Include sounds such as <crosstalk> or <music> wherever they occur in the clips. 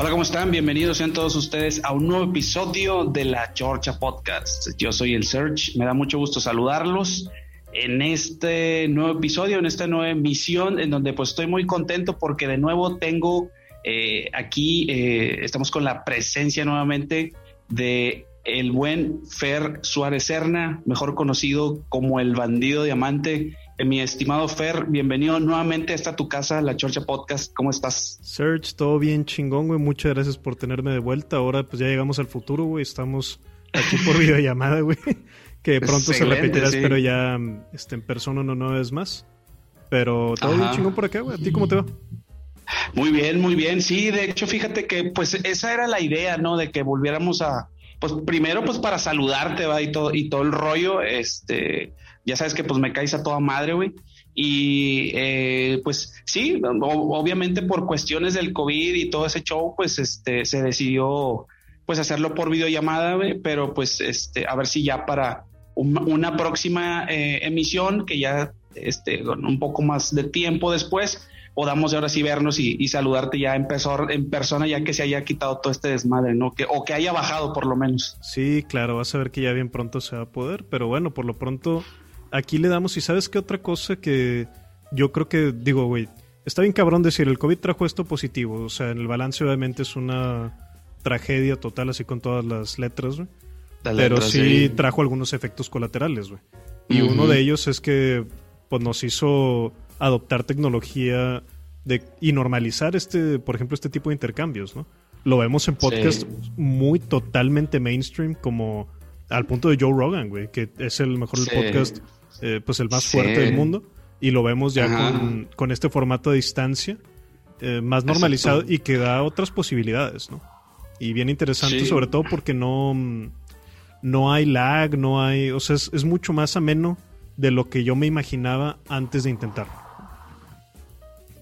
Hola, ¿cómo están? Bienvenidos sean todos ustedes a un nuevo episodio de la Georgia Podcast. Yo soy el Search, me da mucho gusto saludarlos en este nuevo episodio, en esta nueva emisión, en donde pues estoy muy contento porque de nuevo tengo eh, aquí, eh, estamos con la presencia nuevamente de el buen Fer Suárez Serna, mejor conocido como el bandido diamante. Eh, mi estimado Fer, bienvenido nuevamente a esta tu casa, la Chorcha Podcast. ¿Cómo estás? Search, todo bien chingón, güey. Muchas gracias por tenerme de vuelta. Ahora pues ya llegamos al futuro, güey. Estamos aquí por <laughs> videollamada, güey. Que pronto se repetirá, sí. pero ya este, en persona no, no es más. Pero todo bien chingón por acá, güey. ¿A ti cómo te va? Muy bien, muy bien. Sí, de hecho, fíjate que pues esa era la idea, ¿no? De que volviéramos a, pues primero pues para saludarte, va, y todo, y todo el rollo, este, ya sabes que pues me caes a toda madre, güey. Y eh, pues sí, obviamente por cuestiones del COVID y todo ese show, pues este, se decidió pues hacerlo por videollamada, güey, pero pues este, a ver si ya para una próxima eh, emisión, que ya este, un poco más de tiempo después, podamos ahora sí vernos y, saludarte ya en, en persona, ya que se haya quitado todo este desmadre, ¿no? Que, o que haya bajado por lo menos. Sí, claro, vas a ver que ya bien pronto se va a poder, pero bueno, por lo pronto aquí le damos, y sabes qué otra cosa que yo creo que, digo, güey, está bien cabrón decir, el COVID trajo esto positivo, o sea, en el balance obviamente es una tragedia total, así con todas las letras, güey. Pero sí, sí, trajo algunos efectos colaterales, güey. Y uh -huh. uno de ellos es que pues, nos hizo adoptar tecnología de, y normalizar este, por ejemplo, este tipo de intercambios, ¿no? Lo vemos en podcasts sí. muy totalmente mainstream, como al punto de Joe Rogan, güey, que es el mejor sí. podcast, eh, pues el más fuerte del mundo. Y lo vemos ya con, con, este formato de distancia eh, más normalizado Exacto. y que da otras posibilidades, ¿no? Y bien interesante, sobre todo porque no, no hay lag, no hay. O sea, es, es mucho más ameno de lo que yo me imaginaba antes de intentarlo.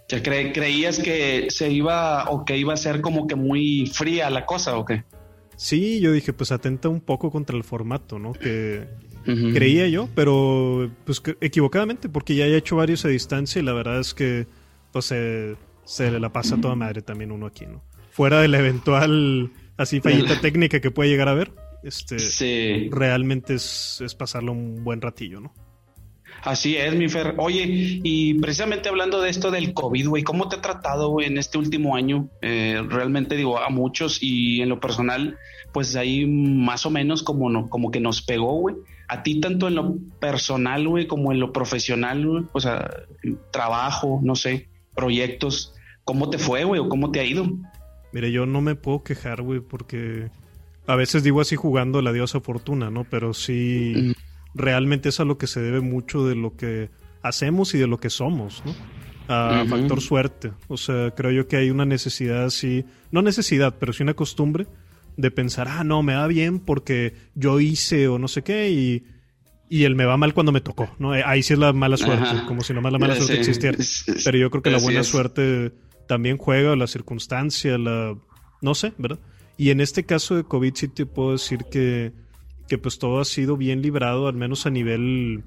¿Que cre ¿Creías que se iba o que iba a ser como que muy fría la cosa o qué? Sí, yo dije, pues atenta un poco contra el formato, ¿no? Que uh -huh. creía yo, pero pues equivocadamente, porque ya he hecho varios a distancia y la verdad es que pues se, se la pasa toda madre también uno aquí, ¿no? Fuera de la eventual así fallita técnica que puede llegar a ver, este sí. realmente es, es pasarlo un buen ratillo, ¿no? Así es, mi Fer. Oye, y precisamente hablando de esto del COVID, güey, ¿cómo te ha tratado, en este último año? Eh, realmente digo, a muchos y en lo personal, pues ahí más o menos como, no, como que nos pegó, güey. A ti tanto en lo personal, güey, como en lo profesional, güey, o sea, trabajo, no sé, proyectos. ¿Cómo te fue, güey, o cómo te ha ido? Mire, yo no me puedo quejar, güey, porque a veces digo así jugando la diosa fortuna, ¿no? Pero sí... Mm realmente es a lo que se debe mucho de lo que hacemos y de lo que somos, ¿no? A uh -huh. factor suerte. O sea, creo yo que hay una necesidad así, no necesidad, pero sí una costumbre de pensar, ah, no, me va bien porque yo hice o no sé qué y, y él me va mal cuando me tocó, ¿no? Ahí sí es la mala suerte, Ajá. como si nomás la mala sí. suerte existiera. Pero yo creo que la buena es. suerte también juega, la circunstancia, la... no sé, ¿verdad? Y en este caso de COVID sí te puedo decir que que pues todo ha sido bien librado, al menos a nivel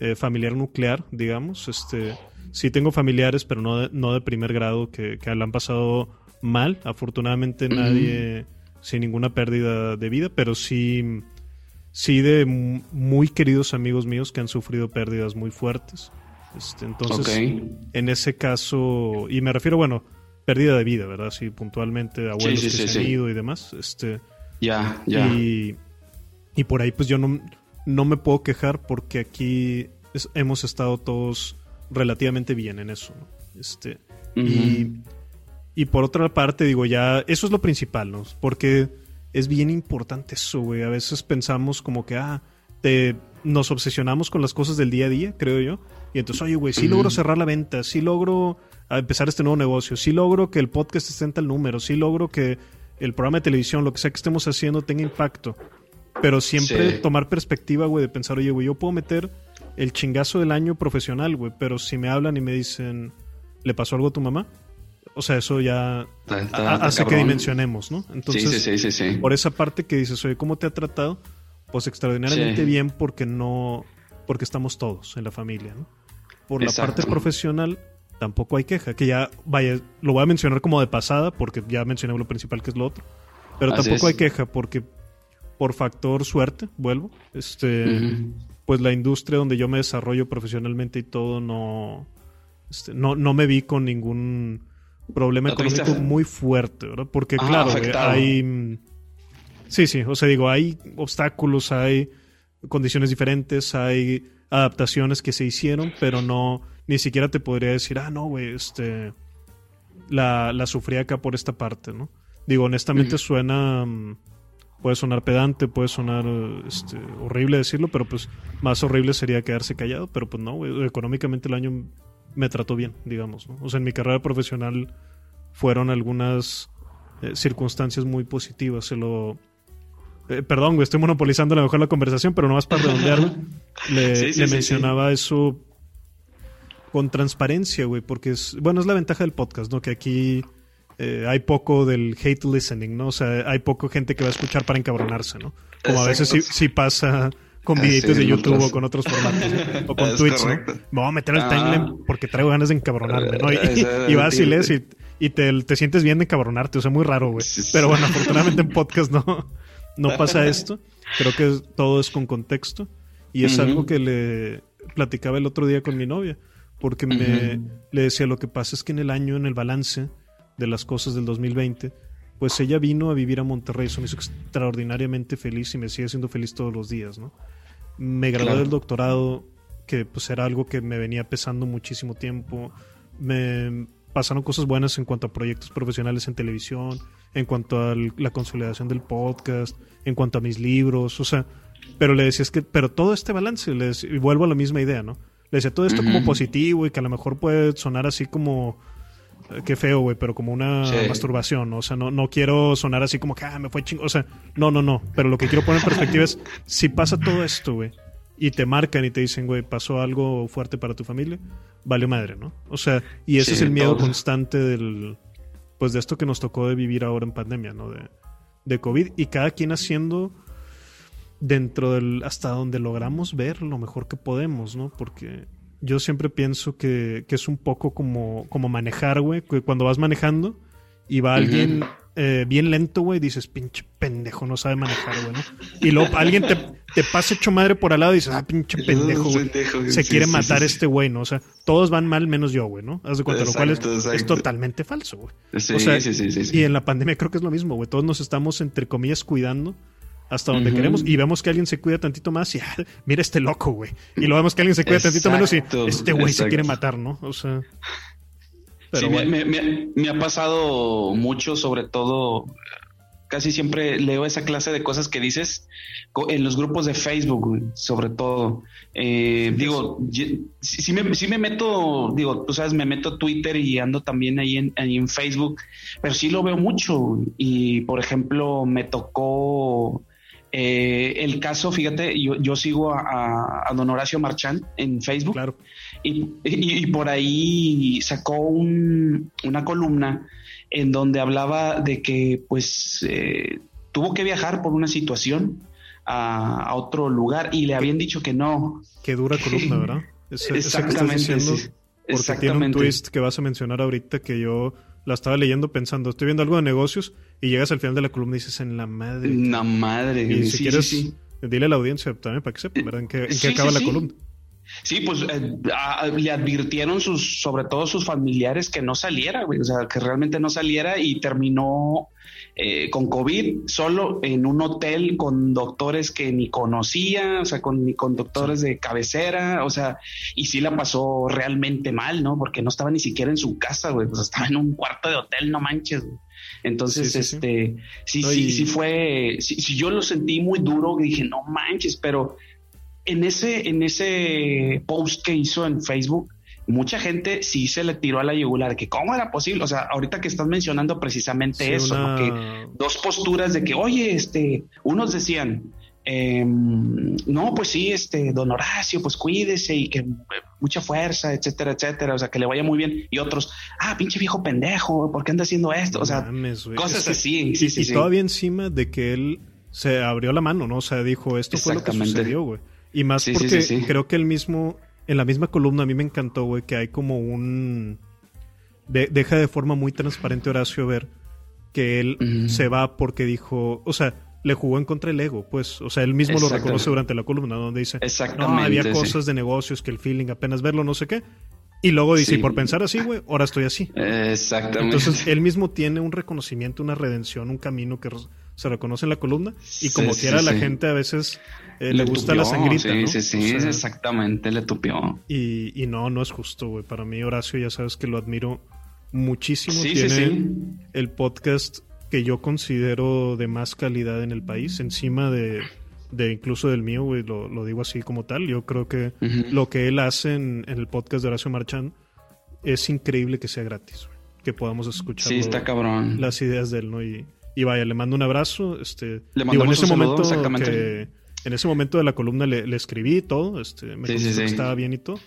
eh, familiar nuclear, digamos. Este, sí tengo familiares, pero no de, no de primer grado, que, que la han pasado mal. Afortunadamente nadie sin ninguna pérdida de vida, pero sí, sí de muy queridos amigos míos que han sufrido pérdidas muy fuertes. Este, entonces, okay. en ese caso, y me refiero, bueno, pérdida de vida, ¿verdad? Sí, puntualmente, abuelos sí, sí, que sí, se han ido y demás. Este, ya, ya. Y, y por ahí pues yo no, no me puedo quejar porque aquí es, hemos estado todos relativamente bien en eso. ¿no? Este, uh -huh. y, y, por otra parte digo ya, eso es lo principal, ¿no? Porque es bien importante eso, güey. A veces pensamos como que, ah, te, nos obsesionamos con las cosas del día a día, creo yo. Y entonces, oye, güey, sí logro cerrar la venta, sí logro empezar este nuevo negocio, sí logro que el podcast esté en tal número, sí logro que el programa de televisión, lo que sea que estemos haciendo, tenga impacto Pero siempre tomar perspectiva, güey, de pensar, oye, güey, yo puedo meter el chingazo del año profesional, güey, pero si me hablan y me dicen, ¿le pasó algo a tu mamá? O sea, eso ya hace que dimensionemos, ¿no? Entonces, sí, sí, sí, por esa parte que dices, oye, ¿cómo te ha tratado? Pues extraordinariamente bien porque no, porque estamos todos en la familia, ¿no? Por la parte profesional, tampoco hay queja, que ya, vaya, lo voy a mencionar como de pasada, porque ya mencioné lo principal que es lo otro, pero tampoco hay queja porque por factor suerte, vuelvo, este, pues la industria donde yo me desarrollo profesionalmente y todo no, este, no, no me vi con ningún problema económico muy fuerte, ¿verdad? Porque ah, claro, hay... Sí, sí, o sea, digo, hay obstáculos, hay condiciones diferentes, hay adaptaciones que se hicieron, pero no, ni siquiera te podría decir, ah, no, güey, este, la, la sufrí acá por esta parte, ¿no? Digo, honestamente suena, mm, puede sonar pedante, puede sonar este, horrible decirlo, pero pues más horrible sería quedarse callado, pero pues no, güey, económicamente el año me trató bien, digamos, ¿no? O sea, en mi carrera profesional fueron algunas eh, circunstancias muy positivas, se lo eh, perdón, güey, estoy monopolizando a lo mejor la conversación, pero no más para redondear, <laughs> le, le mencionaba eso con transparencia, güey, porque es, bueno, es la ventaja del podcast, ¿no? Que aquí eh, hay poco del hate listening, ¿no? O sea, hay poco gente que va a escuchar para encabronarse, ¿no? Como a veces sí, pasa con videitos de YouTube o con otros formatos, o con <laughs> Twitch, ¿no? Me voy a meter al timeline porque traigo ganas de encabronarme, ¿no? Y, vas y lees y, te, te, sientes bien de encabronarte, o sea, muy raro, güey. Pero bueno, afortunadamente en podcast no, no <laughs> pasa esto. Creo que todo es con contexto. Y es algo que le platicaba el otro día con mi novia. Porque me le decía, lo que pasa es que en el año, en el balance de las cosas del 2020, pues ella vino a vivir a Monterrey. Eso me hizo extraordinariamente feliz y me sigue siendo feliz todos los días, ¿no? Me gradué del doctorado, que pues era algo que me venía pesando muchísimo tiempo. Me pasaron cosas buenas en cuanto a proyectos profesionales en televisión, en cuanto a la consolidación del podcast, en cuanto a mis libros, o sea, pero le decía es que, pero todo este balance, le y vuelvo a la misma idea, ¿no? Le decía todo esto como positivo y que a lo mejor puede sonar así como, qué feo, güey, pero como una masturbación, o sea, no, no quiero sonar así como que, ah, me fue chingo, o sea, no, no, no, pero lo que quiero poner en perspectiva es, <laughs> si pasa todo esto, güey, y te marcan y te dicen, güey, pasó algo fuerte para tu familia, vale madre, ¿no? O sea, y ese es el miedo constante del, pues de esto que nos tocó de vivir ahora en pandemia, ¿no? De, de COVID y cada quien haciendo dentro del hasta donde logramos ver lo mejor que podemos, ¿no? Porque yo siempre pienso que, que es un poco como, como manejar, güey, cuando vas manejando y va alguien eh, bien lento, güey, dices, pinche pendejo, no sabe manejar, güey, ¿no? Y luego alguien te, te pasa hecho madre por al lado y dices, ah, pinche pendejo, güey. Se quiere matar este güey, ¿no? O sea, todos van mal menos yo, güey, ¿no? Haz de cuenta, lo cual es, totalmente falso, güey. o sea, Y en la pandemia creo que es lo mismo, güey. Todos nos estamos, entre comillas, cuidando hasta donde queremos y vemos que alguien se cuida tantito más y ah, mira este loco, güey. Y lo vemos que alguien se cuida tantito menos y este güey se quiere matar, ¿no? O sea sí, me, ha pasado mucho, sobre todo, casi siempre leo esa clase de cosas que dices en los grupos de Facebook, sobre todo. Eh, digo, si, me, meto, digo, tú sabes, me meto a Twitter y ando también ahí en, ahí en Facebook, pero sí lo veo mucho. Y, por ejemplo, me tocó eh, el caso, fíjate, yo, sigo a, Don Horacio Marchán en Facebook y, por ahí sacó una columna en donde hablaba de que pues eh, tuvo que viajar por una situación a, otro lugar y le habían dicho que no. Qué dura columna, <laughs> ¿verdad? exactamente. porque tiene un twist que vas a mencionar ahorita que yo la estaba leyendo pensando, estoy viendo algo de negocios y llegas al final de la columna y dices en la madre. En la madre. Y si quieres, dile a la audiencia también para que sepa, ¿verdad? ¿En qué, acaba la columna? Sí, pues eh, le advirtieron sus, sobre todo sus familiares que no saliera, güey, o sea, que realmente no saliera y terminó eh, con COVID solo en un hotel con doctores que ni conocía, o sea, con, con doctores de cabecera, o sea, y sí la pasó realmente mal, ¿no? Porque no estaba ni siquiera en su casa, güey, pues estaba en un cuarto de hotel, no manches, güey. Entonces, este, sí, sí, sí, fue, sí, yo lo sentí muy duro, dije, no manches, pero en ese, en ese post que hizo en Facebook, mucha gente sí se le tiró a la yugular, que cómo era posible, o sea, ahorita que estás mencionando precisamente eso, que dos posturas de que, oye, este, unos decían, Em, no, pues sí, este, don Horacio, pues cuídese y que eh, mucha fuerza, etcétera, etcétera, o sea, que le vaya muy bien. Y otros, ah, pinche viejo pendejo, ¿por qué anda haciendo esto? O sea, cosas así. y, todavía encima de que él se abrió la mano, ¿no? O sea, dijo, esto fue lo que sucedió, güey. Y más porque creo que él mismo, en la misma columna, a mí me encantó, güey, que hay como un... deja de forma muy transparente Horacio ver que él se va porque dijo, o sea, le jugó en contra el ego, pues, o sea, él mismo lo reconoce durante la columna donde dice, no, había cosas de negocios que el feeling apenas verlo, no sé qué. Y luego dice, y por pensar así, güey, ahora estoy así. Exactamente. Entonces, él mismo tiene un reconocimiento, una redención, un camino que se reconoce en la columna. Y como quiera, la gente a veces eh, le, gusta la sangrita. Sí, sí, sí, exactamente, le tupió. Y, y no, no es justo, güey. Para mí, Horacio, ya sabes que lo admiro muchísimo. Tiene el podcast que yo considero de más calidad en el país, encima de, de incluso del mío, güey, lo, digo así como tal. Yo creo que lo que él hace en, el podcast de Horacio Marchán es increíble que sea gratis, que podamos escuchar sí, está cabrón. las ideas de él, ¿no? Y, y vaya, le mando un abrazo. Este, le mando en ese momento exactamente. En ese momento de la columna le, escribí todo, este, me sí, que estaba bien y todo.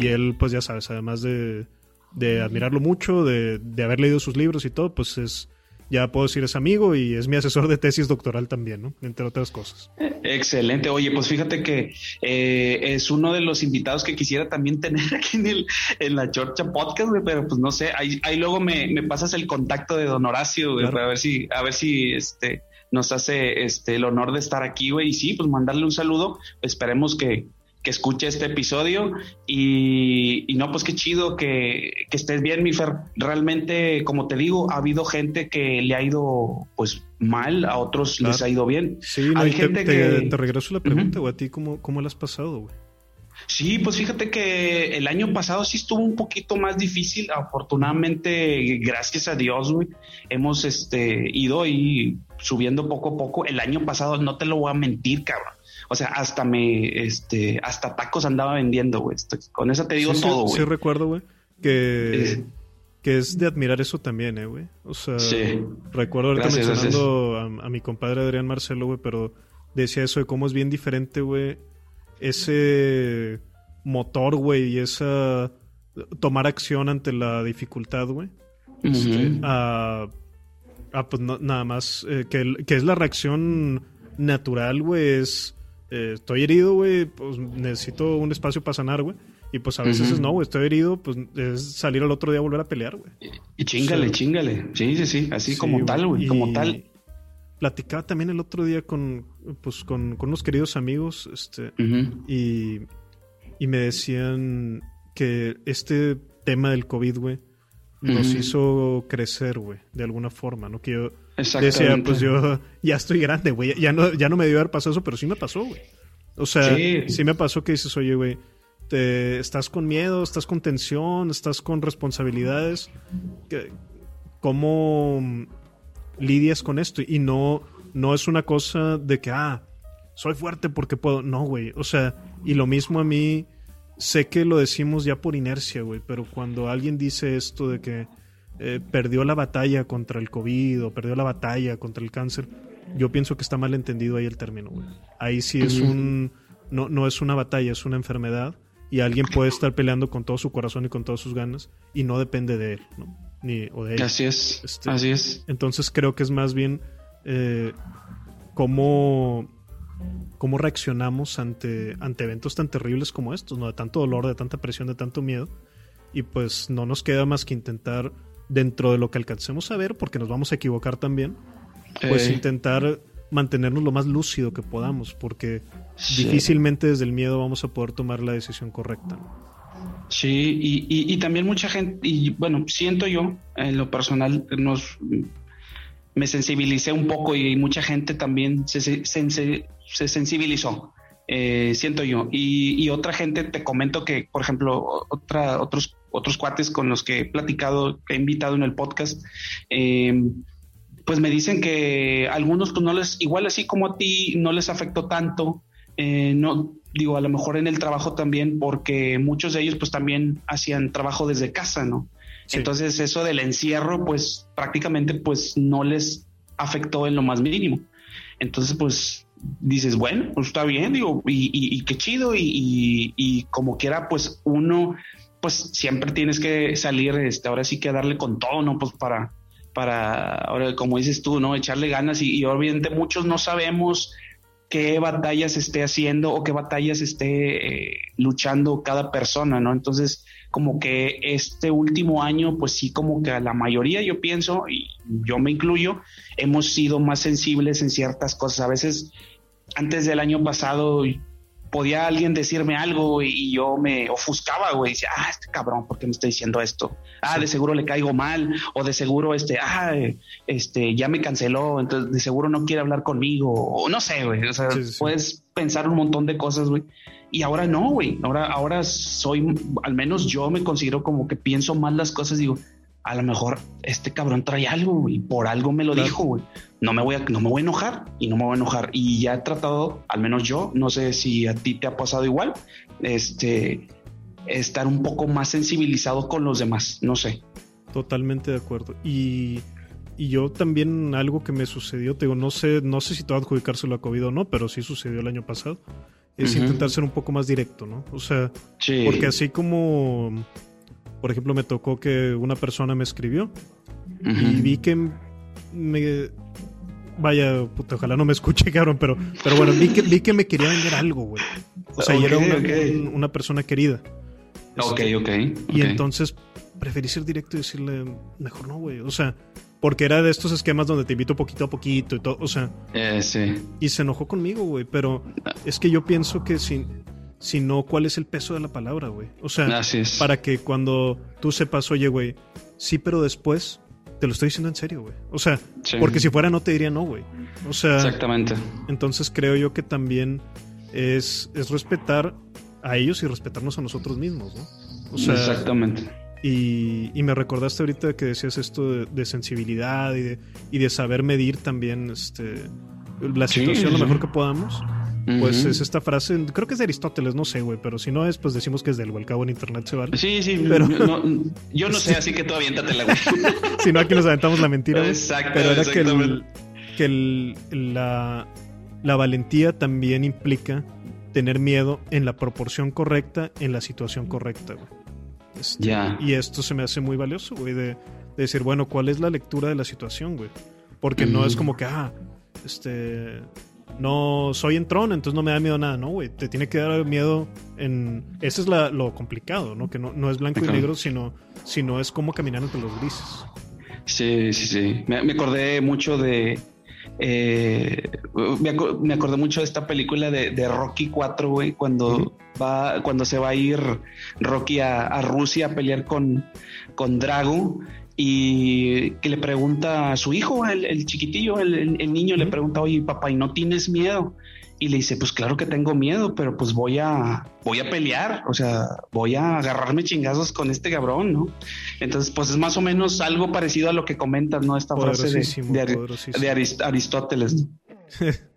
Y él, pues ya sabes, además de, de admirarlo mucho, de, de haber leído sus libros y todo, pues es ya puedo decir es amigo y es mi asesor de tesis doctoral también, ¿no? Entre otras cosas. Excelente. Oye, pues fíjate que eh, es uno de los invitados que quisiera también <laughs> tener aquí en, el, en la Chorcha Podcast, pero pues no sé, ahí, ahí luego me, me, pasas el contacto de don Horacio, güey, a ver si, a ver si este nos hace este el honor de estar aquí, güey, y sí, pues mandarle un saludo. Esperemos que, que escuche este episodio y, no, pues qué chido que, estés bien, mi Fer. Realmente, como te digo, ha habido gente que le ha ido pues mal, a otros les ha ido bien. Sí, Hay gente te, que... te, regreso la pregunta, güey, a ti cómo, cómo lo has pasado, güey. Sí, pues fíjate que el año pasado sí estuvo un poquito más difícil. Afortunadamente, gracias a Dios, güey, hemos este, ido y subiendo poco a poco. El año pasado, no te lo voy a mentir, cabrón o sea, hasta me, este, hasta tacos andaba vendiendo, güey. Con eso te digo todo, güey. Sí, recuerdo, güey, que, que es de admirar eso también, eh, güey. O sea, recuerdo ahorita mencionando a, mi compadre Adrián Marcelo, güey, pero decía eso de cómo es bien diferente, güey, ese motor, güey, y esa tomar acción ante la dificultad, güey. Este, a, pues nada más, eh, que, que es la reacción natural, güey, es eh, estoy herido, güey, pues necesito un espacio para sanar, güey. Y pues a veces es no, güey, estoy herido, pues es salir al otro día a volver a pelear, güey. Y, chingale, chingale. Sí, sí, sí, así como tal, güey, como tal. Platicaba también el otro día con, pues, con, con unos queridos amigos, este, y, y me decían que este tema del COVID, güey, nos hizo crecer, güey, de alguna forma, ¿no? Que yo decía, pues yo ya estoy grande, güey, ya no, ya no me debió haber pasado eso, pero sí me pasó, güey. O sea, sí. me pasó que dices, oye, güey, te, estás con miedo, estás con tensión, estás con responsabilidades. ¿Cómo lidias con esto? Y no, no es una cosa de que, ah, soy fuerte porque puedo. No, güey. O sea, y lo mismo a mí sé que lo decimos ya por inercia, güey, pero cuando alguien dice esto de que eh, perdió la batalla contra el COVID o perdió la batalla contra el cáncer, yo pienso que está mal entendido ahí el término, güey. Ahí sí es un... No, no es una batalla, es una enfermedad y alguien puede estar peleando con todo su corazón y con todas sus ganas y no depende de él, ¿no? Ni, o de ella. Así es, este, así es. Entonces creo que es más bien eh, cómo cómo reaccionamos ante, ante eventos tan terribles como estos, ¿no? De tanto dolor, de tanta presión, de tanto miedo. Y pues no nos queda más que intentar, dentro de lo que alcancemos a ver, porque nos vamos a equivocar también, pues eh. intentar mantenernos lo más lúcido que podamos, porque difícilmente desde el miedo vamos a poder tomar la decisión correcta. Sí, y, también mucha gente, y bueno, siento yo, en lo personal, nos me sensibilicé un poco y mucha gente también se, se sensibilizó, eh, siento yo. Y, otra gente, te comento que, por ejemplo, otra, otros, otros cuates con los que he platicado, que he invitado en el podcast, em, pues me dicen que algunos, pues no les, igual así como a ti, no les afectó tanto. Eh, no, digo, a lo mejor en el trabajo también, porque muchos de ellos pues también hacían trabajo desde casa, ¿no? Entonces eso del encierro pues prácticamente pues no les afectó en lo más mínimo. Entonces pues dices, bueno, pues está bien, digo, y, y, qué chido, y, y, como quiera, pues uno, pues siempre tienes que salir, este, ahora sí que darle con todo, ¿no? Pues para, para, ahora como dices tú, ¿no? Echarle ganas y, obviamente muchos no sabemos qué batallas esté haciendo o qué batallas esté eh, luchando cada persona, ¿no? Entonces, como que este último año, pues sí, como que a la mayoría, yo pienso, y yo me incluyo, hemos sido más sensibles en ciertas cosas. A veces, antes del año pasado, podía alguien decirme algo y yo me ofuscaba, güey, decía, ah, este cabrón, ¿por qué me está diciendo esto? Ah, de seguro le caigo mal, o de seguro, este, ah, este, ya me canceló, entonces de seguro no quiere hablar conmigo, o no sé, güey, o sea, puedes pensar un montón de cosas, güey. Y ahora no, güey, ahora, ahora soy, al menos yo me considero como que pienso más las cosas, digo, a lo mejor este cabrón trae algo y por algo me lo dijo, güey. No me voy a, no me voy a enojar y no me voy a enojar. Y ya he tratado, al menos yo, no sé si a ti te ha pasado igual, este, estar un poco más sensibilizado con los demás, no sé. Totalmente de acuerdo. Y, y yo también algo que me sucedió, te digo, no sé, no sé si te va a adjudicárselo a COVID o no, pero sí sucedió el año pasado. Es intentar ser un poco más directo, ¿no? O sea, porque así como por ejemplo, me tocó que una persona me escribió y vi que me... Vaya, puta, ojalá no me escuche, <laughs> cabrón, pero, pero bueno, vi que, vi que me quería vender algo, güey. O sea, y era una, persona querida. ok, ok. Y entonces preferí ser directo y decirle, mejor no, güey. O sea, porque era de estos esquemas donde te invito poquito a poquito y todo, o sea. Eh, sí. Y se enojó conmigo, güey, pero es que yo pienso que si, sino cuál es el peso de la palabra, güey. O sea, para que cuando tú sepas, oye, güey, sí, pero después te lo estoy diciendo en serio, güey. O sea, porque si fuera no te diría no, güey. O sea, exactamente. Entonces creo yo que también es, es respetar a ellos y respetarnos a nosotros mismos, ¿no? O sea, exactamente. Y, y, me recordaste ahorita que decías esto de, sensibilidad y de, y de, saber medir también este, la situación lo mejor que podamos. Pues es esta frase, creo que es de Aristóteles, no sé, güey, pero si no es, pues decimos que es del güey, cabo en internet se vale. Sí, sí, pero yo no sé, así que tú aviéntatela, güey. <laughs> si no, aquí nos aventamos la mentira, Exacto, pero era que, el, que el, la, la valentía también implica tener miedo en la proporción correcta, en la situación correcta, güey. Este, ya. Y esto se me hace muy valioso, güey, de, decir, bueno, ¿cuál es la lectura de la situación, güey? Porque no es como que, ah, este, no soy entrón, entonces no me da miedo nada, ¿no, güey? Te tiene que dar miedo en... Ese es lo complicado, ¿no? Que no, es blanco y negro, sino, sino es como caminar entre los grises. Sí, sí, sí. Me, acordé mucho de... Eh, me, acordé mucho de esta película de, Rocky 4, güey, cuando, va, cuando se va a ir Rocky a, Rusia a pelear con, con Drago y que le pregunta a su hijo, el, chiquitillo, el, niño, le pregunta, oye, papá, ¿y no tienes miedo? Y le dice, pues claro que tengo miedo, pero pues voy a, voy a pelear, o sea, voy a agarrarme chingazos con este cabrón, ¿no? Entonces, pues es más o menos algo parecido a lo que comentas, ¿no? Esta frase de, Aristóteles. <laughs>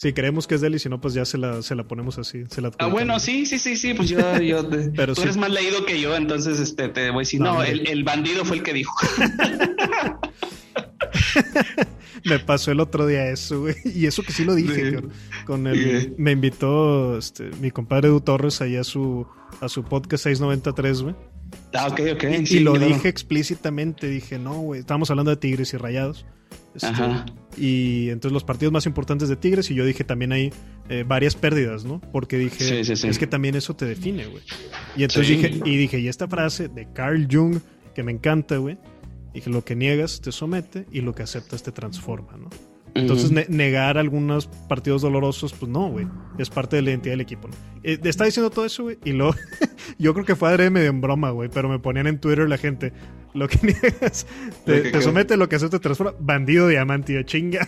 Si creemos que es de él y si no, pues ya se la, se la ponemos así. Se la ah, bueno, sí, sí, sí, sí. Pues yo, yo <laughs> Pero tú eres más leído que yo, entonces este, te voy a decir, no, el, el, bandido fue el que dijo. <laughs> me pasó el otro día eso, güey. Y eso que sí lo dije, con el, me invitó este, mi compadre Edu Torres ahí a su, a su podcast 693, güey. Ah, ok, ok. Y, lo dije explícitamente, dije, no, güey, estábamos hablando de Tigres y Rayados. Este, y entonces los partidos más importantes de Tigres y yo dije también hay eh, varias pérdidas, ¿no? Porque dije, es que también eso te define, güey. Y entonces dije, y dije, y esta frase de Carl Jung, que me encanta, güey, dije, lo que niegas te somete y lo que aceptas te transforma, ¿no? Entonces, negar algunos partidos dolorosos, pues no, güey. Es parte de la identidad del equipo. ¿no? Eh, está diciendo todo eso, güey. Y luego, <laughs> yo creo que fue adrede medio en broma, güey. Pero me ponían en Twitter la gente. Lo que niegas, te, somete, lo que hace te transforma. Bandido diamante, yo chinga.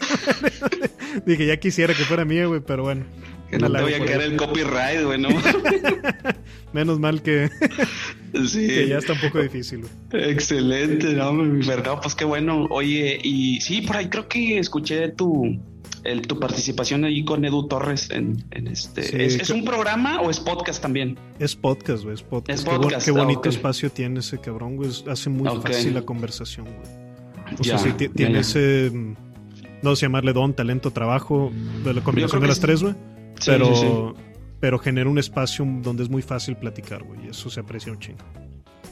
<laughs> Dije, ya quisiera que fuera mío, güey, pero bueno. Que no te voy a quedar el copyright, güey, ¿no? <laughs> Menos mal que, <laughs> sí. que ya está un poco difícil. Güey. Excelente, no, mi verdad, pues qué bueno. Oye, y sí, por ahí creo que escuché tu, el, tu participación allí con Edu Torres en, este. ¿Es, un programa o es podcast también? Es podcast, güey, es podcast. Qué, bonito espacio tiene ese cabrón, güey. Hace muy fácil la conversación, güey. O sea, sí, tiene ese no sé llamarle don, talento, trabajo, de la combinación de las tres, güey. pero, pero genera un espacio donde es muy fácil platicar, güey, y eso se aprecia un chingo.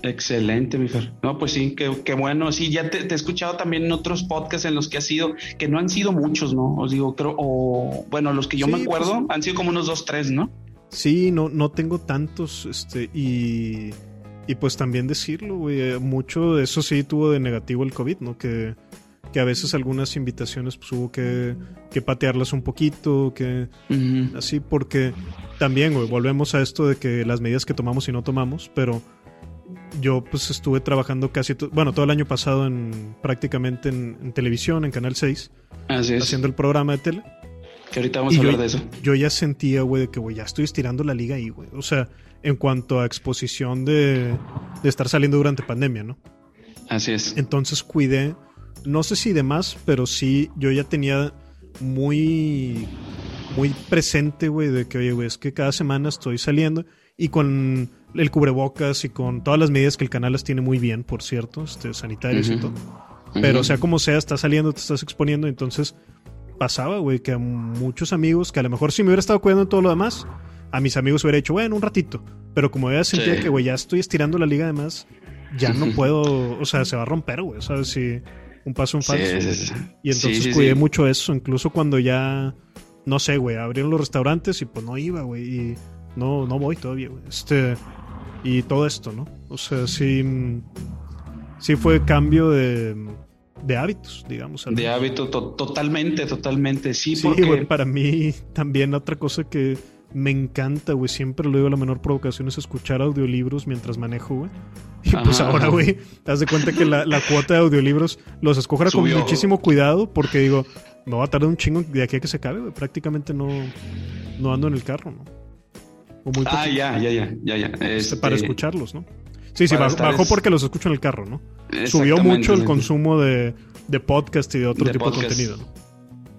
Excelente, mi Fer. No, pues sí, qué, bueno. Sí, ya te, he escuchado también en otros podcasts en los que ha sido, que no han sido muchos, ¿no? Os digo, creo, o bueno, los que yo me pues acuerdo han sido como unos dos, tres, ¿no? Sí, no, no tengo tantos, este, y, y pues también decirlo, güey, eh, mucho de eso sí tuvo de negativo el COVID, ¿no? Que, que a veces algunas invitaciones pues hubo que, que patearlas un poquito, que así, porque también, güey, volvemos a esto de que las medidas que tomamos y no tomamos, pero yo pues estuve trabajando casi, bueno, todo el año pasado en prácticamente en, televisión, en Canal 6, haciendo el programa de tele. Que ahorita vamos a hablar de eso. Yo ya sentía, güey, de que, güey, ya estoy estirando la liga ahí, güey. O sea, en cuanto a exposición de, de estar saliendo durante pandemia, ¿no? Así es. Entonces cuidé, no sé si de más, pero sí, yo ya tenía muy, muy presente, güey, de que, oye, güey, es que cada semana estoy saliendo y con el cubrebocas y con todas las medidas que el canal las tiene muy bien, por cierto, este, sanitarios y todo. Pero sea como sea, estás saliendo, te estás exponiendo, entonces pasaba, güey, que a muchos amigos, que a lo mejor si me hubiera estado cuidando en todo lo demás, a mis amigos hubiera dicho, bueno, un ratito. Pero como ya sentía que, güey, ya estoy estirando la liga además, ya no puedo, o sea, se va a romper, güey, ¿sabes? Si un paso un falso. y entonces cuidé mucho eso, incluso cuando ya, no sé, güey, abrieron los restaurantes y pues no iba, güey, y no, no voy todavía, güey. Este, y todo esto, ¿no? O sea, sí, sí fue cambio de, de hábitos, digamos. De hábito, totalmente, totalmente, sí. Sí, güey, para mí también otra cosa que me encanta, güey, siempre lo digo, la menor provocación es escuchar audiolibros mientras manejo, güey. Y pues ahora, güey, te das de cuenta que la, cuota de audiolibros los escojo con muchísimo cuidado porque digo, no va a tardar un chingo de aquí a que se acabe, güey. Prácticamente no, no ando en el carro, ¿no? Ah, ya, ya, ya, ya, ya. Este, para escucharlos, ¿no? Sí, sí, bajó, porque los escucho en el carro, ¿no? Subió mucho el consumo de, de podcast y de otro tipo de contenido, ¿no?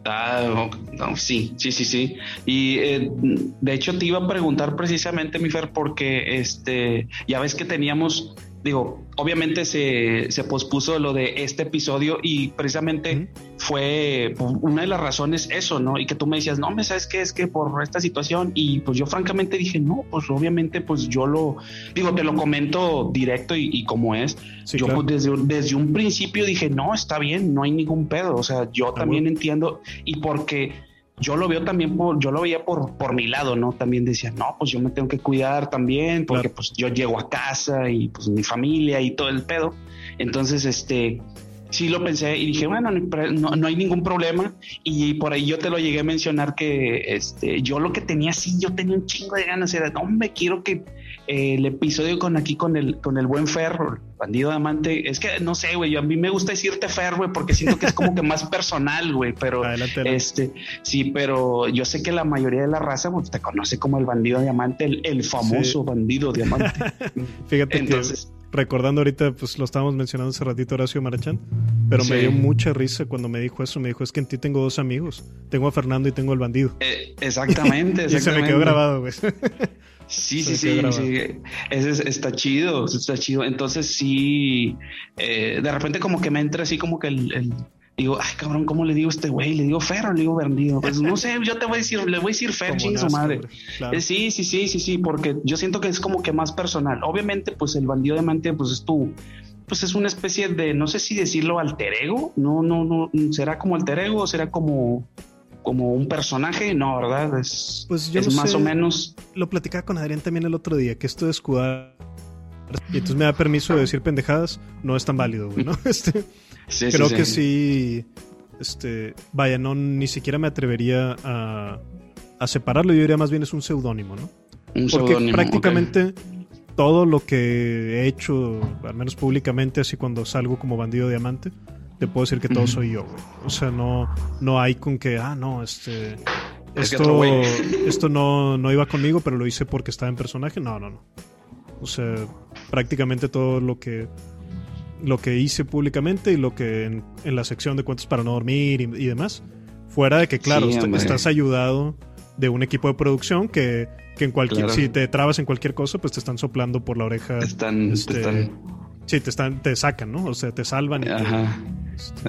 Ah, sí, sí, sí, sí. Y eh, de hecho te iba a preguntar precisamente, mi Fer, porque este, ya ves que teníamos digo, obviamente se, se, pospuso lo de este episodio y precisamente fue una de las razones eso, ¿no? Y que tú me decías, no, me sabes qué es que por esta situación y pues yo francamente dije, no, pues obviamente pues yo lo, digo, te lo comento directo y, como es, yo pues desde, desde un principio dije, no, está bien, no hay ningún pedo, o sea, yo también entiendo y porque yo lo veo también por, yo lo veía por, por mi lado, ¿no? También decía, no, pues yo me tengo que cuidar también, porque pues yo llego a casa y pues mi familia y todo el pedo. Entonces, este, sí lo pensé y dije, bueno, no, no, hay ningún problema. Y por ahí yo te lo llegué a mencionar que este, yo lo que tenía, sí, yo tenía un chingo de ganas, era, no, me quiero que el episodio con aquí con el, con el buen Ferro, bandido amante, es que no sé, güey, a mí me gusta decirte Fer, güey, porque siento que es como que más personal, güey, pero <laughs> este, sí, pero yo sé que la mayoría de la raza te conoce como el bandido diamante, el, el famoso bandido diamante. <laughs> Fíjate Entonces, que recordando ahorita, pues lo estábamos mencionando hace ratito Horacio Marachán, pero me dio mucha risa cuando me dijo eso, me dijo, es que en ti tengo dos amigos, tengo a Fernando y tengo al bandido. Eh, exactamente, exactamente. <laughs> y se me quedó grabado, güey. Sí, sí, sí, sí. Ese está chido, está chido. Entonces sí, eh, de repente como que me entra así como que el, digo, ay cabrón, ¿cómo le digo a este güey? Le digo Ferro, le digo Bandido. Pues no sé, yo te voy a decir, le voy a decir Fer, su madre. Eh, sí, sí, sí, sí, sí, porque yo siento que es como que más personal. Obviamente, pues el bandido de Mante, pues es tu, pues es una especie de, no sé si decirlo alter ego, no, no, no, será como alter ego, será como como un personaje, no, ¿verdad? Es, pues es más o menos. Lo platicaba con Adrián también el otro día, que esto de escudar y entonces me da permiso de decir pendejadas, no es tan válido, güey, ¿no? <laughs> Este, creo que sí, este, vaya, no, ni siquiera me atrevería a, a separarlo, yo diría más bien es un seudónimo, ¿no? Un Porque prácticamente todo lo que he hecho, al menos públicamente, así cuando salgo como bandido diamante, te puedo decir que todo soy yo, güey. O sea, no, no hay con que, ah, no, este. Esto, <laughs> esto no, no iba conmigo, pero lo hice porque estaba en personaje. No, no, no. O sea, prácticamente todo lo que lo que hice públicamente y lo que en, la sección de cuentos para no dormir y, demás. Fuera de que, claro, estás ayudado de un equipo de producción que, que en cualquier, si te trabas en cualquier cosa, pues te están soplando por la oreja. Están, este, están Sí, te, están, te sacan, ¿no? O sea, te salvan. Ajá.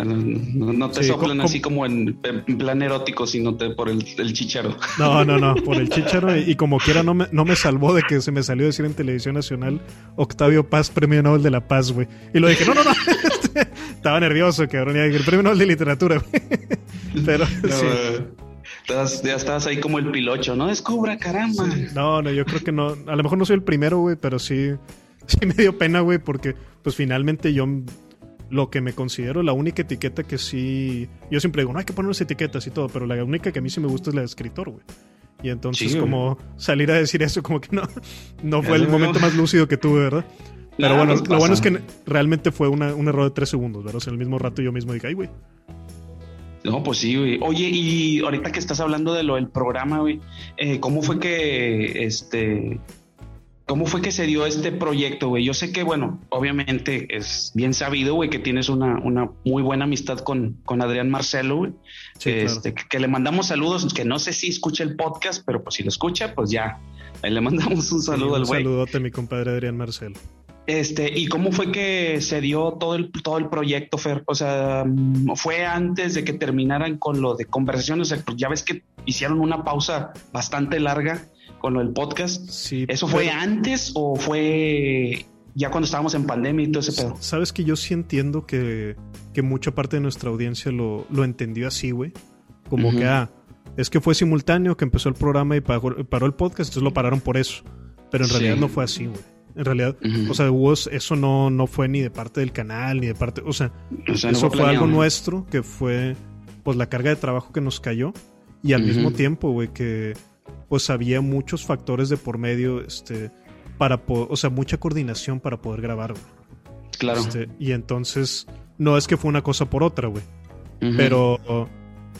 No, te soplan así como en, plan erótico, sino te, por el, el chicharo. No, no, no, por el <laughs> chicharo. Y, como quiera, no me, no me salvó de que se me salió a decir en Televisión Nacional Octavio Paz, Premio Nobel de la Paz, güey. Y lo dije, no, no, no. <laughs> Estaba nervioso, cabrón. Y el Premio Nobel de Literatura, güey. <laughs> Pero, sí. ya estabas ahí como el pilocho, ¿no? Descubra, caramba. No, no, yo creo que no. A lo mejor no soy el primero, güey, pero sí, <laughs> sí me dio pena, güey, porque pues finalmente yo lo que me considero la única etiqueta que sí. Yo siempre digo, no hay que ponerse etiquetas y todo, pero la única que a mí sí me gusta es la de escritor, güey. Y entonces, como salir a decir eso, como que no, no fue el momento más lúcido que tuve, ¿verdad? Pero bueno, lo bueno es que realmente fue un error de tres segundos, ¿verdad? O sea, en el mismo rato yo mismo dije, ay, güey. No, pues sí, güey. Oye, y ahorita que estás hablando de lo del programa, güey, eh, ¿cómo fue que este ¿Cómo fue que se dio este proyecto, güey? Yo sé que, bueno, obviamente es bien sabido, güey, que tienes una, una muy buena amistad con, con Adrián Marcelo, güey. este, que, le mandamos saludos, que no sé si escucha el podcast, pero pues si lo escucha, pues ya, le mandamos un saludo al güey. Un saludote a mi compadre Adrián Marcelo. Este, ¿y cómo fue que se dio todo el, todo el proyecto, Fer? O sea, mm, fue antes de que terminaran con lo de conversaciones, o sea, pues ya ves que hicieron una pausa bastante larga con lo del podcast. Sí, ¿Eso fue antes o fue ya cuando estábamos en pandemia y todo ese pedo? Sabes que yo sí entiendo que, mucha parte de nuestra audiencia lo, entendió así, güey. Como que, ah, es que fue simultáneo, que empezó el programa y paró, el podcast, entonces lo pararon por eso. Pero en realidad no fue así, güey. En realidad, o sea, eso no, no fue ni de parte del canal, ni de parte, o sea, eso fue, algo nuestro, que fue pues la carga de trabajo que nos cayó y al mismo tiempo, güey, que pues había muchos factores de por medio, este, para, o sea, mucha coordinación para poder grabar, Claro. Este, y entonces, no es que fue una cosa por otra, güey. Pero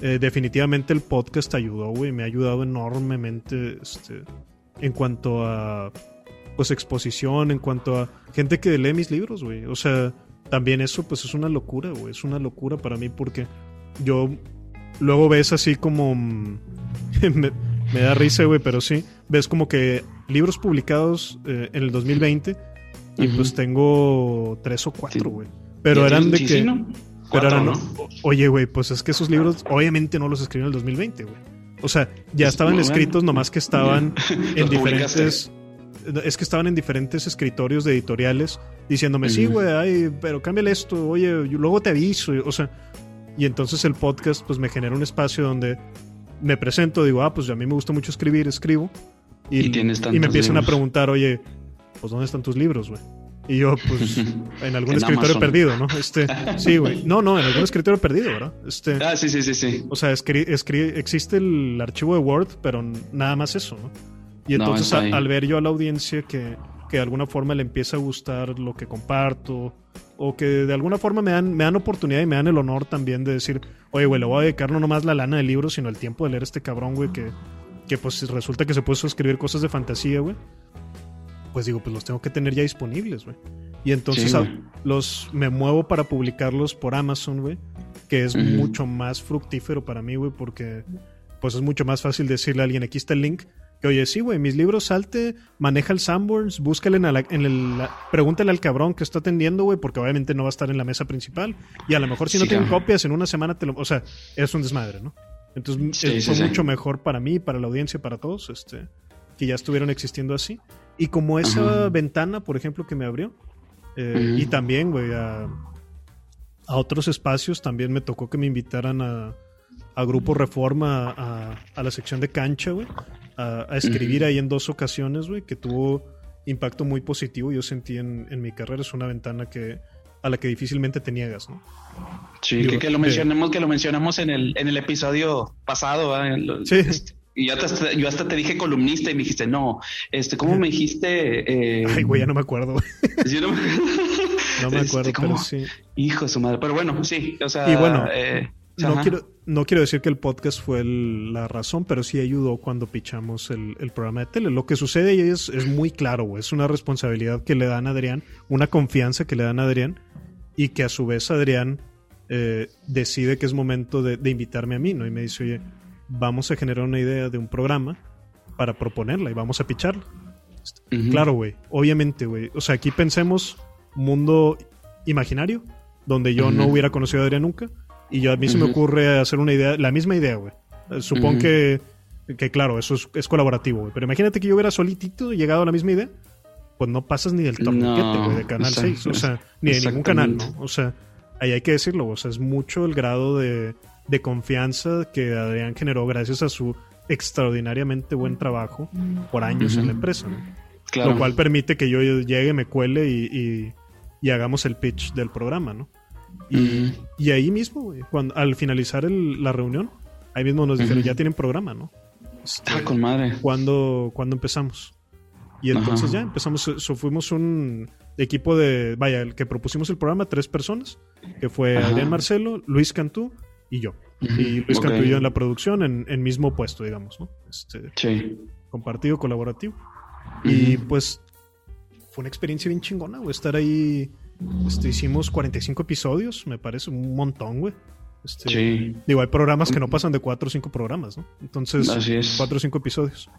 eh, definitivamente el podcast ayudó, güey. Me ha ayudado enormemente, este, en cuanto a, pues, exposición, en cuanto a gente que lee mis libros, güey. O sea, también eso, pues, es una locura, güey. Es una locura para mí porque yo luego ves así como... <laughs> Me da risa, güey, pero sí. Ves como que libros publicados eh, en el 2020 y pues tengo tres o cuatro, güey. Pero eran de que... Pero eran, ¿no? Oye, güey, pues es que esos libros obviamente no los escribí en el 2020, güey. O sea, ya estaban escritos, nomás que estaban <laughs> en diferentes... Es que estaban en diferentes escritorios de editoriales diciéndome, sí, güey, ay, pero cámbiale esto, oye, luego te aviso. O sea, y entonces el podcast pues me genera un espacio donde me presento, digo, ah, pues a mí me gusta mucho escribir, escribo. Y, me empiezan a preguntar, oye, pues ¿dónde están tus libros, güey? Y yo, pues, <laughs> en algún escritorio perdido, ¿no? Este, sí, güey. No, no, en algún escritorio perdido, ¿verdad? Este, ah, sí, sí, sí, sí. O sea, existe el archivo de Word, pero nada más eso, ¿no? Y entonces al ver yo a la audiencia que, que de alguna forma le empieza a gustar lo que comparto, o que de alguna forma me dan, me dan oportunidad y me dan el honor también de decir, oye, güey, le voy a dedicar no nomás la lana del libro, sino el tiempo de leer este cabrón, güey, que, que pues resulta que se puso a escribir cosas de fantasía, güey. Pues digo, pues los tengo que tener ya disponibles, güey. Y entonces los me muevo para publicarlos por Amazon, güey, que es mucho más fructífero para mí, güey, porque pues es mucho más fácil decirle a alguien, aquí está el link, oye, sí, güey, mis libros salte, maneja el Sanborns, búscale en, el, pregúntale al cabrón que está atendiendo, güey, porque obviamente no va a estar en la mesa principal. Y a lo mejor si no tienen copias en una semana te lo, o sea, es un desmadre, ¿no? Entonces es mucho mejor para mí, para la audiencia, para todos, este, que ya estuvieron existiendo así. Y como esa ventana, por ejemplo, que me abrió, eh, y también, güey, a, a, otros espacios, también me tocó que me invitaran a, a Grupo Reforma, a, a la sección de cancha, güey a, escribir ahí en dos ocasiones, güey, que tuvo impacto muy positivo. Yo sentí en, mi carrera, es una ventana que a la que difícilmente te niegas, ¿no? Sí, que, lo mencionemos, que lo mencionamos en el, en el episodio pasado, sí. Este, y yo hasta, yo hasta te dije columnista y me dijiste, no, este, ¿cómo me dijiste? Eh? Ay, güey, ya no me acuerdo. <laughs> no, me... Este, acuerdo, pero sí. Hijo de su madre. Pero bueno, sí, o sea. Y bueno, eh, no quiero, no quiero decir que el podcast fue la razón, pero sí ayudó cuando pichamos el, programa de tele. Lo que sucede es muy claro, Es una responsabilidad que le dan a Adrián, una confianza que le dan a Adrián, y que a su vez Adrián eh, decide que es momento de, invitarme a mí, ¿no? Y me dice, oye, vamos a generar una idea de un programa para proponerla y vamos a picharla. Claro, güey. Obviamente, güey. O sea, aquí pensemos mundo imaginario donde yo no hubiera conocido a Adrián nunca. Y yo, a mí se me ocurre hacer una idea, la misma idea, güey. Supongo que, que, claro, eso es, colaborativo, güey. Pero imagínate que yo hubiera solitito llegado a la misma idea. Pues no pasas ni del torniquete, güey, de Canal 6. O sea, ni de ningún canal, ¿no? O sea, ahí hay que decirlo, o sea, es mucho el grado de, de confianza que Adrián generó gracias a su extraordinariamente buen trabajo por años en la empresa. Lo cual permite que yo llegue, me cuele y, y, hagamos el pitch del programa, ¿no? Y, y ahí mismo, cuando, al finalizar la reunión, ahí mismo nos dijeron, ya tienen programa, ¿no? Está ah, con madre. ¿Cuándo, empezamos? Y entonces ya empezamos, fuimos un equipo de, vaya, el que propusimos el programa, tres personas, que fue Adrián Marcelo, Luis Cantú y yo. Y Luis Cantú y yo en la producción, en, en mismo puesto, digamos, ¿no? Este, sí. Compartido, colaborativo. Y pues fue una experiencia bien chingona, güey, estar ahí. Este, hicimos 45 episodios, me parece un montón, güey. Este, sí. Digo, hay programas que no pasan de 4 o 5 programas, ¿no? Entonces, 4 o 5 episodios.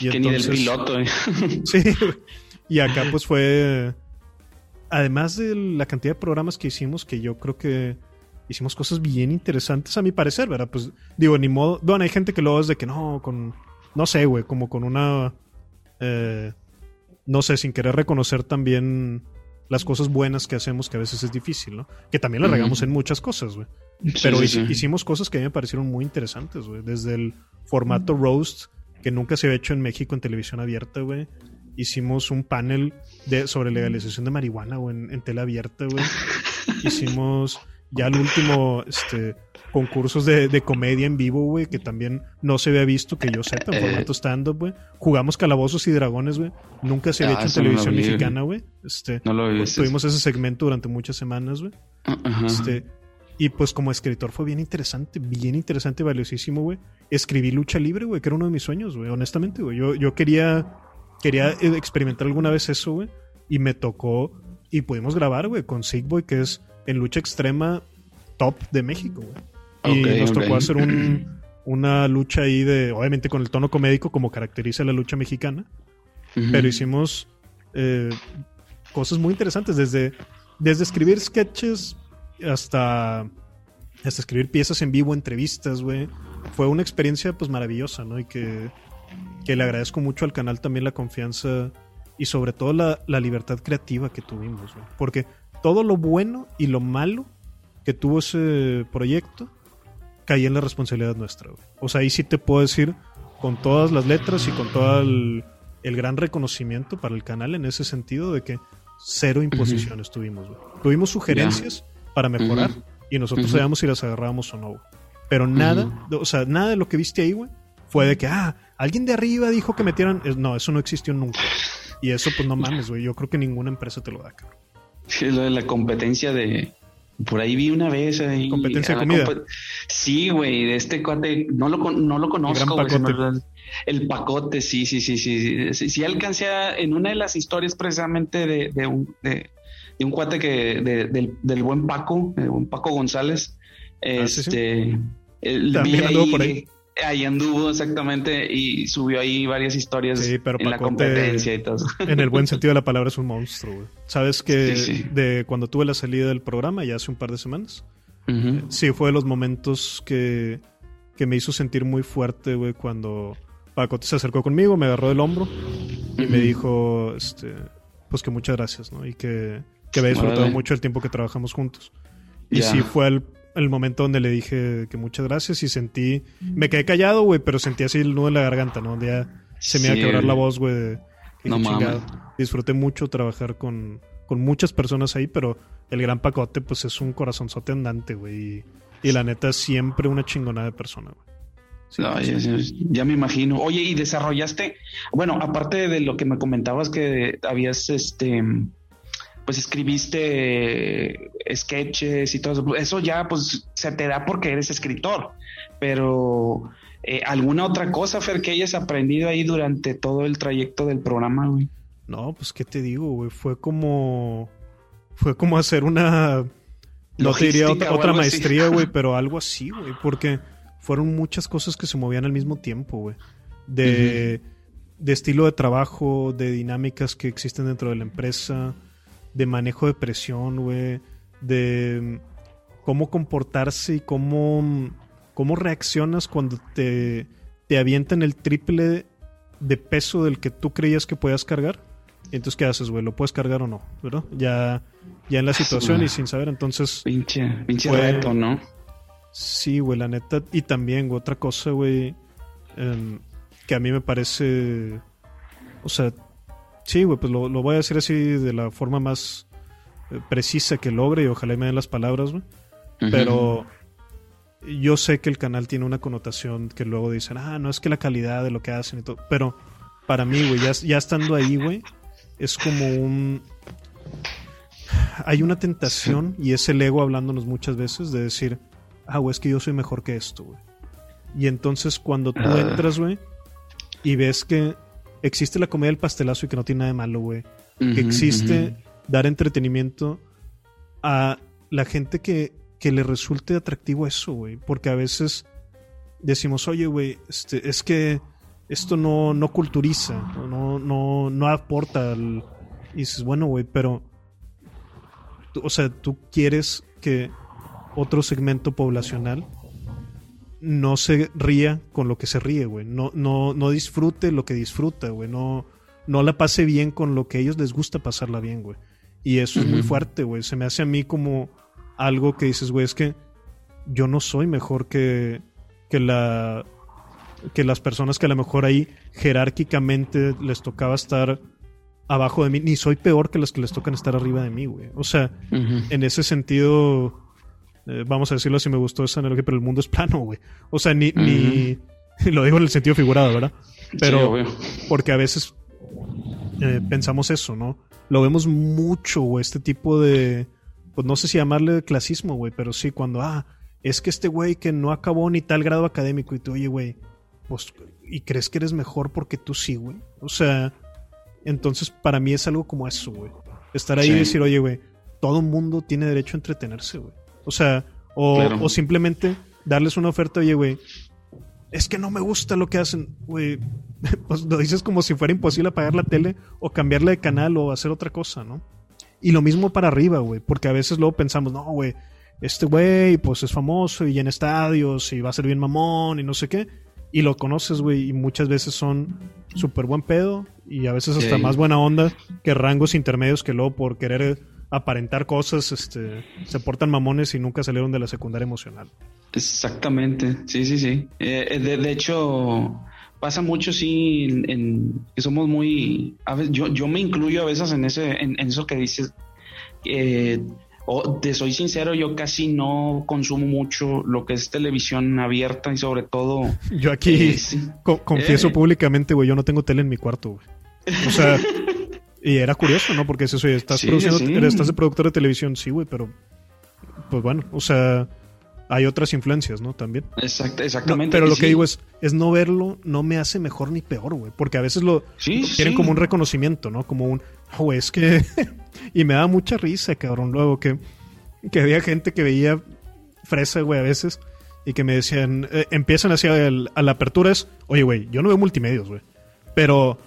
Y que ni del piloto, ¿eh? <laughs> sí, y acá pues fue... Además de la cantidad de programas que hicimos, que yo creo que hicimos cosas bien interesantes a mi parecer, ¿verdad? Pues digo, ni modo... Bueno, hay gente que luego es de que no, con... No sé, güey, como con una eh, no sé, sin querer reconocer también las cosas buenas que hacemos, que a veces es difícil, ¿no? Que también la regamos en muchas cosas, güey. Pero hicimos cosas que a mí me parecieron muy interesantes, güey. Desde el formato roast, que nunca se había hecho en México en televisión abierta, güey. Hicimos un panel de, sobre legalización de marihuana, güey, en, en tele abierta, güey. <laughs> Hicimos ya el último, este, concursos de, comedia en vivo, güey, que también no se había visto, que yo sepa, en eh. formato stand-up, güey. Jugamos Calabozos y Dragones, güey. Nunca se había ah, hecho en televisión mexicana, güey. Este, no lo vi. Pues, tuvimos ese segmento durante muchas semanas, güey. Este, y pues como escritor fue bien interesante, bien interesante, valiosísimo, güey. Escribí lucha libre, güey, que era uno de mis sueños, güey, honestamente, güey. Yo, yo quería, quería experimentar alguna vez eso, güey. Y me tocó, y pudimos grabar, güey, con Sigboy, que es en lucha extrema top de México, güey. Y nos tocó hacer <clears throat> una lucha ahí de, obviamente con el tono comédico como caracteriza la lucha mexicana, pero hicimos eh, cosas muy interesantes, desde, desde escribir sketches hasta, hasta escribir piezas en vivo, entrevistas, güey. Fue una experiencia pues maravillosa, ¿no? Y que, que le agradezco mucho al canal también la confianza y sobre todo la, la libertad creativa que tuvimos, güey. Porque todo lo bueno y lo malo que tuvo ese proyecto caía en la responsabilidad nuestra. O sea, ahí sí te puedo decir con todas las letras y con todo el, gran reconocimiento para el canal en ese sentido de que cero imposiciones tuvimos. Tuvimos sugerencias para mejorar y nosotros sabíamos si las agarrábamos o no. Pero nada, o sea, nada de lo que viste ahí, güey, fue de que, ah, alguien de arriba dijo que metieran... No, eso no existió nunca. Y eso, pues no mames, güey. Yo creo que ninguna empresa te lo da, cabrón. Sí, lo de la competencia de, por ahí vi una vez ahí. Competencia de comida. sí, güey, de este cuate, no lo, no lo conozco. El, pacote, sí, sí, sí, sí. Sí, alcancé en una de las historias precisamente de, de, un, de, un cuate que, del, del, buen Paco, un Paco González. Ah, este, También por ahí ahí anduvo exactamente y subió ahí varias historias en la competencia y todo. En el buen <laughs> sentido de la palabra es un monstruo, güey. Sabes que de cuando tuve la salida del programa, ya hace un par de semanas, sí fue de los momentos que, que me hizo sentir muy fuerte, güey, cuando Pacote se acercó conmigo, me agarró del hombro y me dijo, este, pues que muchas gracias, ¿no? Y que, que había disfrutado mucho el tiempo que trabajamos juntos. Y sí fue el el momento donde le dije que muchas gracias y sentí, me quedé callado, güey, pero sentí así el nudo en la garganta, ¿no? Donde ya se me iba a quebrar la voz, güey. No mames. Disfruté mucho trabajar con, con muchas personas ahí, pero el gran pacote, pues es un corazonzote andante, güey. Y, la neta, siempre una chingonada de persona, güey. no, ya, ya, me imagino. Oye, y desarrollaste, bueno, aparte de lo que me comentabas que habías este pues escribiste sketches y todo eso. Eso ya pues se te da porque eres escritor, pero eh, ¿alguna otra cosa, Fer, que hayas aprendido ahí durante todo el trayecto del programa, güey? No, pues qué te digo, güey, fue como fue como hacer una no te diría otra, maestría, güey, <laughs> pero algo así, güey, porque fueron muchas cosas que se movían al mismo tiempo, güey. De, de estilo de trabajo, de dinámicas que existen dentro de la empresa, de manejo de presión, güey, de cómo comportarse y cómo, cómo reaccionas cuando te, te avientan el triple de peso del que tú creías que podías cargar. Y entonces, ¿qué haces, güey? ¿Lo puedes cargar o no? ¿Verdad? Ya, ya en la situación y sin saber, entonces... Pinche, pinche reto, ¿no? Sí, güey, la neta. Y también, güey, otra cosa, güey, em, que a mí me parece... O sea, sí, güey, pues lo, voy a decir así de la forma más eh, precisa que logre y ojalá me den las palabras, güey. Pero yo sé que el canal tiene una connotación que luego dicen, ah, no es que la calidad de lo que hacen y todo. Pero para mí, güey, ya, ya estando ahí, güey, es como un... Hay una tentación y es el ego hablándonos muchas veces de decir, ah, güey, es que yo soy mejor que esto, güey. Y entonces cuando tú ah. entras, güey, y ves que existe la comedia del pastelazo y que no tiene nada de malo, güey. que existe dar entretenimiento a la gente que, que le resulte atractivo eso, güey. Porque a veces decimos, oye, güey, este, es que esto no, no culturiza, no, no, no aporta al... Y dices, bueno, güey, pero... O sea, tú quieres que otro segmento poblacional no se ría con lo que se ríe, güey. No, no, no disfrute lo que disfruta, güey. No, no la pase bien con lo que a ellos les gusta pasarla bien, güey. Y eso es muy fuerte, güey. Se me hace a mí como algo que dices, güey, es que yo no soy mejor que, que la que las personas que a lo mejor ahí jerárquicamente les tocaba estar abajo de mí, ni soy peor que las que les tocan estar arriba de mí, güey. O sea, en ese sentido, eh, vamos a decirlo si me gustó esa analogía, pero el mundo es plano, güey. O sea, ni, ni, <laughs> lo digo en el sentido figurado, ¿verdad? Pero, porque a veces eh, pensamos eso, ¿no? Lo vemos mucho, güey, este tipo de, pues no sé si llamarle clasismo, güey, pero sí, cuando, ah, es que este güey que no acabó ni tal grado académico y tú, oye, güey, pues, ¿y crees que eres mejor porque tú sí, güey? O sea, entonces para mí es algo como eso, güey. Estar ahí y decir, oye, güey, todo mundo tiene derecho a entretenerse, güey. O sea, o, simplemente darles una oferta, oye, güey, es que no me gusta lo que hacen, güey. <laughs> Pues lo dices como si fuera imposible apagar la tele o cambiarle de canal o hacer otra cosa, ¿no? Y lo mismo para arriba, güey, porque a veces luego pensamos, no, güey, este güey, pues es famoso y en estadios y va a ser bien mamón y no sé qué. Y lo conoces, güey, y muchas veces son súper buen pedo y a veces hasta más buena onda que rangos intermedios que luego por querer aparentar cosas, este, se portan mamones y nunca salieron de la secundaria emocional. Exactamente, sí, sí, sí. Eh, eh, de, hecho, pasa mucho, sí, en, que somos muy... A veces, yo, yo me incluyo a veces en, ese, en, eso que dices. Eh, o te soy sincero, yo casi no consumo mucho lo que es televisión abierta y sobre todo... Yo aquí confieso públicamente, güey, yo no tengo tele en mi cuarto, güey. O sea, <laughs> Y era curioso, ¿no? Porque es eso, estás produciendo, estás de productor de televisión, sí, güey, pero pues bueno, o sea, hay otras influencias, ¿no? También. Exacto, exactamente. pero lo que digo es, es no verlo no me hace mejor ni peor, güey, porque a veces lo quieren como un reconocimiento, ¿no? Como un, güey, es que... <laughs> y me da mucha risa, cabrón, luego que, que había gente que veía fresa, güey, a veces, y que me decían, eh, empiezan hacia a la apertura es, oye, güey, yo no veo multimedios, güey, pero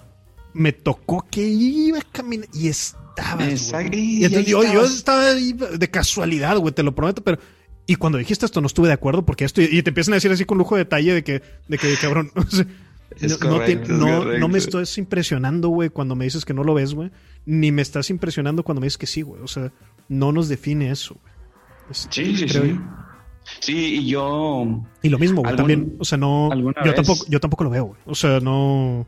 me tocó que iba a caminar y estaba. Y entonces yo, estaba ahí de casualidad, güey, te lo prometo, pero. Y cuando dijiste esto no estuve de acuerdo porque esto. Y te empiezan a decir así con lujo de detalle de que, de que cabrón. <laughs> no, no, me estás impresionando, güey, cuando me dices que no lo ves, güey. Ni me estás impresionando cuando me dices que sí, güey. O sea, no nos define eso, güey. Sí, sí, sí. Sí, y yo. Y lo mismo, güey, también. O sea, no. Yo tampoco, yo tampoco lo veo, güey. O sea, no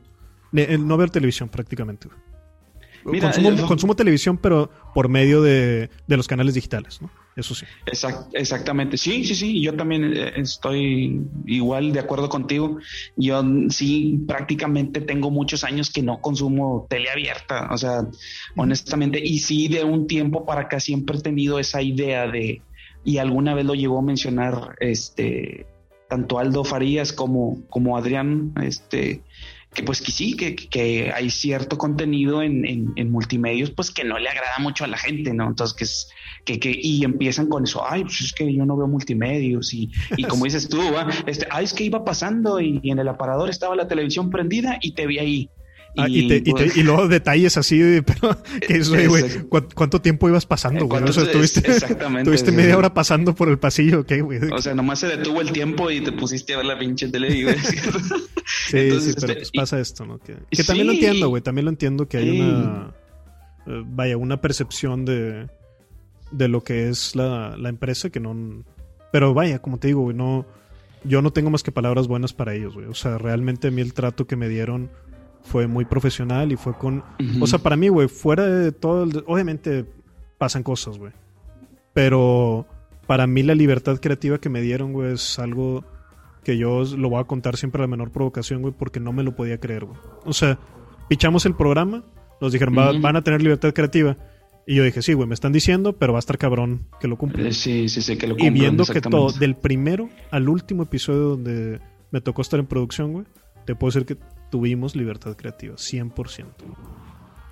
no ver televisión prácticamente. consumo, televisión, pero por medio de, los canales digitales, ¿no? Eso sí. exactamente. Sí, sí, sí. Yo también eh, estoy igual de acuerdo contigo. Yo sí, prácticamente tengo muchos años que no consumo tele abierta. O sea, honestamente, y sí, de un tiempo para acá siempre he tenido esa idea de, y alguna vez lo llegó a mencionar este tanto Aldo Farías como, como Adrián, este, que pues que sí, que, que hay cierto contenido en, en, multimedios pues que no le agrada mucho a la gente, ¿no? Entonces que es que, que y empiezan con eso, ay, pues es que yo no veo multimedios y, y como <laughs> dices tú, este, ay, es que iba pasando y, en el aparador estaba la televisión prendida y te vi ahí. Ah, y, te, y, pues luego detalles así, de, pero <laughs> que eso, güey, ¿cuánto tiempo ibas pasando, güey? O sea, estuviste, media hora pasando por el pasillo, ¿qué, güey? O sea, nomás se detuvo el tiempo y te pusiste a ver la pinche tele, güey. <laughs> sí, sí, pero pues pasa esto, ¿no? Que, que también lo entiendo, güey, también lo entiendo que hay una, eh, vaya, una percepción de, de lo que es la, la empresa que no... Pero vaya, como te digo, güey, no yo no tengo más que palabras buenas para ellos, güey. O sea, realmente a mí el trato que me dieron fue muy profesional y fue con... O sea, para mí, güey, fuera de todo... Obviamente pasan cosas, güey. Pero para mí la libertad creativa que me dieron, güey, es algo que yo lo voy a contar siempre a la menor provocación, güey, porque no me lo podía creer, güey. O sea, pichamos el programa, nos dijeron, van a tener libertad creativa. Y yo dije, sí, güey, me están diciendo, pero va a estar cabrón que lo cumplan. Eh, sí, sí, sí, que lo cumplan. Y viendo que todo, del primero al último episodio donde me tocó estar en producción, güey, te puedo decir que tuvimos libertad creativa, 100%.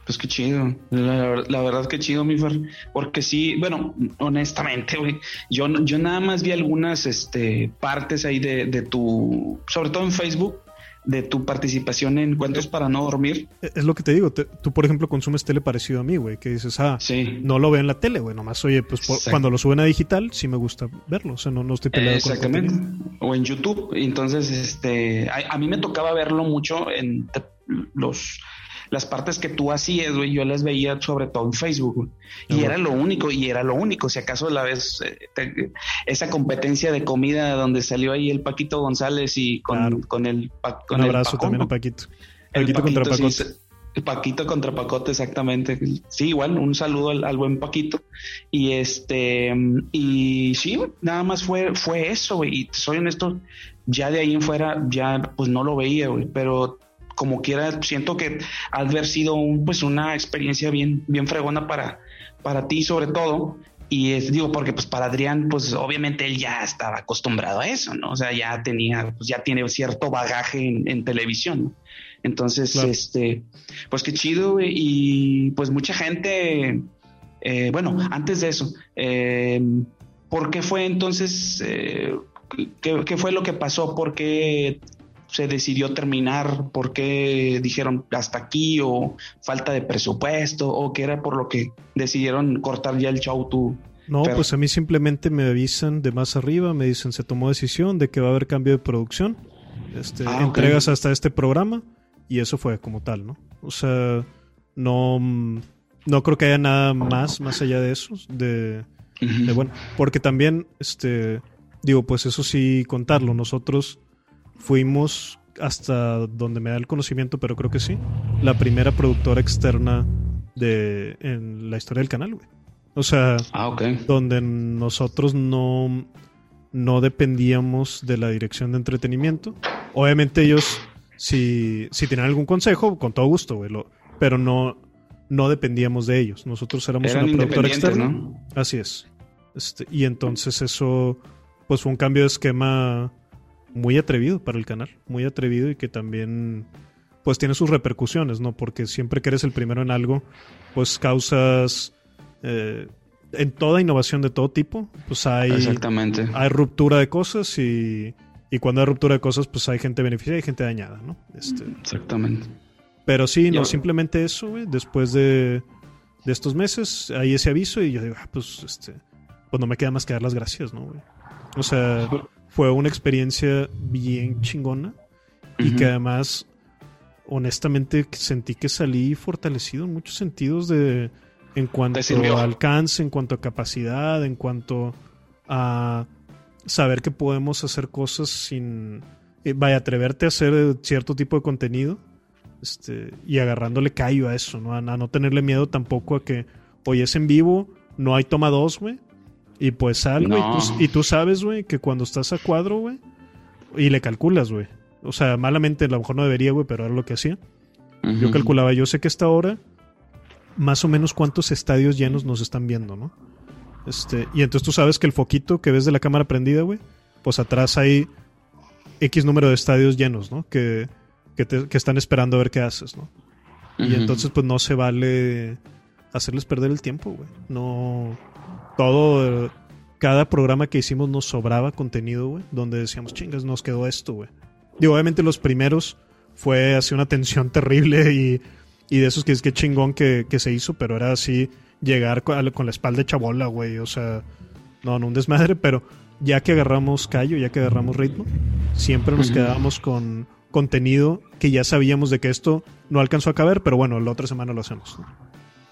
Pues qué chido. La, verdad que chido, mi Fer. Porque sí, bueno, honestamente, güey, yo, yo nada más vi algunas este, partes ahí de, de tu, sobre todo en Facebook, de tu participación en Cuentos para no dormir. Es lo que te digo, tú por ejemplo consumes tele parecido a mí, güey, que dices, ah, no lo veo en la tele, güey, nomás oye, pues cuando lo suben a digital sí me gusta verlo, o sea, no, no estoy peleado Exactamente. o en YouTube, entonces, este, a, a, mí me tocaba verlo mucho en los las partes que tú hacías, güey, yo las veía sobre todo en Facebook, Y era lo único, y era lo único. Si acaso la vez, eh, esa competencia de comida donde salió ahí el Paquito González y con, con el. Con Un abrazo también a Paquito. Paquito, contra Pacote. Paquito contra Pacote, exactamente. Sí, igual, un saludo al, buen Paquito. Y este, y sí, nada más fue, fue eso, güey. Y soy honesto, ya de ahí en fuera, ya pues no lo veía, güey. Pero como quiera, siento que ha haber sido un, pues una experiencia bien, bien fregona para, para ti sobre todo. Y es, digo, porque pues para Adrián, pues obviamente él ya estaba acostumbrado a eso, ¿no? O sea, ya tenía, pues ya tiene cierto bagaje en, televisión, Entonces, este, pues qué chido, y pues mucha gente, eh, bueno, antes de eso, eh, ¿por qué fue entonces, eh, ¿qué, ¿qué, fue lo que pasó? ¿Por qué se decidió terminar? ¿Por qué dijeron hasta aquí o falta de presupuesto o qué era por lo que decidieron cortar ya el show tú? No, pues a mí simplemente me avisan de más arriba, me dicen se tomó decisión de que va a haber cambio de producción, este, ah, entregas hasta este programa y eso fue como tal, ¿no? O sea, no, no creo que haya nada más más allá de eso, de, de bueno, porque también, este, digo, pues eso sí contarlo, nosotros fuimos hasta donde me da el conocimiento, pero creo que sí, la primera productora externa de en la historia del canal, güey. O sea, ah, donde nosotros no, no dependíamos de la dirección de entretenimiento. Obviamente ellos, si, si tienen algún consejo, con todo gusto, güey, pero no, no dependíamos de ellos. Nosotros éramos una productora externa. Así es. Este, y entonces eso, pues fue un cambio de esquema muy atrevido para el canal, muy atrevido y que también pues tiene sus repercusiones, ¿no? Porque siempre que eres el primero en algo, pues causas eh, en toda innovación de todo tipo, pues hay, Exactamente. hay ruptura de cosas y, y, cuando hay ruptura de cosas, pues hay gente beneficiada y gente dañada, ¿no? Este, Exactamente. Pero sí, no, simplemente eso, güey, después de, de, estos meses, hay ese aviso y yo digo, ah, pues, este, pues no me queda más que dar las gracias, ¿no, güey? O sea, fue una experiencia bien chingona y que además, honestamente, sentí que salí fortalecido en muchos sentidos de en cuanto a alcance, en cuanto a capacidad, en cuanto a saber que podemos hacer cosas sin eh, vaya atreverte a hacer cierto tipo de contenido este, y agarrándole callo a eso, ¿no? A, no tenerle miedo tampoco a que, hoy es en vivo, no hay toma dos, güey. Y pues sal, güey. Y, tú sabes, güey, que cuando estás a cuadro, güey, y le calculas, güey. O sea, malamente a lo mejor no debería, güey, pero era lo que hacía. Yo calculaba, yo sé que esta hora, más o menos cuántos estadios llenos nos están viendo, ¿no? Este, y entonces tú sabes que el foquito que ves de la cámara prendida, güey, pues atrás hay X número de estadios llenos, ¿no? Que, que, que están esperando a ver qué haces, ¿no? Y entonces, pues no se vale hacerles perder el tiempo, güey. No todo, cada programa que hicimos nos sobraba contenido, güey, donde decíamos, chingas, nos quedó esto, güey. Digo, obviamente los primeros fue así una tensión <laughs> terrible y, y de esos que es que chingón que, que, se hizo, pero era así llegar con, con la espalda hecha bola, güey. O sea, no, no un desmadre, pero ya que agarramos callo, ya que agarramos ritmo, siempre nos quedábamos con contenido que ya sabíamos de que esto no alcanzó a caber, pero bueno, la otra semana lo hacemos.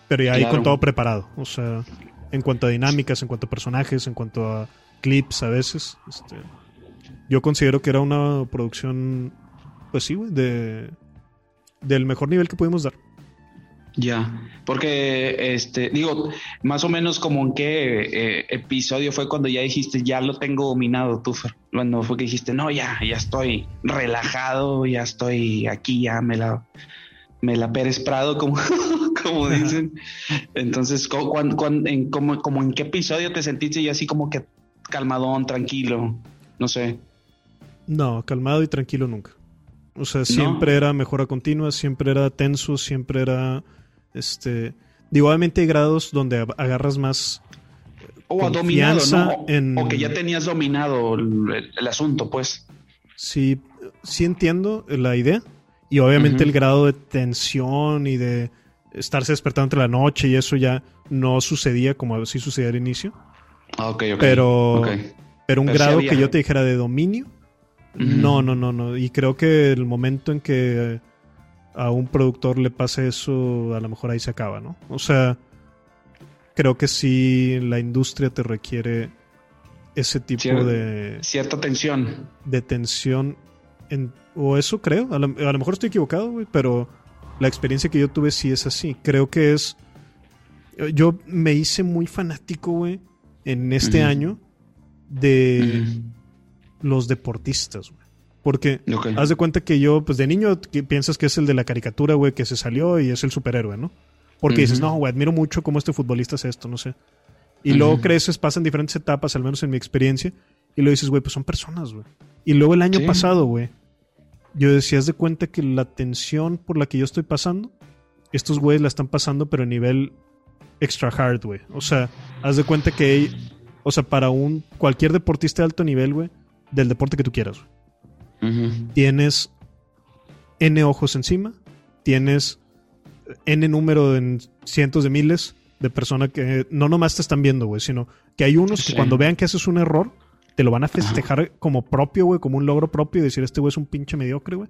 Pero ya ahí con todo preparado. O sea, en cuanto a dinámicas, en cuanto a personajes, en cuanto a clips a veces. Este, yo considero que era una producción, pues sí, güey, de, del mejor nivel que pudimos dar. Ya, porque este, digo, más o menos como en qué eh, episodio fue cuando ya dijiste, ya lo tengo dominado, tú, Cuando fue que dijiste, no, ya, ya estoy relajado, ya estoy aquí, ya me la, me la Pérez Prado, como, <laughs> como dicen. Entonces, en, como, como en qué episodio te sentiste ya así como que calmadón, tranquilo? No sé. No, calmado y tranquilo nunca. O sea, siempre era mejora continua, siempre era tenso, siempre era este, digo, obviamente hay grados donde agarras más o dominado, ¿no? O que ya tenías dominado el, asunto, pues. Sí, sí entiendo la idea. Y obviamente el grado de tensión y de estarse despertando entre la noche y eso ya no sucedía como así sucedía al inicio. Ah, ok, ok. Pero, pero un grado que yo te dijera de dominio, no, no, no, no. Y creo que el momento en que a un productor le pase eso, a lo mejor ahí se acaba, ¿no? O sea, creo que sí la industria te requiere ese tipo de... Cierta tensión. De tensión. En, o eso creo. A lo, mejor estoy equivocado, güey, pero la experiencia que yo tuve sí es así. Creo que es... Yo me hice muy fanático, güey, en este año de los deportistas, güey. Porque haz de cuenta que yo, pues de niño piensas que es el de la caricatura, güey, que se salió y es el superhéroe, ¿no? Porque dices, no, güey, admiro mucho cómo este futbolista hace esto, no sé. Y luego creces, pasan diferentes etapas, al menos en mi experiencia, y lo dices, güey, pues son personas, güey. Y luego el año pasado, güey, yo decía, haz de cuenta que la tensión por la que yo estoy pasando, estos güeyes la están pasando, pero a nivel extra hard, güey. O sea, haz de cuenta que, o sea, para un cualquier deportista de alto nivel, güey, del deporte que tú quieras, güey. Tienes N ojos encima, tienes N número en cientos de miles de personas que no nomás te están viendo, güey, sino que hay unos que cuando vean que haces un error, te lo van a festejar como propio, güey, como un logro propio y decir, este güey es un pinche mediocre, güey.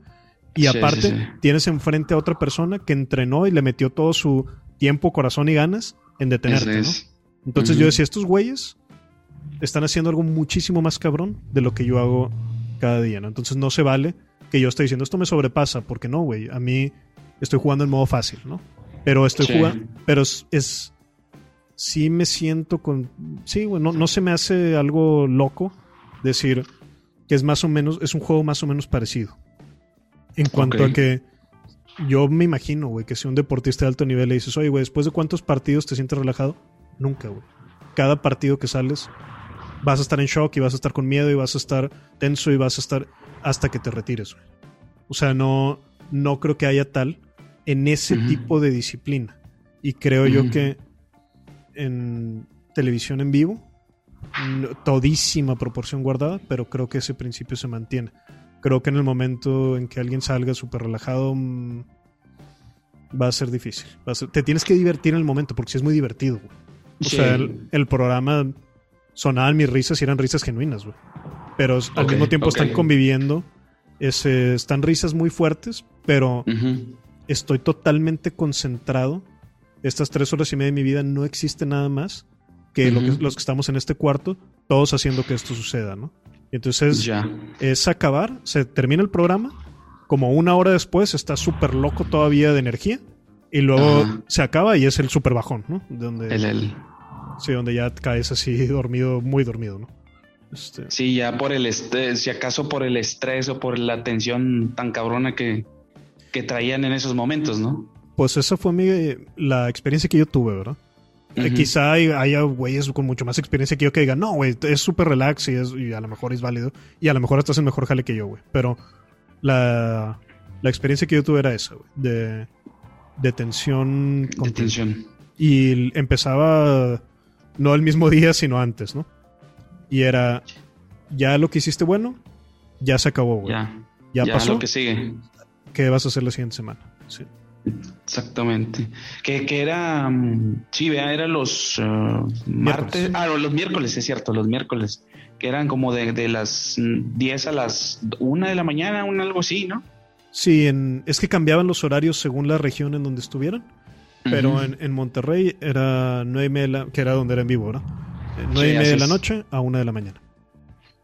Y aparte, tienes enfrente a otra persona que entrenó y le metió todo su tiempo, corazón y ganas en detenerte, ¿no? Entonces yo decía, estos güeyes están haciendo algo muchísimo más cabrón de lo que yo hago cada día, ¿no? Entonces no se vale que yo esté diciendo esto me sobrepasa, porque no, güey. A mí estoy jugando en modo fácil, ¿no? Pero estoy jugando, pero es, sí me siento con, sí, güey, no, se me hace algo loco decir que es más o menos, es un juego más o menos parecido. En cuanto a que yo me imagino, güey, que si un deportista de alto nivel le dices, oye, güey, después de cuántos partidos te sientes relajado, nunca, güey. Cada partido que sales vas a estar en shock y vas a estar con miedo y vas a estar tenso y vas a estar hasta que te retires. O sea, no, no creo que haya tal en ese tipo de disciplina. Y creo yo que en televisión en vivo, todísima proporción guardada, pero creo que ese principio se mantiene. Creo que en el momento en que alguien salga súper relajado, mm, va a ser difícil. te tienes que divertir en el momento, porque sí es muy divertido. O sea, el programa sonaban mis risas y eran risas genuinas, güey. Pero al mismo tiempo están conviviendo. están risas muy fuertes, pero estoy totalmente concentrado. Estas tres horas y media de mi vida no existe nada más que, los que estamos en este cuarto, todos haciendo que esto suceda, ¿no? Entonces es acabar, se termina el programa, como una hora después está súper loco todavía de energía, y luego se acaba y es el súper bajón, ¿no? Donde, el, Sí, donde ya caes así dormido, muy dormido, ¿no? Este... Sí, ya por el estrés, si acaso por el estrés o por la tensión tan cabrona que, que traían en esos momentos, ¿no? Pues esa fue mi, la experiencia que yo tuve, ¿verdad? Eh, quizá haya güeyes con mucho más experiencia que yo que digan, no, güey, es súper relax y, es, y a lo mejor es válido. Y a lo mejor estás en mejor jale que yo, güey. Pero la, la experiencia que yo tuve era esa, güey. De, de tensión. De tensión. Y empezaba no el mismo <laughs> día, sino antes, ¿no? Y era, ya lo que hiciste bueno, ya se acabó, güey. Ya, ya, pasó. lo que sigue. qué vas a hacer la siguiente semana. Sí. Exactamente. Que, que era, mm, sí, vea, era los uh, martes, ah, los miércoles, es cierto, los miércoles, que eran como de, de las 10 a las 1 de la mañana, un algo así, ¿no? Sí, en, es que cambiaban los horarios según la región en donde estuvieran. Pero en, en, Monterrey era nueve y media, que era donde era en vivo, ¿verdad? Nueve y media de la noche a una de la mañana.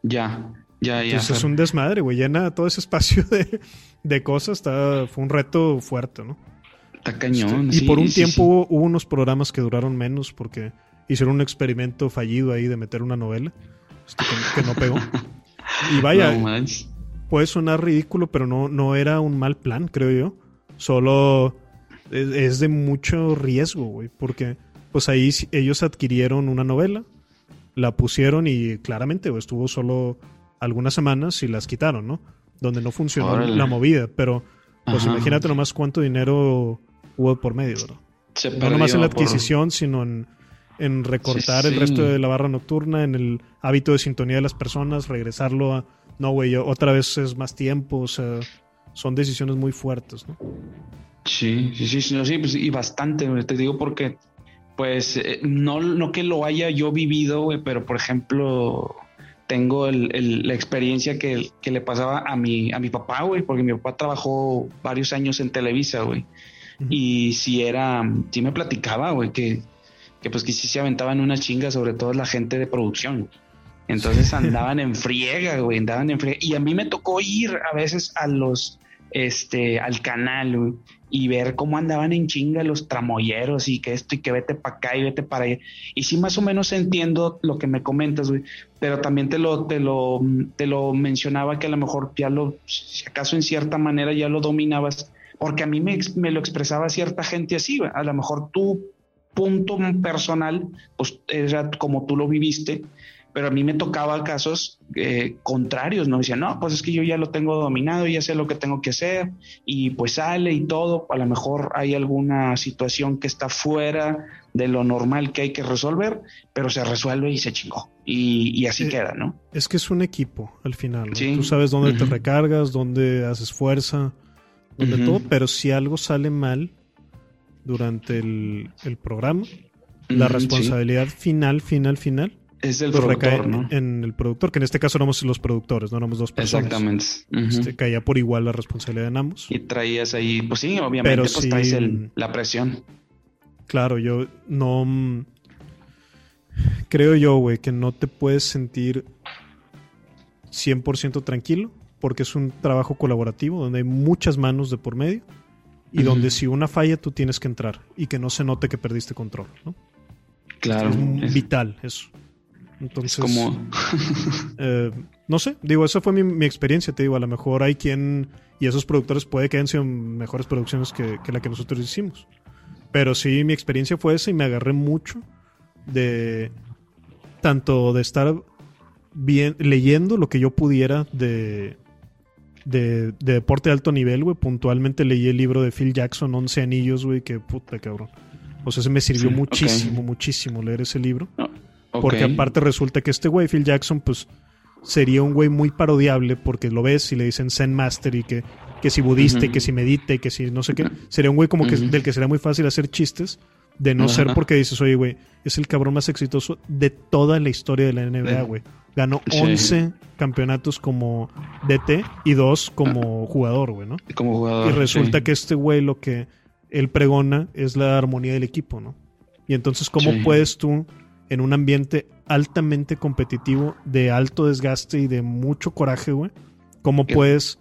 Ya, ya, ya. Entonces es un desmadre, güey. Llena todo ese espacio de, de cosas. Está, fue un reto fuerte, ¿no? Está cañón. Este, y por un tiempo Hubo, hubo, unos programas que duraron menos porque hicieron un experimento fallido ahí de meter una novela este, que, que, no pegó. <laughs> Y vaya, no puede sonar ridículo, pero no, no era un mal plan, creo yo. Solo es, es de mucho riesgo, güey, porque pues ahí ellos adquirieron una novela, la pusieron y claramente güey, estuvo solo algunas semanas y las quitaron, ¿no? Donde no funcionó Órale. la movida, pero pues Ajá. imagínate nomás cuánto dinero hubo por medio, ¿verdad? Se no nomás en la adquisición, por... sino en, en recortar sí, sí. el resto de la barra nocturna, en el hábito de sintonía de las personas, regresarlo a, no, güey, otra vez es más tiempo, o sea, son decisiones muy fuertes, ¿no? Sí, sí, sí, sí, sí pues, y bastante, te digo porque, pues, eh, no, no que lo haya yo vivido, güey, pero por ejemplo, tengo el, el, la experiencia que, que, le pasaba a mi, a mi papá, güey, porque mi papá trabajó varios años en Televisa, güey. Uh -huh. Y si era, si me platicaba, güey, que, que pues que sí se aventaban una chinga, sobre todo la gente de producción. Entonces <laughs> andaban en friega, güey, andaban en friega. Y a mí me tocó ir a veces a los, este, al canal, y ver cómo andaban en chinga los tramoyeros y que esto y que vete para acá y vete para allá. Y sí, más o menos entiendo lo que me comentas, güey, pero también te lo, te lo, te lo mencionaba que a lo mejor ya lo, si acaso en cierta manera ya lo dominabas, porque a mí me, me lo expresaba cierta gente así, a lo mejor tu punto personal, pues era como tú lo viviste, pero a mí me tocaba casos eh, contrarios, ¿no? Decía, no, pues es que yo ya lo tengo dominado, ya sé lo que tengo que hacer, y pues sale y todo, a lo mejor hay alguna situación que está fuera de lo normal que hay que resolver, pero se resuelve y se chingó, y, y así eh, queda, ¿no? Es que es un equipo al final, ¿no? sí. tú sabes dónde uh -huh. te recargas, dónde haces fuerza, dónde uh -huh. todo, pero si algo sale mal durante el, el programa, uh -huh, la responsabilidad sí. final, final, final es el productor, ¿no? En el productor, que en este caso éramos los productores, no éramos dos personas. Exactamente. Uh -huh. este, caía por igual la responsabilidad en ambos. Y traías ahí, pues sí, obviamente, Pero pues sí, traes el, la presión. Claro, yo no. Mm, creo yo, güey, que no te puedes sentir 100% tranquilo, porque es un trabajo colaborativo donde hay muchas manos de por medio y uh -huh. donde si una falla tú tienes que entrar y que no se note que perdiste control, ¿no? Claro. Es, es vital eso. Entonces, como... <laughs> eh, no sé, digo, esa fue mi, mi, experiencia, te digo, a lo mejor hay quien, y esos productores puede que hayan sido mejores producciones que, que la que nosotros hicimos. Pero sí, mi experiencia fue esa y me agarré mucho de tanto de estar bien leyendo lo que yo pudiera de, de, de deporte de alto nivel, güey. Puntualmente leí el libro de Phil Jackson, 11 anillos, güey, que puta cabrón. O sea, se me sirvió sí, muchísimo, okay. muchísimo leer ese libro. No. Okay. Porque aparte resulta que este güey, Phil Jackson, pues sería un güey muy parodiable porque lo ves y le dicen Zen Master y que, que si budista uh -huh. que si medita y que si no sé qué. Sería un güey como uh -huh. que del que sería muy fácil hacer chistes de no uh -huh. ser porque dices, oye, güey, es el cabrón más exitoso de toda la historia de la NBA, güey. Ganó sí. 11 campeonatos como DT y dos como ah. jugador, güey, ¿no? Como jugador. Y resulta sí. que este güey lo que él pregona es la armonía del equipo, ¿no? Y entonces, ¿cómo sí. puedes tú en un ambiente altamente competitivo, de alto desgaste y de mucho coraje, güey, ¿cómo puedes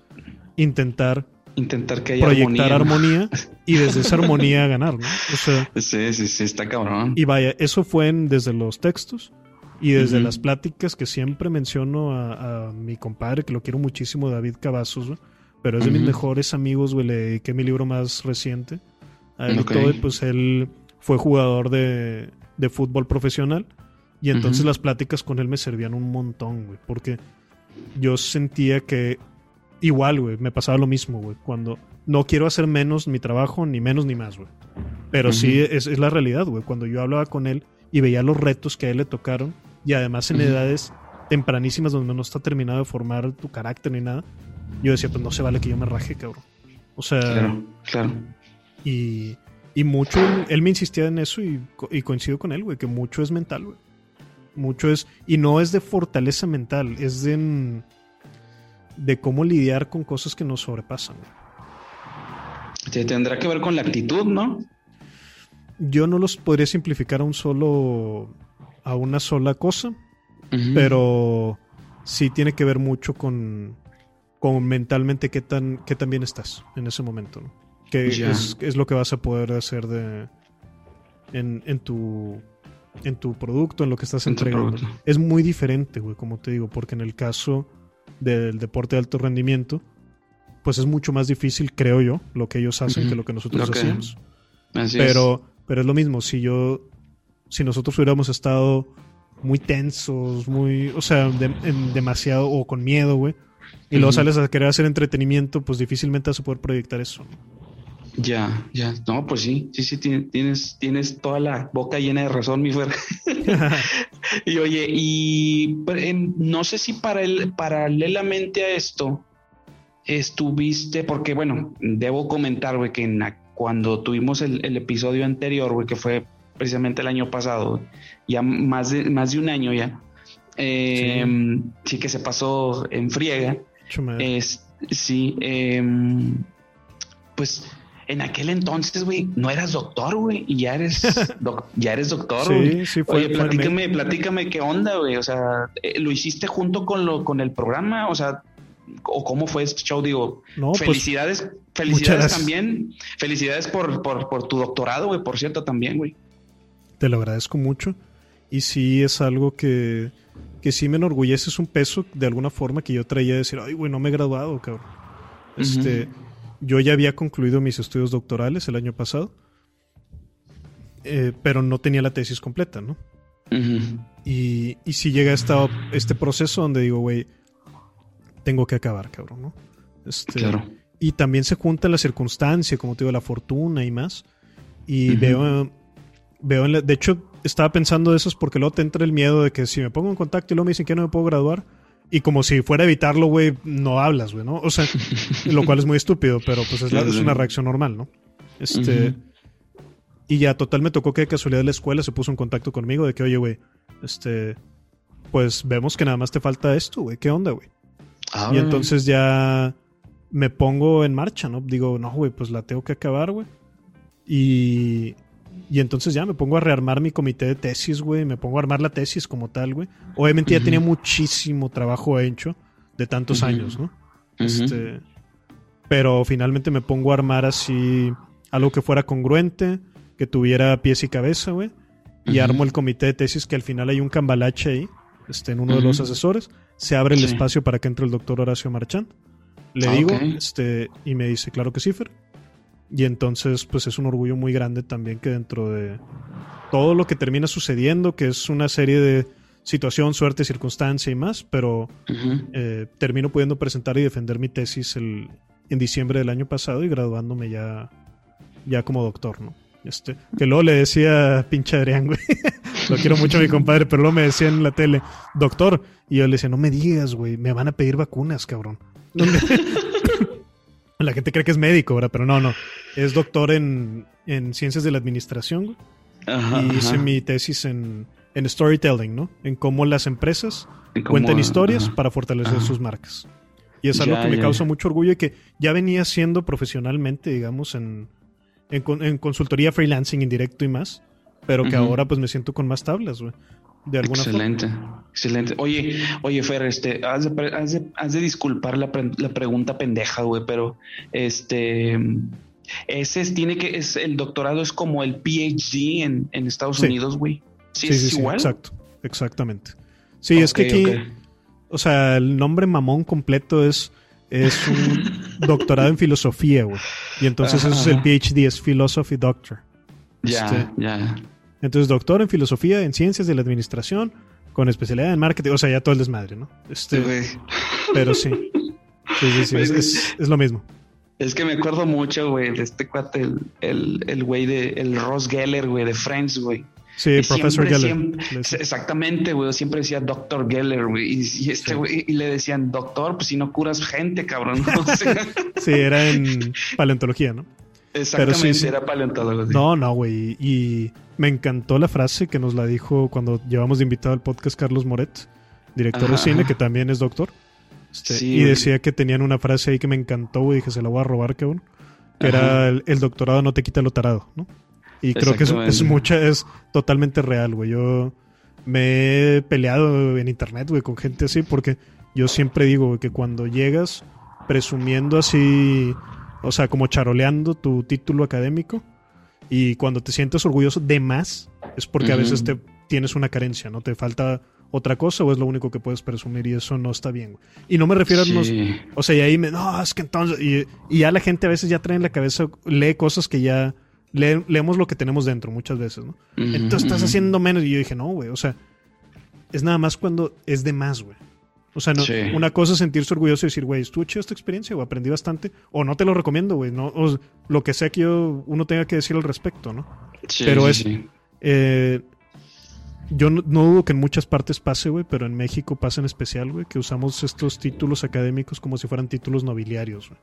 intentar intentar que haya proyectar armonía, armonía y desde esa armonía <laughs> ganar, ¿no? O sea, sí, sí, sí, está cabrón. Y vaya, eso fue en, desde los textos y desde uh -huh. las pláticas que siempre menciono a, a, mi compadre, que lo quiero muchísimo, David Cavazos, güey, pero es de uh -huh. mis mejores amigos, güey, le dediqué mi libro más reciente a él okay. y todo, y pues él fue jugador de, de fútbol profesional. Y entonces uh -huh. las pláticas con él me servían un montón, güey. Porque yo sentía que igual, güey, me pasaba lo mismo, güey. Cuando no quiero hacer menos mi trabajo, ni menos ni más, güey. Pero uh -huh. sí es, es, la realidad, güey. Cuando yo hablaba con él y veía los retos que a él le tocaron, y además en uh -huh. edades tempranísimas donde no está terminado de formar tu carácter ni nada, yo decía, pues no se vale que yo me raje, cabrón. O sea, Claro, claro. y, y mucho, él me insistía en eso y, y coincido con él, güey, que mucho es mental, güey. Mucho es, y no es de fortaleza mental, es de, de cómo lidiar con cosas que nos sobrepasan. Te- Tendrá que ver con la actitud, ¿no? Yo no los podría simplificar a un solo, a una sola cosa, pero sí tiene que ver mucho con, con mentalmente qué tan, qué tan bien estás en ese momento, ¿no? Que es, es lo que vas a poder hacer de en, en tu en tu producto, en lo que estás En entregando. Es muy diferente, güey, como te digo, porque en el caso del deporte de alto rendimiento, pues es mucho más difícil, creo yo, lo que ellos hacen que lo que nosotros Lo que- hacíamos. Así es. Pero, pero es lo mismo, si yo, si nosotros hubiéramos estado muy tensos, muy, o sea, de- en demasiado o con miedo, güey, y luego sales a querer hacer entretenimiento, pues difícilmente vas a poder proyectar eso. Ya, ya. No, pues sí, sí, sí, ti- tienes, tienes toda la boca llena de razón, mi Fer. <laughs> <laughs> y oye, y em, no sé si para el, paralelamente a esto estuviste, porque bueno, debo comentar, güey, que en cuando tuvimos el, el episodio anterior, güey, que fue precisamente el año pasado, ya más de, más de un año ya, eh, sí. que se pasó en friega. Es, sí, em, pues en aquel entonces, güey, no eras doctor, güey, y ya eres, <laughs> doc- ya eres doctor, güey. sí, sí, fue. Oye, platícame, platícame qué onda, güey. O sea, eh, ¿lo hiciste junto con lo, con el programa? O sea, o cómo fue este show, digo, no, pues, felicidades, felicidades también, felicidades por, por, por tu doctorado, güey, por cierto, también, güey. te lo agradezco mucho. Y sí es algo que, que sí me enorgullece, es un peso de alguna forma que yo traía de decir, ay, güey, no me he graduado, cabrón. Este, yo ya había concluido mis estudios doctorales el año pasado, eh, pero no tenía la tesis completa, ¿no? Y, y si llega esta, este proceso donde digo, güey, tengo que acabar, cabrón, ¿no? Este, Claro. Y también se junta la circunstancia, como te digo, la fortuna y más. Y veo, veo en la- de hecho, estaba pensando de eso es porque luego te entra el miedo de que si me pongo en contacto y luego me dicen que no me puedo graduar, y como si fuera a evitarlo, güey, no hablas, güey, ¿no? O sea, <laughs> lo cual es muy estúpido, pero pues es, la- es una reacción normal, ¿no? Este. Y ya total me tocó que de casualidad la escuela se puso en contacto conmigo de que, oye, güey, este. Pues vemos que nada más te falta esto, güey. ¿Qué onda, güey? Ah, Y entonces ya me pongo en marcha, ¿no? Digo, no, güey, pues la tengo que acabar, güey. Y, y entonces ya me pongo a rearmar mi comité de tesis, güey. Me pongo a armar la tesis como tal, güey. Obviamente ya tenía muchísimo trabajo hecho de tantos años, ¿no? Este, pero finalmente me pongo a armar así algo que fuera congruente, que tuviera pies y cabeza, güey. Y armo el comité de tesis que al final hay un cambalache ahí, este, en uno de los asesores. Se abre el Sí. espacio para que entre el doctor Horacio Marchand. Le Ah, digo, este, y me dice, claro que sí, Fer. Y entonces, pues es un orgullo muy grande también que dentro de todo lo que termina sucediendo, que es una serie de situación, suerte, circunstancia y más, pero eh, termino pudiendo presentar y defender mi tesis el, en diciembre del año pasado y graduándome ya, ya como doctor, ¿no? Este, que luego le decía pinche Adrián, güey. <laughs> Lo quiero mucho a mi compadre, pero luego me decía en la tele, doctor. Y yo le decía, no me digas, güey, me van a pedir vacunas, cabrón. <laughs> la gente cree que es médico, ¿verdad? Pero no, no. Es doctor en, en ciencias de la administración, güey. Ajá, y hice ajá. mi tesis en, en storytelling, ¿no? En cómo las empresas cuentan historias ajá. para fortalecer sus marcas. Y es algo Ya, que me ya, causa ya. mucho orgullo y que ya venía haciendo profesionalmente, digamos, en, en, en consultoría freelancing indirecto y más, pero que ahora pues me siento con más tablas, güey. De alguna forma. Excelente, excelente. Oye, oye, Fer, este, has de, has de- has de disculpar la, pre- la pregunta pendeja, güey, pero este, ese es, tiene que, es, el doctorado es como el PhD en, en Estados Sí. Unidos, güey. Sí, Sí, es sí, igual. exacto, exactamente. Sí, es que aquí, o sea, el nombre mamón completo es, es un <laughs> doctorado en filosofía, güey. Y entonces Ajá, eso es el. PhD, es Philosophy Doctor. Ya, Este, ya. Entonces, doctor en filosofía, en ciencias de la administración, con especialidad en marketing, o sea, ya todo el desmadre, ¿no? Este, Sí, pero sí. Sí, sí, sí, es, es- es lo mismo. Es que me acuerdo mucho, güey, de este cuate, el, el, el güey de, el Ross Geller, güey, de Friends, güey. Sí, profesor Geller. exactamente, güey. Siempre decía doctor Geller, güey. Y, este, y le decían, doctor, pues si no curas gente, cabrón. <laughs> sí, era en paleontología, ¿no? Exactamente, era paleontología. No, no, güey. Y me encantó la frase que nos la dijo cuando llevamos de invitado al podcast Carlos Moret, director de cine, que también es doctor. Este, y decía que tenían una frase ahí que me encantó, güey. Dije, se la voy a robar, cabrón. Que era el, el, doctorado no te quita lo tarado, ¿no? Y creo que es, es mucha, es totalmente real, güey. Yo me he peleado en internet, güey, con gente así, porque yo siempre digo que cuando llegas presumiendo así, o sea, como charoleando tu título académico, y cuando te sientes orgulloso de más, es porque a veces te tienes una carencia, ¿no? Te falta otra cosa o es lo único que puedes presumir y eso no está bien, güey. Y no me refiero a unos, o sea, y ahí me, no, es que entonces, y, y, ya la gente a veces ya trae en la cabeza, lee cosas que ya leemos lo que tenemos dentro muchas veces, ¿no? Entonces estás haciendo menos. Y yo dije, no, güey, o sea, es nada más cuando es de más, güey. O sea, no, una cosa es sentirse orgulloso y decir, güey, estuvo chido esta experiencia, güey, aprendí bastante. O no te lo recomiendo, güey. No, o lo que sea que yo, uno tenga que decir al respecto, ¿no? pero es. Eh, yo no, dudo que en muchas partes pase, güey, pero en México pasa en especial, güey, que usamos estos títulos académicos como si fueran títulos nobiliarios, güey.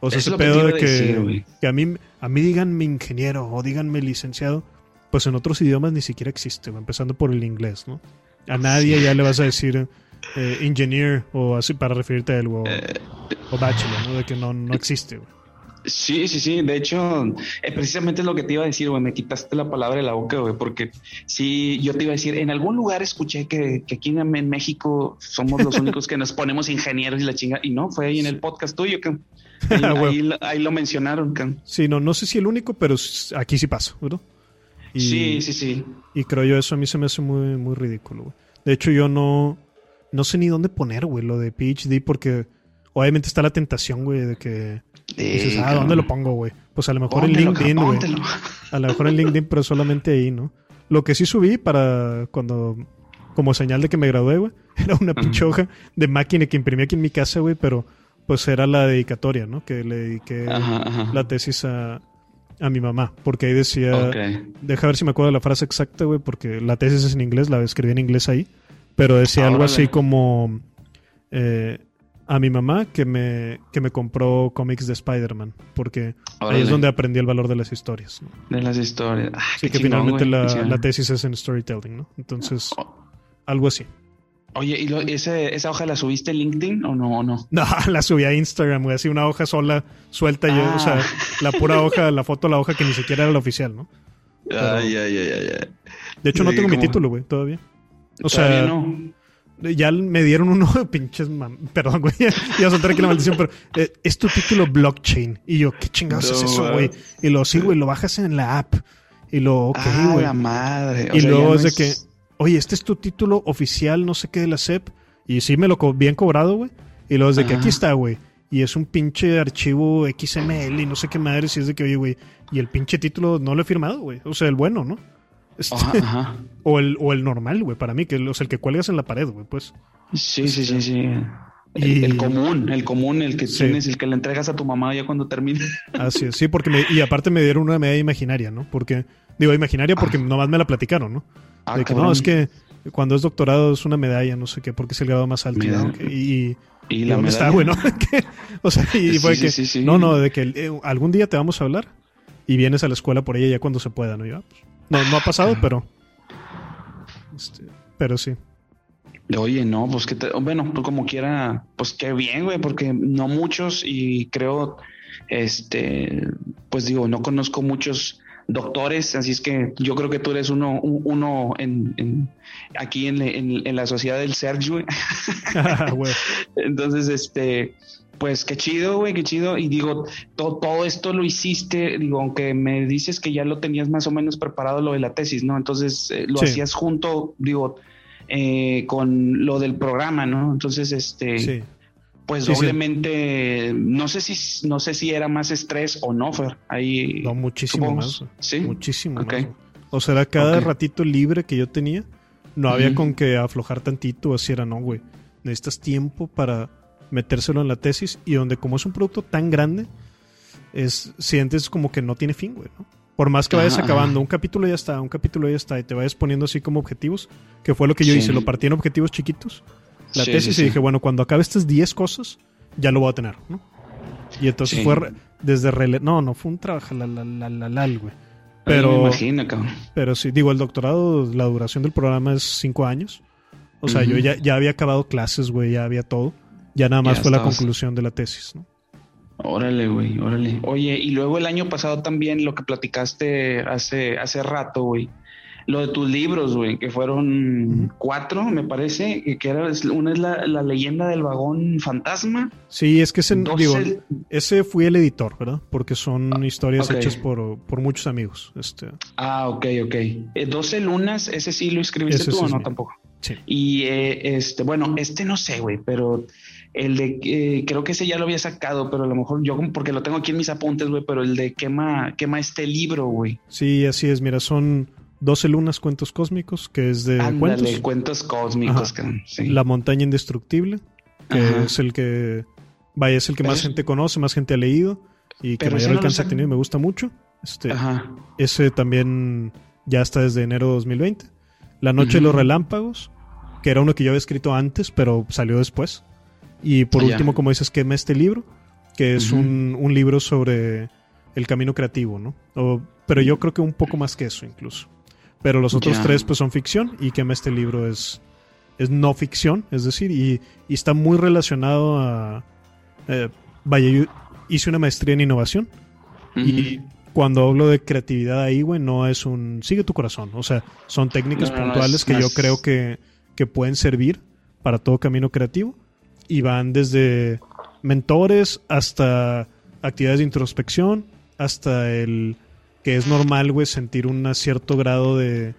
O sea, ese pedo de que, que, a mí a mí díganme ingeniero o díganme licenciado, pues en otros idiomas ni siquiera existe, empezando por el inglés, ¿no? A nadie ya le vas a decir eh, engineer o así para referirte a él o, eh, o bachelor, ¿no? De que no, no existe, güey. Sí, sí, sí. De hecho, eh, precisamente es lo que te iba a decir, güey. Me quitaste la palabra de la boca, güey, porque sí, yo te iba a decir, en algún lugar escuché que, que aquí en, México somos los únicos que nos ponemos ingenieros y la chinga. Y no, fue ahí en el podcast tuyo que <laughs> Ahí, lo mencionaron, Sí, no, no sé si el único, pero aquí sí pasa, ¿verdad? sí, sí, sí. Y creo yo eso a mí se me hace muy, muy ridículo, güey. De hecho, yo no, no sé ni dónde poner, güey, lo de PhD, porque obviamente está la tentación, güey, de que dices, ah, ¿dónde lo pongo, güey? Pues a lo mejor en LinkedIn, güey. A lo mejor en LinkedIn, pero solamente ahí, ¿no? Lo que sí subí para cuando, como señal de que me gradué, güey, <laughs> era una pinchoja de máquina que imprimí aquí en mi casa, güey, pero pues era la dedicatoria, ¿no? Que le dediqué la tesis a, a, mi mamá, porque ahí decía, deja ver si me acuerdo de la frase exacta, güey, porque la tesis es en inglés, la escribí en inglés ahí, pero decía algo así como eh, a mi mamá que me, que me compró cómics de Spider-Man, porque ahí es donde aprendí el valor de las historias. De las historias. sí, que finalmente la, la, tesis es en storytelling, ¿no? Entonces, oh. algo así. Oye, ¿y esa hoja la subiste en LinkedIn o no? no? <laughs> No, la subí a Instagram, güey. Así una hoja sola, suelta yo. O sea, ah. la pura <laughs> hoja, la foto la hoja que ni siquiera era la oficial, ¿no? ay, ay, ay, ay. De hecho, no tengo mi título, güey, todavía. O sea, no. ya me dieron uno de pinches. Perdón, güey. <laughs> Ya a soltar aquí la maldición, pero eh, es tu título blockchain. Y yo, ¿qué chingados es eso, güey? Y lo sí, güey, lo bajas en la app. Y lo, ok, ah, güey. la madre. y luego es de que oye, este es tu título oficial, no sé qué de la SEP. Y sí me lo bien cobrado, güey. Y luego es de que aquí está, güey. Y es un pinche archivo XML y no sé qué madre. Si es de que, oye, güey, y el pinche título no lo he firmado, güey. O sea, el bueno, ¿no? Este, <laughs> o, el, o el normal, güey, para mí, que es el que cuelgas en la pared, güey, pues. Sí, sí, sí, sí. El, común, el común, el que tienes, el que le entregas a tu mamá ya cuando termine. Así es, sí, porque me, y aparte me dieron una medalla imaginaria, ¿no? Porque, digo, imaginaria porque ah. nomás me la platicaron, ¿no? Ah, de que no, es que cuando es doctorado es una medalla, no sé qué, porque es el grado más alto. Y, y, la está, bueno. <laughs> o sea, y fue que, no, no, de que eh, algún día te vamos a hablar y vienes a la escuela por ella ya cuando se pueda, ¿no? Yo, pues, no, no ha pasado, pero. Este, pero sí. Oye, no, pues que, te, bueno, pues como quiera, pues qué bien, güey, porque no muchos y creo, este, pues digo, no conozco muchos doctores, así es que yo creo que tú eres uno, uno en, aquí en, la sociedad del Sergio. <laughs> Entonces, este, pues qué chido, güey, qué chido. Y digo, todo, todo esto lo hiciste, digo, aunque me dices que ya lo tenías más o menos preparado lo de la tesis, ¿no? Entonces eh, lo hacías junto, digo, eh, con lo del programa, ¿no? Entonces, este, pues doblemente, no sé si no sé si era más estrés o no, Fer. Ahí no muchísimo más. Sí, muchísimo más. O sea, cada ratito libre que yo tenía, no había con que aflojar tantito, así era, no, güey. Necesitas tiempo para metérselo en la tesis y donde como es un producto tan grande, es sientes como que no tiene fin, güey, ¿no? Por más que vayas acabando, un capítulo ya está, un capítulo ya está, y te vayas poniendo así como objetivos, que fue lo que yo hice, lo partí en objetivos chiquitos, la tesis, y dije, bueno, cuando acabe estas 10 cosas, ya lo voy a tener, ¿no? Y entonces fue desde rele No, no, fue un trabajo, la, la, la, la, la, güey. Pero, me imagino, cabrón. Pero sí, digo, el doctorado, la duración del programa es 5 años. O sea, yo ya, ya había acabado clases, güey, ya había todo. Ya nada más fue la conclusión de la tesis, ¿no? Órale, güey, órale. Oye, y luego el año pasado también lo que platicaste hace, hace rato, güey. Lo de tus libros, güey, que fueron cuatro, me parece, que era una es la, leyenda del vagón fantasma. Sí, es que ese, digo, ese fui el editor, ¿verdad? Porque son ah, historias hechas por, por, muchos amigos. Este. Ah, ok, ok. Eh, 12 lunas, ese sí lo escribiste tú o no tampoco. Sí. Y eh, este, bueno, este no sé, güey, pero el de, eh, creo que ese ya lo había sacado, pero a lo mejor yo, porque lo tengo aquí en mis apuntes, güey, pero el de quema, quema este libro, güey. Sí, así es, mira, son 12 lunas cuentos cósmicos, que es de cuentos. cuentos cósmicos, La montaña indestructible, que es el que, vaya, es el que más gente conoce, más gente ha leído y que mayor alcance ha tenido me gusta mucho. Este, Ese también ya está desde enero de 2020. La noche de los relámpagos, que era uno que yo había escrito antes, pero salió después. Y por último, como dices, quema este libro, que es un, libro sobre el camino creativo, ¿no? pero yo creo que un poco más que eso incluso. Pero los otros tres pues son ficción y quema este libro es, es no ficción, es decir, y, está muy relacionado a... Eh, vaya, yo hice una maestría en innovación y cuando hablo de creatividad ahí, güey, no es un sigue tu corazón, o sea, son técnicas puntuales que yo creo que, que pueden servir para todo camino creativo y van desde mentores hasta actividades de introspección, hasta el que es normal, güey, sentir un cierto grado de,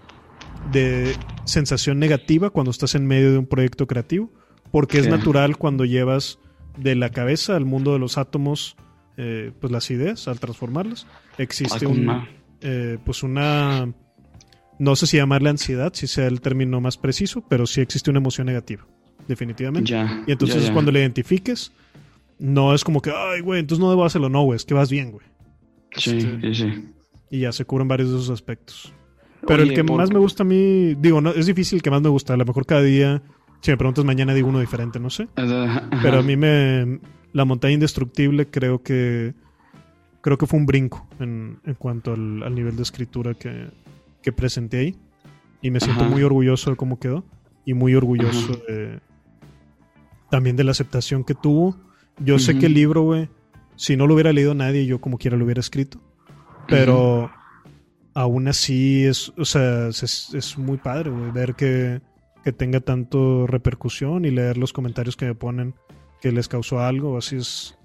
de sensación negativa cuando estás en medio de un proyecto creativo, porque es natural cuando llevas de la cabeza al mundo de los átomos, eh, pues las ideas, al transformarlas, existe un, eh, pues una, no sé si llamarle ansiedad, si sea el término más preciso, pero sí existe una emoción negativa definitivamente. y entonces cuando le identifiques, no es como que, ay, güey, entonces no debo hacerlo, no, güey, es que vas bien, güey. Sí, este, sí, sí. Y ya se cubren varios de esos aspectos. Pero el que más me gusta a mí, digo, no, es difícil el que más me gusta. A lo mejor cada día, si me preguntas mañana, digo uno diferente, no sé. Pero a mí me. La montaña indestructible creo que. Creo que fue un brinco en, en cuanto al, nivel de escritura que, que presenté ahí. Y me siento muy orgulloso de cómo quedó. Y muy orgulloso de, también de la aceptación que tuvo. Yo sé que el libro, güey, si no lo hubiera leído nadie, yo como quiera lo hubiera escrito. Pero aún así es, o sea, es, muy padre, güey, ver que, que, tenga tanto repercusión y leer los comentarios que me ponen que les causó algo, así es,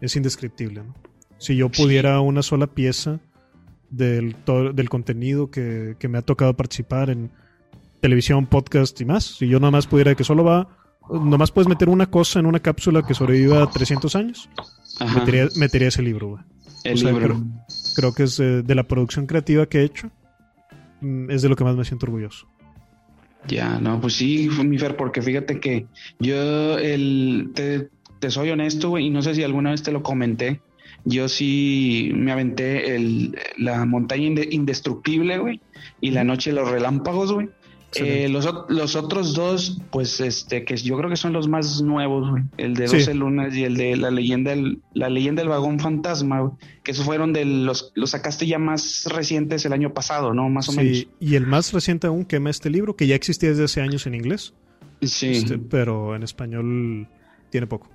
es indescriptible, ¿no? Si yo pudiera una sola pieza del, del contenido que, que me ha tocado participar en televisión, podcast y más, si yo nada más pudiera que solo va nomás puedes meter una cosa en una cápsula que sobreviva 300 años, metería, ese libro, güey. El libro. Creo, que es de, la producción creativa que he hecho, mm, es de lo que más me siento orgulloso. Ya, no, pues sí, mi Fer, porque fíjate que yo, el, te, te soy honesto, güey, y no sé si alguna vez te lo comenté, yo sí me aventé el, la montaña indestructible, güey, y la noche de los relámpagos, güey. Eh, los, los, otros dos, pues este, que yo creo que son los más nuevos, el de 12 lunas y el de la leyenda del, la leyenda del vagón fantasma, que esos fueron de los, los sacaste ya más recientes el año pasado, ¿no? Más o menos. Y el más reciente aún quema este libro, que ya existía desde hace años en inglés. Sí. Este, pero en español tiene poco.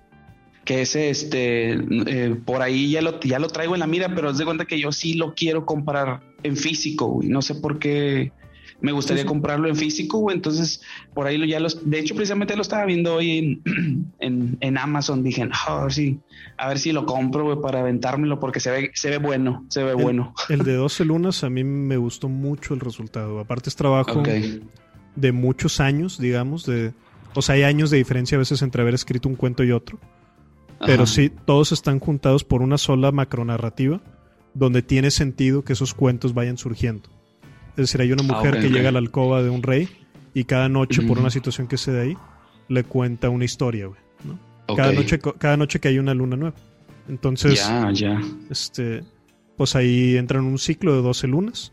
Que ese, este, eh, por ahí ya lo, ya lo traigo en la mira, pero es de cuenta que yo sí lo quiero comprar en físico, y No sé por qué me gustaría comprarlo en físico, güey. Entonces, por ahí ya los, de hecho, precisamente lo estaba viendo hoy en, <clears throat> en, Amazon. Dije, a ver si, a ver si lo compro, güey, para aventármelo, porque se ve, se ve bueno, se ve bueno. El de 12 lunas a mí me gustó mucho el resultado. Aparte es trabajo de muchos años, digamos, de, o sea, hay años de diferencia a veces entre haber escrito un cuento y otro. Pero sí, todos están juntados por una sola macronarrativa donde tiene sentido que esos cuentos vayan surgiendo. Es decir, hay una ah, mujer que llega a la alcoba de un rey y cada noche, por una situación que se da ahí, le cuenta una historia, güey. Cada, noche, cada noche que hay una luna nueva. Entonces, ya, ya. este, pues ahí entra en un ciclo de 12 lunas,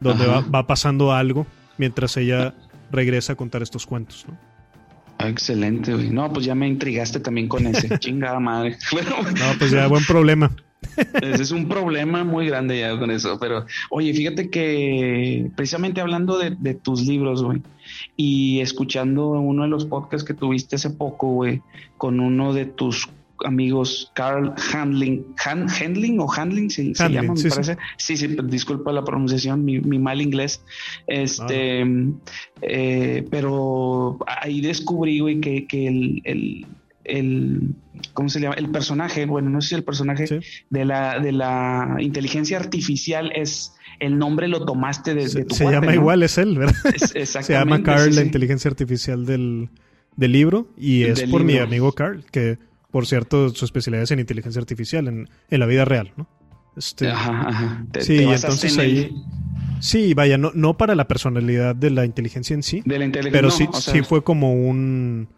donde va, pasando algo mientras ella regresa a contar estos cuentos. ¿no? Ah, excelente, güey. No, pues ya me intrigaste también con ese. <laughs> Chingada madre. Bueno, No, pues ya, buen problema. Ese es un problema muy grande ya con eso. Pero, oye, fíjate que precisamente hablando de, de tus libros, güey, y escuchando uno de los podcasts que tuviste hace poco, güey, con uno de tus amigos, Carl Handling, Han- Handling o Handling, se, se llama, me sí, parece. Sí, sí, disculpa la pronunciación, mi, mi mal inglés. Este, eh, pero ahí descubrí, güey, que, que el, el, el- ¿cómo se llama? El personaje, bueno, no sé si el personaje Sí. de la, de la inteligencia artificial es el nombre lo tomaste de, de tu se cuate, llama ¿no? igual, es él, ¿verdad? Es- <laughs> Se llama Carl, sí, la sí. inteligencia artificial del, del libro, y es Del por mi amigo Carl, que por cierto su especialidad es en inteligencia artificial, en, en la vida real, ¿no? Este, Ajá, ajá. Te- Sí, te entonces en ahí-. Sí, vaya, no, no para la personalidad de la inteligencia en sí, de la inteligencia. pero no, sí, o sea, sí fue como un...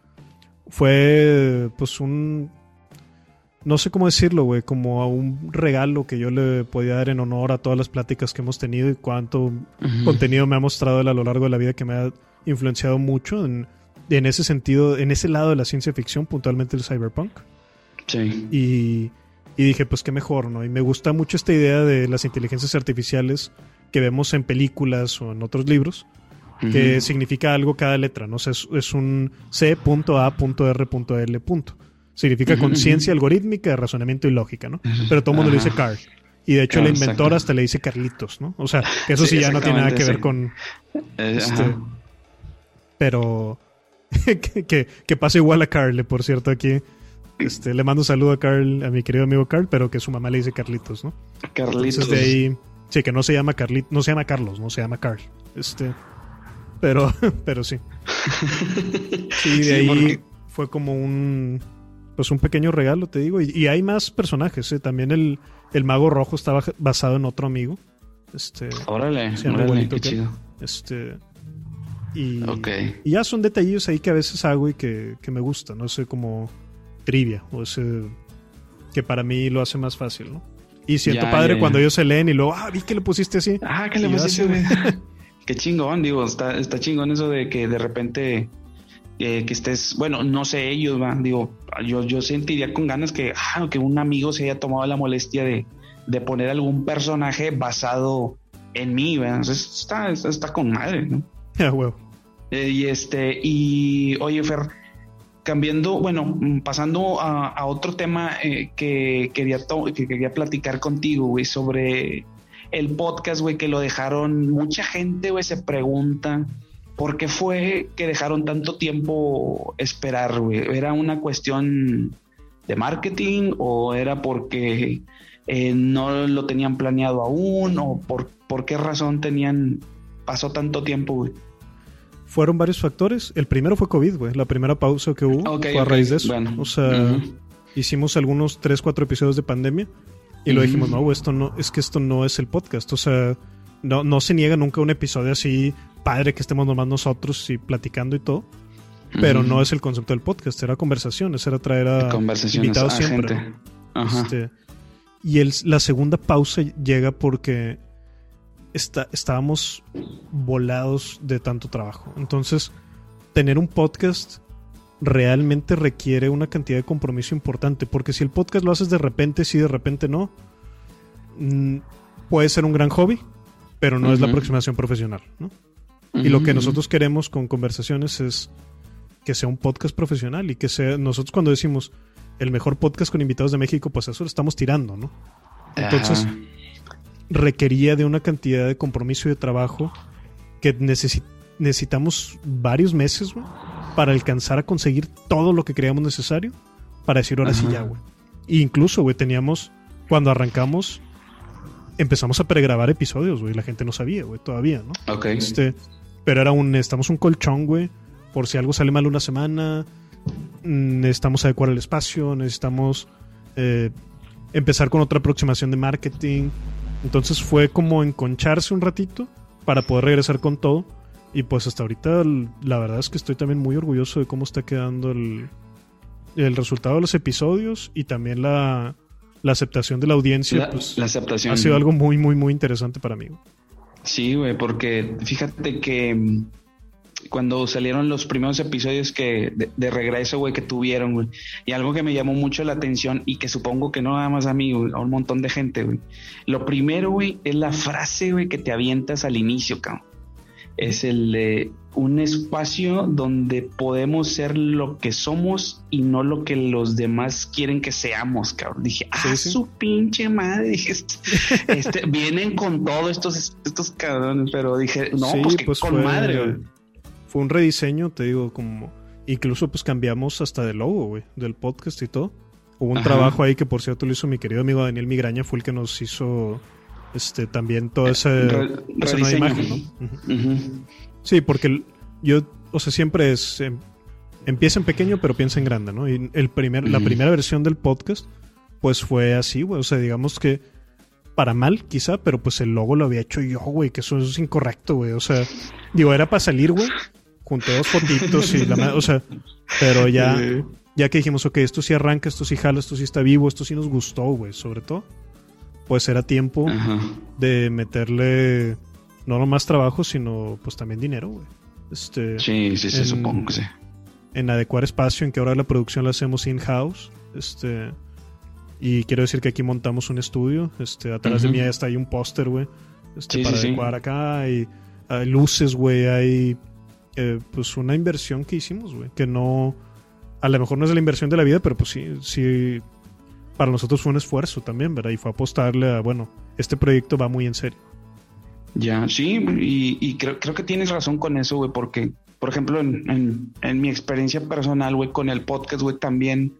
Fue pues un... No sé cómo decirlo, güey, como a un regalo que yo le podía dar en honor a todas las pláticas que hemos tenido y cuánto contenido me ha mostrado él a lo largo de la vida que me ha influenciado mucho en, en ese sentido, en ese lado de la ciencia ficción, puntualmente el cyberpunk. Sí. Y, y dije, pues qué mejor, ¿no? Y me gusta mucho esta idea de las inteligencias artificiales que vemos en películas o en otros libros, que significa algo cada letra, ¿no? O sea, es, es un C.A.R.L. punto. Significa Ujú, conciencia algorítmica, razonamiento y lógica, ¿no? Pero todo el mundo le dice. Carl. Y de hecho Ah, la inventora exacto. hasta le dice Carlitos, ¿no? O sea, que eso sí, Sí, ya no tiene nada que ver con... Eh, este. Pero <laughs> que, que, que pasa igual a Carl, por cierto, aquí. Este, le mando un saludo a Carl, a mi querido amigo Carl, pero que su mamá le dice Carlitos, ¿no? Carlitos. Entonces de ahí, sí, que no se llama Carlit, no se llama Carlos, no se llama Carl. Este, pero, <laughs> pero sí. <laughs> Sí, de Sí, ahí porque- fue como un, pues un pequeño regalo, te digo. Y, y hay más personajes, ¿eh? También el, el mago rojo estaba basado en otro amigo. Este, Órale, órale, igualito qué que chido. este, y, ya son detallitos ahí que a veces hago y que, que me gustan, no sé, como trivia, o ese que para mí lo hace más fácil, ¿no? Y siento Ya, padre ya, ya. cuando ellos se leen y luego, ah, vi que le pusiste así. Ah, que le pusiste, así. <laughs> Qué chingón, digo, está, está chingón eso de que de repente eh, que estés, bueno, no sé ellos, va, digo, yo, yo sentiría con ganas que, ah, que un amigo se haya tomado la molestia de, de poner algún personaje basado en mí, ¿verdad? Entonces, está, está, está con madre, ¿no? <laughs> Ah, huevo. Eh, y este, y oye, Fer, cambiando, bueno, mm, pasando a, a otro tema eh, que, quería to- que quería platicar contigo, güey, sobre el podcast, güey, que lo dejaron, mucha gente, güey, se pregunta por qué fue que dejaron tanto tiempo esperar, güey. ¿Era una cuestión de marketing o era porque eh, no lo tenían planeado aún o por, por qué razón tenían, pasó tanto tiempo, güey? Fueron varios factores. El primero fue COVID, güey. La primera pausa que hubo fue a raíz de eso. bueno. O sea, hicimos algunos 3, 4 episodios de pandemia y lo dijimos, no, esto no, es que esto no es el podcast. O sea, no, no se niega nunca un episodio así padre que estemos nomás nosotros y platicando y todo. Pero Ujú. no es el concepto del podcast, era conversaciones, era traer a invitados a siempre. gente. Ajá. Este, y el, la segunda pausa llega porque está, estábamos volados de tanto trabajo. Entonces, tener un podcast realmente requiere una cantidad de compromiso importante, porque si el podcast lo haces de repente, sí, de repente no, mm, puede ser un gran hobby, pero no es la aproximación profesional. ¿no? Y lo que nosotros queremos con conversaciones es que sea un podcast profesional y que sea, nosotros cuando decimos el mejor podcast con invitados de México, pues eso lo estamos tirando, ¿no? Entonces, requería de una cantidad de compromiso y de trabajo que necesi- necesitamos varios meses, güey, para alcanzar a conseguir todo lo que creíamos necesario para decir ahora sí Ajá. ya, güey. E incluso, güey, teníamos, cuando arrancamos, empezamos a pregrabar episodios, güey, la gente no sabía, güey, todavía, ¿no? Ok. Este, pero era un, necesitamos un colchón, güey, por si algo sale mal una semana, mm, necesitamos adecuar el espacio, necesitamos eh, empezar con otra aproximación de marketing. Entonces fue como enconcharse un ratito para poder regresar con todo. Y pues hasta ahorita la verdad es que estoy también muy orgulloso de cómo está quedando el, el resultado de los episodios y también la, la aceptación de la audiencia, La, pues la aceptación. ha sido algo muy, muy, muy interesante para mí. Sí, güey, porque fíjate que mm, cuando salieron los primeros episodios que de, de regreso, güey, que tuvieron, güey, y algo que me llamó mucho la atención y que supongo que no nada más a mí, güey, a un montón de gente, güey. Lo primero, güey, es la frase, güey, que te avientas al inicio, cabrón. Es el de un espacio donde podemos ser lo que somos y no lo que los demás quieren que seamos, cabrón. Dije, ah, Sí, sí. su pinche madre. <laughs> Dije, este, este, vienen con todo estos, estos cabrones, pero dije, no, Sí, pues que pues con fue- madre, güey. Fue un rediseño, te digo, como... Incluso pues cambiamos hasta de logo, güey, del podcast y todo. Hubo un Ajá. trabajo ahí que por cierto lo hizo mi querido amigo Daniel Migraña, fue el que nos hizo este también toda esa, Eh, Re- esa nueva imagen, ¿no? Sí, porque yo, o sea, siempre es... em, empieza en pequeño, pero piensa en grande, ¿no? Y el primer, la primera versión del podcast, pues fue así, güey. O sea, digamos que para mal, quizá, pero pues el logo lo había hecho yo, güey, que eso es incorrecto, güey. O sea, digo, era para salir, güey. Junté dos fotitos y la o sea, pero ya, Eh, ya que dijimos, ok, esto sí arranca, esto sí jala, esto sí está vivo, esto sí nos gustó, güey, sobre todo. Pues era tiempo Ajá. de meterle no nomás trabajo, sino pues también dinero, güey. Este, Sí, sí, sí, En- supongo que sí. en adecuar espacio, en que ahora la producción la hacemos in-house. Este, y quiero decir que aquí montamos un estudio. Este, atrás de mí ya está ahí un póster, güey. Este, Sí, para sí, sí. adecuar acá. Hay, hay luces, güey. Hay eh, pues una inversión que hicimos, güey. Que no. A lo mejor no es la inversión de la vida, pero pues sí, sí. Para nosotros fue un esfuerzo también, ¿verdad? Y fue apostarle a, bueno, este proyecto va muy en serio. Ya, sí, y, creo, creo que tienes razón con eso, güey, porque, por ejemplo, en, mi experiencia personal, güey, con el podcast, güey, también,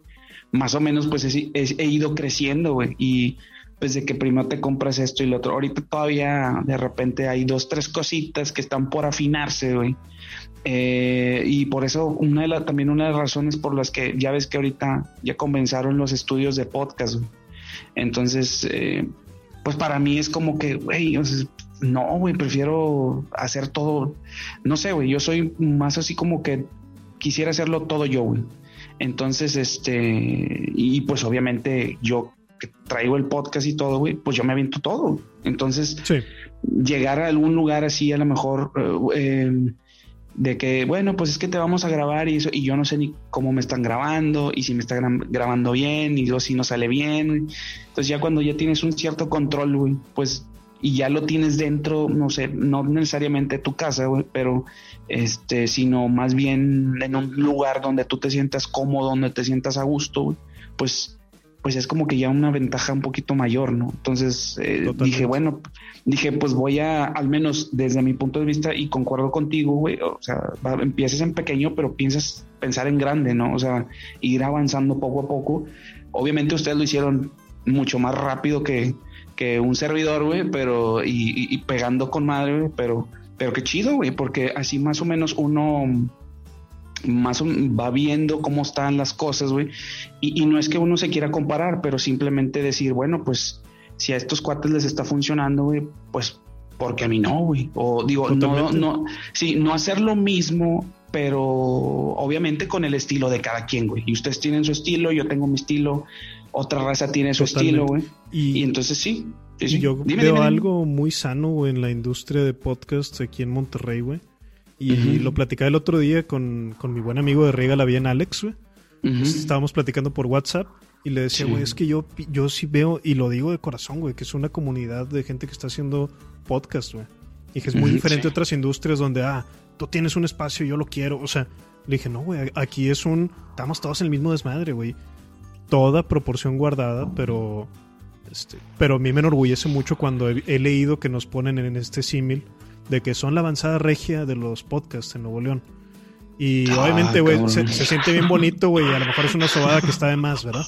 más o menos, pues he ido creciendo, güey, y pues de que primero te compras esto y lo otro. Ahorita todavía de repente hay dos, tres cositas que están por afinarse, güey. Eh, y por eso una de la, también una de las razones por las que ya ves que ahorita ya comenzaron los estudios de podcast, güey. Entonces, eh, pues para mí es como que, güey, o sea, no, güey, prefiero hacer todo, no sé, güey, yo soy más así como que quisiera hacerlo todo yo, güey. Entonces, este, y pues obviamente yo que traigo el podcast y todo, güey, pues yo me aviento todo. Entonces, Sí. llegar a algún lugar así a lo mejor eh, eh, de que bueno pues es que te vamos a grabar y eso y yo no sé ni cómo me están grabando y si me están gra- grabando bien y luego si no sale bien entonces ya cuando ya tienes un cierto control güey pues y ya lo tienes dentro no sé no necesariamente tu casa güey pero este sino más bien en un lugar donde tú te sientas cómodo donde te sientas a gusto güey, pues pues es como que ya una ventaja un poquito mayor, ¿no? Entonces eh, dije, bueno, dije, pues voy a, al menos desde mi punto de vista, y concuerdo contigo, güey, o sea, va- empiezas en pequeño, pero piensas pensar en grande, ¿no? O sea, ir avanzando poco a poco. Obviamente ustedes lo hicieron mucho más rápido que, que un servidor, güey, pero, y, y- y pegando con madre, güey, pero, pero qué chido, güey, porque así más o menos uno más o- va viendo cómo están las cosas, güey, y, y no es que uno se quiera comparar, pero simplemente decir, bueno, pues si a estos cuates les está funcionando, güey, pues porque a mí no, güey. O digo, no, Totalmente. no, sí, no hacer lo mismo, pero obviamente con el estilo de cada quien, güey. Y ustedes tienen su estilo, yo tengo mi estilo, otra raza tiene su Totalmente. estilo, güey. Y, Y entonces sí. sí, y sí. yo Dime, veo dime, dime. algo muy sano güey, en la industria de podcast aquí en Monterrey, güey. Y lo platicaba el otro día con, con mi buen amigo de Riega la Bien, Alex, güey. Estábamos platicando por WhatsApp y le decía, Sí. güey, es que yo, yo sí veo, y lo digo de corazón, güey, que es una comunidad de gente que está haciendo podcast, güey. Y que es muy diferente sí. a otras industrias donde, ah, tú tienes un espacio, yo lo quiero. O sea, le dije, no, güey, aquí es un, estamos todos en el mismo desmadre, güey. Toda proporción guardada, pero, este, pero a mí me enorgullece mucho cuando he, he leído que nos ponen en este símil de que son la avanzada regia de los podcasts en Nuevo León. Y Ah, obviamente, güey, se, se siente bien bonito, güey. A lo mejor es una sobada que está de más, ¿verdad?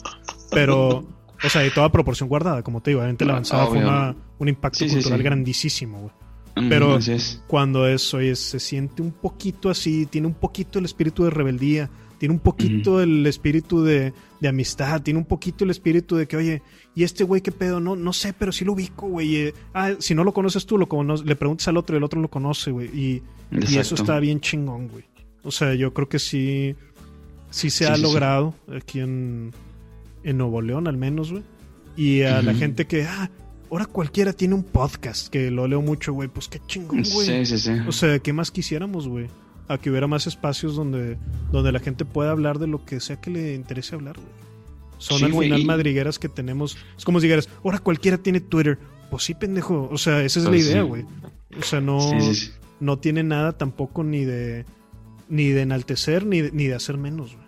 Pero, o sea, de toda proporción guardada, como te digo. Obviamente la avanzada fue una- un impacto Sí, sí, cultural sí. grandísimo, güey. Ujú, pero- así es. Cuando es, oye, se siente un poquito así, tiene un poquito el espíritu de rebeldía, tiene un poquito el espíritu de, de amistad, tiene un poquito el espíritu de que, oye, ¿y este güey qué pedo? No, no sé, pero sí lo ubico, güey. Eh, ah, si no lo conoces tú, lo cono- le preguntas al otro y el otro lo conoce, güey. Y, y eso está bien chingón, güey. O sea, yo creo que sí, sí se Sí, ha sí, sí. logrado aquí en, en Nuevo León, al menos, güey. Y a la gente que, ah, ahora cualquiera tiene un podcast, que lo leo mucho, güey, pues qué chingón, güey. Sí, sí, sí. O sea, ¿qué más quisiéramos, güey? A que hubiera más espacios donde, donde la gente pueda hablar de lo que sea que le interese hablar, güey. Son Sí, al final y- madrigueras que tenemos. Es como si dijeras, ahora cualquiera tiene Twitter. Pues sí, pendejo. O sea, esa es la Pues idea, sí. güey. O sea, no, sí. no tiene nada tampoco ni de ni de enaltecer ni de, ni de hacer menos, güey.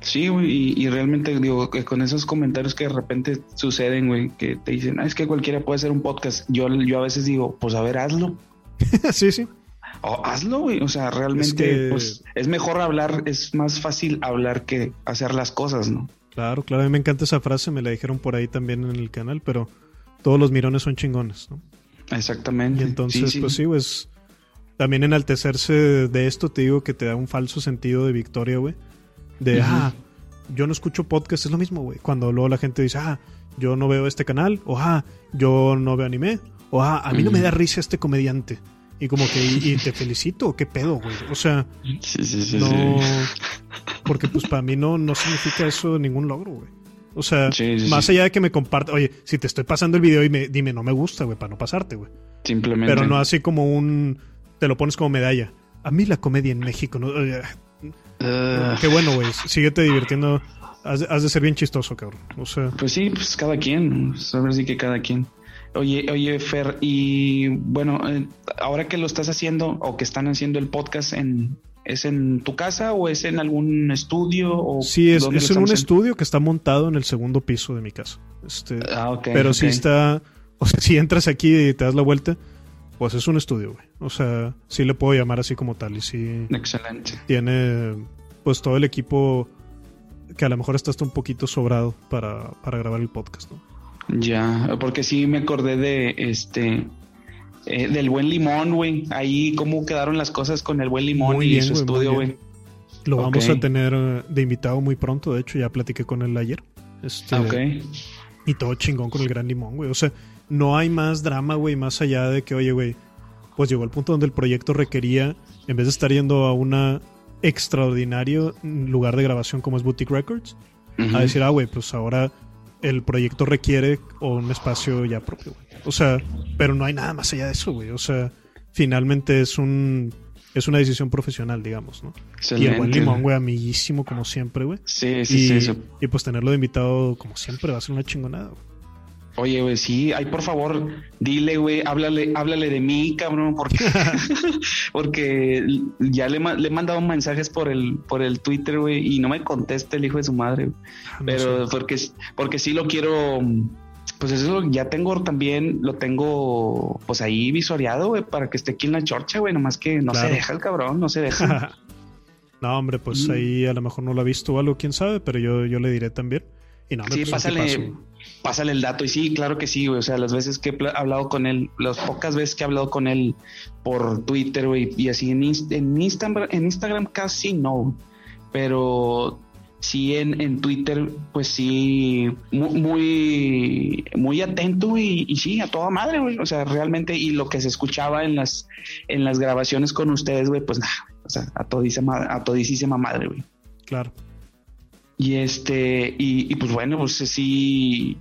Sí, güey, y, y realmente digo que con esos comentarios que de repente suceden, güey, que te dicen, ah, es que cualquiera puede hacer un podcast. Yo, yo a veces digo, pues a ver, hazlo. <laughs> sí, sí. O hazlo, güey. O sea, realmente, Es que- pues es mejor hablar, es más fácil hablar que hacer las cosas, ¿no? Claro, claro. A mí me encanta esa frase. Me la dijeron por ahí también en el canal, pero todos los mirones son chingones, ¿no? Exactamente. Y entonces, pues sí, pues también enaltecerse de esto, te digo que te da un falso sentido de victoria, güey. De, ah, yo no escucho podcast, es lo mismo, güey. Cuando luego la gente dice, ah, yo no veo este canal, o ah, yo no veo anime, o ah, a mí no me da risa este comediante. Y como que, y, y te felicito, qué pedo, güey. O sea, Sí, sí, sí. no. Porque pues para mí no, no significa eso ningún logro, güey. O sea, más allá de que me comparta, oye, si te estoy pasando el video y me dime no me gusta, güey, para no pasarte, güey. Simplemente. Pero no así como un. Te lo pones como medalla. A mí la comedia en México, ¿no? Oye, Ah, Qué bueno, güey. Síguete divirtiendo. Has, de- has de ser bien chistoso, cabrón. O sea, Pues sí, pues cada quien. Saber sí que cada quien. Oye, oye, Fer, y bueno, eh, ahora que lo estás haciendo o que están haciendo el podcast en. ¿Es en tu casa o es en algún estudio? O sí, es, en un haciendo? estudio que está montado en el segundo piso de mi casa. Este, Ah, ok. pero ok. está. O sea, <laughs> si entras aquí y te das la vuelta, pues es un estudio, güey. O sea, sí le puedo llamar así como tal. Y sí Excelente. tiene, pues todo el equipo que a lo mejor está hasta un poquito sobrado para, para grabar el podcast, ¿no? Ya, porque sí me acordé de este. eh, del buen limón, güey. Ahí cómo quedaron las cosas con el buen limón Muy y bien, su estudio, güey. Lo vamos a tener eh, de invitado muy pronto, de hecho, ya platiqué con él ayer. Este, Ah, ok. Y todo chingón con el gran limón, güey. O sea, no hay más drama, güey, más allá de que, oye, güey, pues llegó el punto donde el proyecto requería, en vez de estar yendo a una extraordinario lugar de grabación como es Boutique Records, a decir, ah, güey, pues ahora el proyecto requiere un espacio ya propio, güey. O sea, pero no hay nada más allá de eso, güey. O sea, finalmente es un es una decisión profesional, digamos, ¿no? Y el buen Excelente. limón, güey, amiguísimo como siempre, güey. Sí, sí, Y, sí. eso. y pues tenerlo de invitado como siempre va a ser una chingonada, güey. Oye, güey, sí, ay, por favor, dile, güey, háblale, háblale de mí, cabrón, porque, <laughs> <laughs> porque ya le, le he mandado mensajes por el, por el Twitter, güey, y no me contesta el hijo de su madre, güey. Ah, no pero sé. porque, porque sí lo quiero, pues eso ya tengo también, lo tengo, pues ahí visualizado, güey, para que esté aquí en la chorcha, güey, nomás que no Claro. se deja el cabrón, no se deja. <laughs> no, hombre, pues Mm. ahí a lo mejor no lo ha visto o algo, quién sabe, pero yo, yo le diré también. Y no, hombre, Sí, pues, pásale. Pásale el dato. Y sí, claro que sí, güey. O sea, las veces que he hablado con él, las pocas veces que he hablado con él por Twitter, güey, y así en, en, Instagram, en Instagram casi no. Pero sí en, en Twitter, pues sí, mu- muy, muy atento y, y sí, a toda madre, güey. O sea, realmente, y lo que se escuchaba en las, en las grabaciones con ustedes, güey, pues nada, o sea, a todísima, a todísima madre, güey. Claro. Y este, y, y pues bueno, pues sí.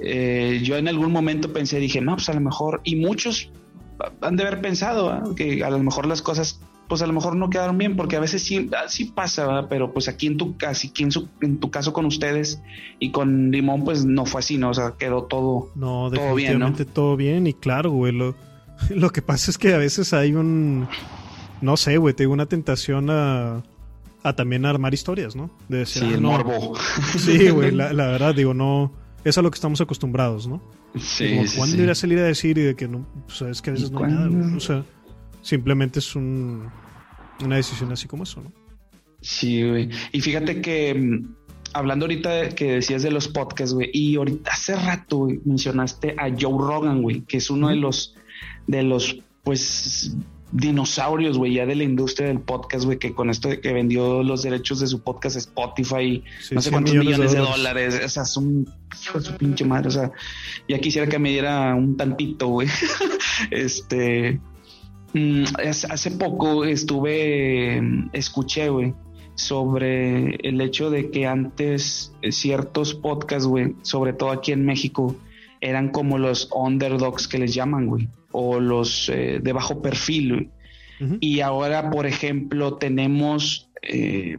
eh, yo en algún momento pensé, dije, no, pues a lo mejor, y muchos han de haber pensado ¿ah? que a lo mejor las cosas, pues a lo mejor no quedaron bien, porque a veces sí, ah, sí pasa, ¿verdad? pero pues aquí en tu caso, aquí en, su, en tu caso con ustedes y con Limón, pues no fue así, ¿no? O sea, quedó todo. No, Todo bien, definitivamente todo bien. Y claro, güey, lo, <laughs> lo que pasa es que a veces hay un. No sé, güey, te digo una tentación a, a también armar historias, ¿no? De decir, Sí, ah, el no. morbo. <laughs> Sí, güey, la, la verdad, digo, no. Es a lo que estamos acostumbrados, ¿no? Sí, Como, sí, ¿Cuándo sí. irá a salir a decir y de que no? Pues es que a veces ¿Y no hay nada, güey. O sea, simplemente es un, una decisión así como eso, ¿no? Sí, güey. Y fíjate que mm, hablando ahorita de- que decías de los podcasts, güey, y ahorita hace rato güey, mencionaste a Joe Rogan, güey, que es uno de los de los pues dinosaurios, güey, ya de la industria del podcast, güey, que con esto de que vendió los derechos de su podcast Spotify, Sí, no sé 100 cuántos millones, de dólares, o sea, es un su pinche madre, o sea, ya quisiera que me diera un tantito, güey. <laughs> este, mm, hace poco estuve, escuché, güey, sobre el hecho de que antes eh, ciertos podcasts, güey, sobre todo aquí en México, eran como los underdogs que les llaman, güey, o los eh, de bajo perfil, güey. Y ahora, por ejemplo, tenemos eh,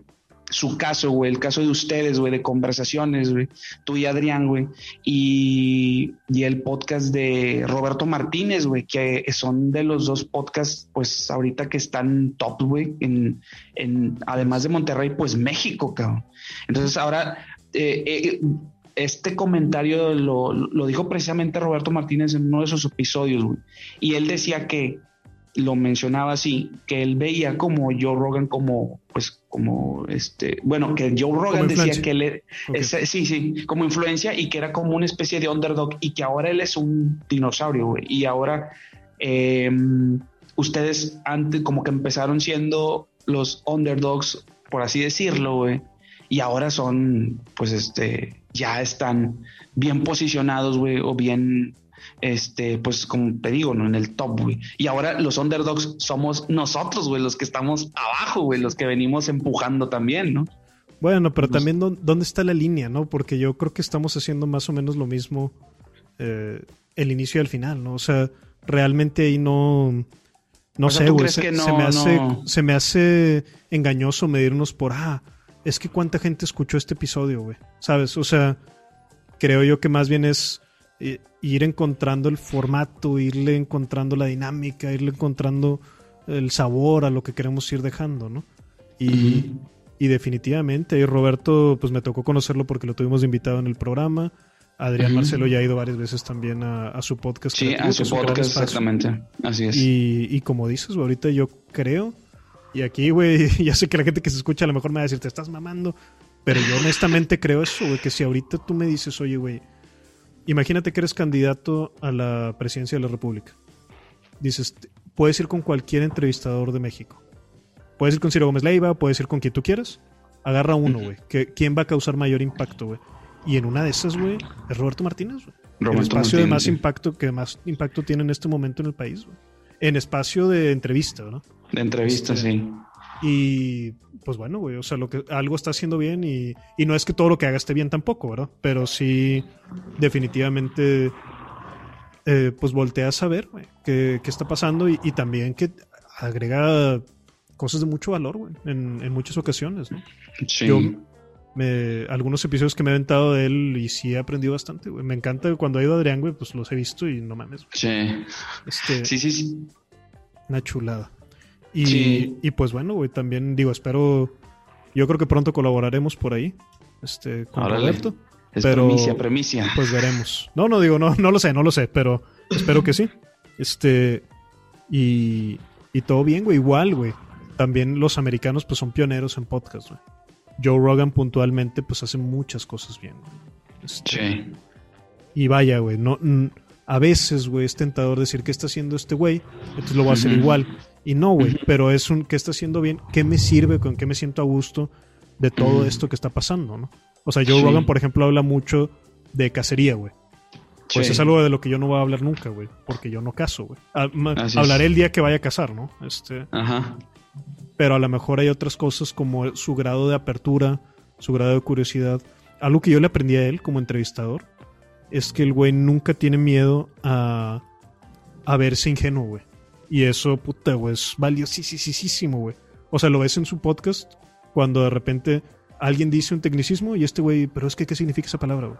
su caso, güey, el caso de ustedes, güey, de conversaciones, güey, tú y Adrián, güey, y, el podcast de Roberto Martínez, güey, que son de los dos podcasts, pues ahorita que están top, güey, en, en, además de Monterrey, pues México, cabrón. Entonces ahora, eh, eh, este comentario lo, lo dijo precisamente Roberto Martínez en uno de esos episodios, güey, y él decía que lo mencionaba así, que él veía como Joe Rogan como, pues, como este, bueno, que Joe Rogan decía que él, sí, sí, como influencia y que era como una especie de underdog y que ahora él es un dinosaurio, güey, y ahora em, ustedes antes como que empezaron siendo los underdogs, por así decirlo, güey, y ahora son, pues, este, ya están bien posicionados, güey, o bien este, pues como te digo, ¿no? En el top, güey. Y ahora los underdogs somos nosotros, güey, los que estamos abajo, güey, los que venimos empujando también, ¿no? Bueno, pero también dónde está la línea, ¿no? Porque yo creo que estamos haciendo más o menos lo mismo eh, el inicio y el final, ¿no? O sea, realmente ahí no... No sé, güey. Se, me hace, se me hace engañoso medirnos por, ah, es que cuánta gente escuchó este episodio, güey. ¿Sabes? O sea, creo yo que más bien es ir encontrando el formato, irle encontrando la dinámica, irle encontrando el sabor a lo que queremos ir dejando, ¿no? Y, y definitivamente, y Roberto, pues me tocó conocerlo porque lo tuvimos invitado en el programa. Adrián Marcelo ya ha ido varias veces también a, su podcast. Sí, a su podcast, exactamente. Así es. Y, y como dices, ahorita yo creo, y aquí, güey, <laughs> ya sé que la gente que se escucha a lo mejor me va a decir, te estás mamando, pero yo honestamente creo eso, güey, que si ahorita tú me dices, oye, güey, Imagínate que eres candidato a la presidencia de la República. Dices, puedes ir con cualquier entrevistador de México. Puedes ir con Ciro Gómez Leiva, puedes ir con quien tú quieras. Agarra uno, güey. ¿Quién va a causar mayor impacto, güey? Y en una de esas, güey, es Roberto Martínez, güey. El espacio de más impacto que más impacto tiene en este momento en el país, güey. En espacio de entrevista, ¿no? De entrevista, este, sí. Y pues bueno, güey, o sea, lo que algo está haciendo bien y, y no es que todo lo que haga esté bien tampoco, ¿verdad? Pero sí, definitivamente, eh, pues volteas a güey, qué, qué, está pasando y, y, también que agrega cosas de mucho valor, güey, en, en, muchas ocasiones, ¿no? Sí. Yo, me, algunos episodios que me he aventado de él y sí he aprendido bastante, güey. Me encanta cuando ha ido Adrián, güey, pues los he visto y no mames. Sí. Este, sí, sí, sí. Una chulada. Y, pues bueno, güey, también digo, espero. Yo creo que pronto colaboraremos por ahí. Este, con Roberto. Es pero, premicia, premicia. Pues veremos. No, no digo, no, no lo sé, no lo sé, pero espero que sí. Este. Y, y todo bien, güey. Igual, güey. También los americanos, pues son pioneros en podcast, güey. Joe Rogan puntualmente, pues hace muchas cosas bien. Este, sí. Y vaya, güey. No, a veces, güey, es tentador decir qué está haciendo este güey, entonces lo voy a hacer igual. Y no, güey, pero es un qué está haciendo bien, qué me sirve, con qué me siento a gusto de todo esto que está pasando, ¿no? O sea, Joe Rogan, por ejemplo, habla mucho de cacería, güey. Pues es algo de lo que yo no voy a hablar nunca, güey, porque yo no caso, güey. Ah, hablaré el día que vaya a casar, ¿no? Este, Ajá. Pero a lo mejor hay otras cosas como su grado de apertura, su grado de curiosidad. Algo que yo le aprendí a él como entrevistador es que el güey nunca tiene miedo a, a verse ingenuo, güey. Y eso, puta, güey, es valiosísimo, güey. O sea, lo ves en su podcast cuando de repente alguien dice un tecnicismo y este güey, pero es que, ¿qué significa esa palabra, güey?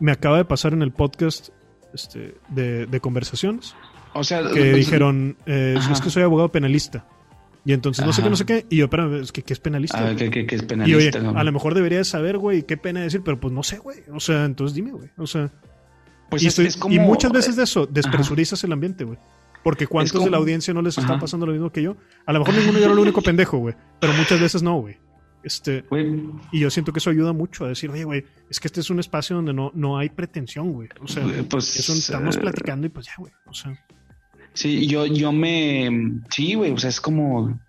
Me acaba de pasar en el podcast este, de, conversaciones. O sea, que dijeron, eh, es que soy abogado penalista. Y entonces no sé qué, no sé qué. Y yo, pero es que ¿qué es penalista? Ah, ¿qué, es penalista? Y oye, a lo mejor debería saber, güey, qué pena decir, pero pues no sé, güey. O sea, entonces dime, güey. O sea. Pues y, es, como... y muchas veces de eso, despresurizas el ambiente, güey. Porque ¿cuántos de la audiencia no les está pasando lo mismo que yo? A lo mejor ninguno yo era el único <laughs> pendejo, güey. Pero muchas veces no, güey. Este, y yo siento que eso ayuda mucho a decir, oye, güey, es que este es un espacio donde no, no hay pretensión, güey. O sea, pues, eso estamos eh, platicando y pues ya, güey. O sea. Sí, yo, yo me. Sí, güey. O sea, es como.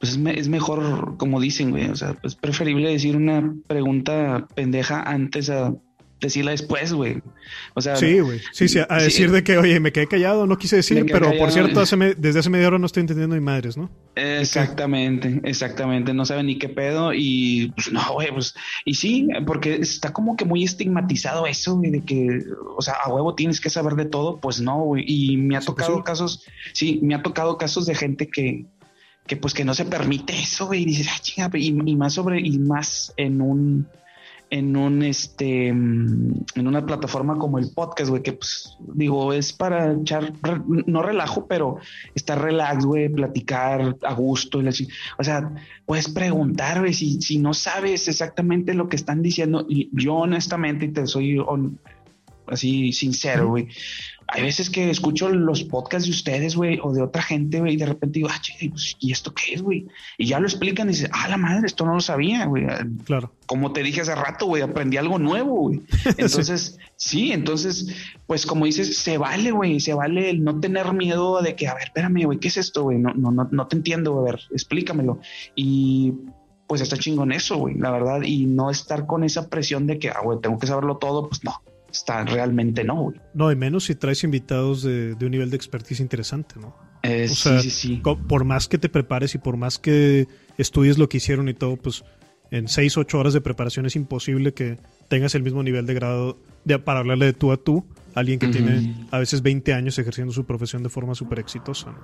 Pues es, es mejor, como dicen, güey. O sea, es preferible decir una pregunta pendeja antes a decirla después, güey. O sea, sí, güey. Sí, sí, a decir de que, oye, me quedé callado, no quise decir, pero por cierto, desde hace media hora no estoy entendiendo ni madres, ¿no? Exactamente, exactamente. No saben ni qué pedo y pues no, güey, pues. Y sí, porque está como que muy estigmatizado eso, güey, de que, o sea, a huevo tienes que saber de todo. Pues no, güey. Y me ha tocado casos, sí, me ha tocado casos de gente que, que pues que no se permite eso, güey. Y dices, ah, chinga, y más sobre, y más en un en un este en una plataforma como el podcast, güey, que pues digo, es para echar no relajo, pero estar relax, güey, platicar a gusto y así. O sea, puedes preguntar, güey, si, si no sabes exactamente lo que están diciendo. Y yo honestamente, y te soy así sincero, güey hay veces que escucho los podcasts de ustedes, güey, o de otra gente, güey, y de repente digo, ah, che, pues, ¿y esto qué es, güey? Y ya lo explican y dices, ah, la madre, esto no lo sabía, güey. Claro. Como te dije hace rato, güey, aprendí algo nuevo, güey. <laughs> Entonces, sí. entonces, pues como dices, se vale, güey, se vale el no tener miedo de que, a ver, espérame, güey, ¿qué es esto, güey? No, no, no, no te entiendo, a ver, explícamelo. Y pues está chingón eso, güey, la verdad, y no estar con esa presión de que, ah, güey, tengo que saberlo todo, pues no está realmente no, güey. No, y menos si traes invitados de, un nivel de expertise interesante, ¿no? Eh, sí, sí, sí. Por más que te prepares y por más que estudies lo que hicieron y todo, pues en 6, 8 horas de preparación es imposible que tengas el mismo nivel de grado de, para hablarle de tú a tú alguien que tiene a veces 20 años ejerciendo su profesión de forma súper exitosa.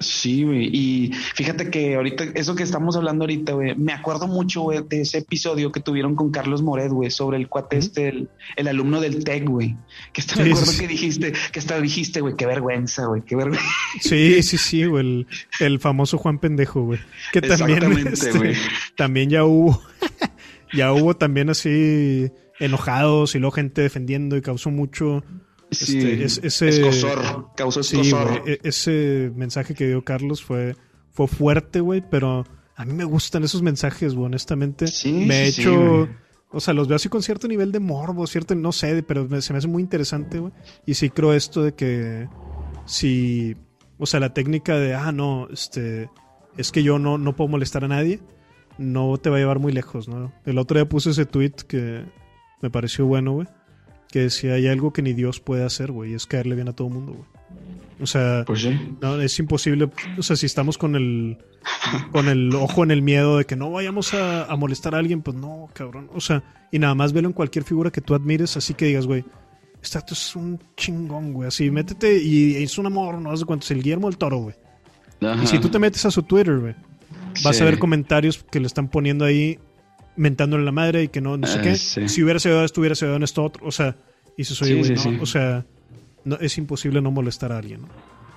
Sí, güey. Y fíjate que ahorita, eso que estamos hablando ahorita, güey, me acuerdo mucho, güey, de ese episodio que tuvieron con Carlos Moret, güey, sobre el cuate este, el, alumno del TEC, güey. Que está, me acuerdo que dijiste, que hasta dijiste, güey, qué vergüenza, güey, qué vergüenza. Sí, sí, sí, güey, el, famoso Juan Pendejo, güey. Que también, <laughs> este, también ya hubo, <laughs> ya hubo también así enojados y luego gente defendiendo y causó mucho este, ese, escosor, causó escosor. E-, ese mensaje que dio Carlos fue, fue fuerte, güey, pero a mí me gustan esos mensajes, güey, honestamente. me he hecho... o sea, los veo así con cierto nivel de morbo, cierto, no sé, pero se me hace muy interesante, güey. Y sí creo esto de que si, o sea, la técnica de, ah, no, este, es que yo no, no puedo molestar a nadie, no te va a llevar muy lejos, ¿no? El otro día puse ese tweet que me pareció bueno, güey que si hay algo que ni Dios puede hacer, güey, es caerle bien a todo mundo, güey. O sea, pues no, es imposible. O sea, si estamos con el, con el ojo en el miedo de que no vayamos a, molestar a alguien, pues no, cabrón. O sea, y nada más velo en cualquier figura que tú admires, así que digas, güey, este es un chingón, güey. Así, métete y es un amor, no sé cuánto, es el Guillermo del Toro, güey. Y si tú te metes a su Twitter, güey, vas a ver comentarios que le están poniendo ahí mentándole la madre y que no, no sé ah, qué. Si hubiera sido esto, hubiera sido en esto otro. O sea, y se soy, O sea, no, es imposible no molestar a alguien,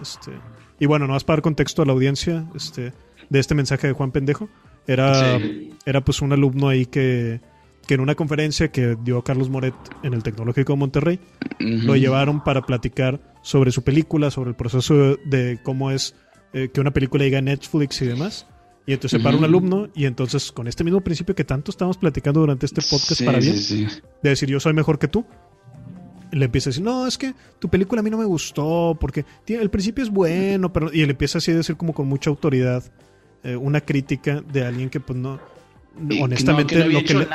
Este, y bueno, no vas para dar contexto a la audiencia este, de este mensaje de Juan Pendejo. Era, era pues un alumno ahí que, que en una conferencia que dio Carlos Moret en el Tecnológico de Monterrey, lo llevaron para platicar sobre su película, sobre el proceso de cómo es eh, que una película llegue a Netflix y demás. Y entonces se para un alumno y entonces con este mismo principio que tanto estamos platicando durante este podcast para bien, de decir yo soy mejor que tú, le empieza a decir, no, es que tu película a mí no me gustó porque el principio es bueno, pero... Y él empieza así a decir como con mucha autoridad eh, una crítica de alguien que pues no... honestamente, lo, que le,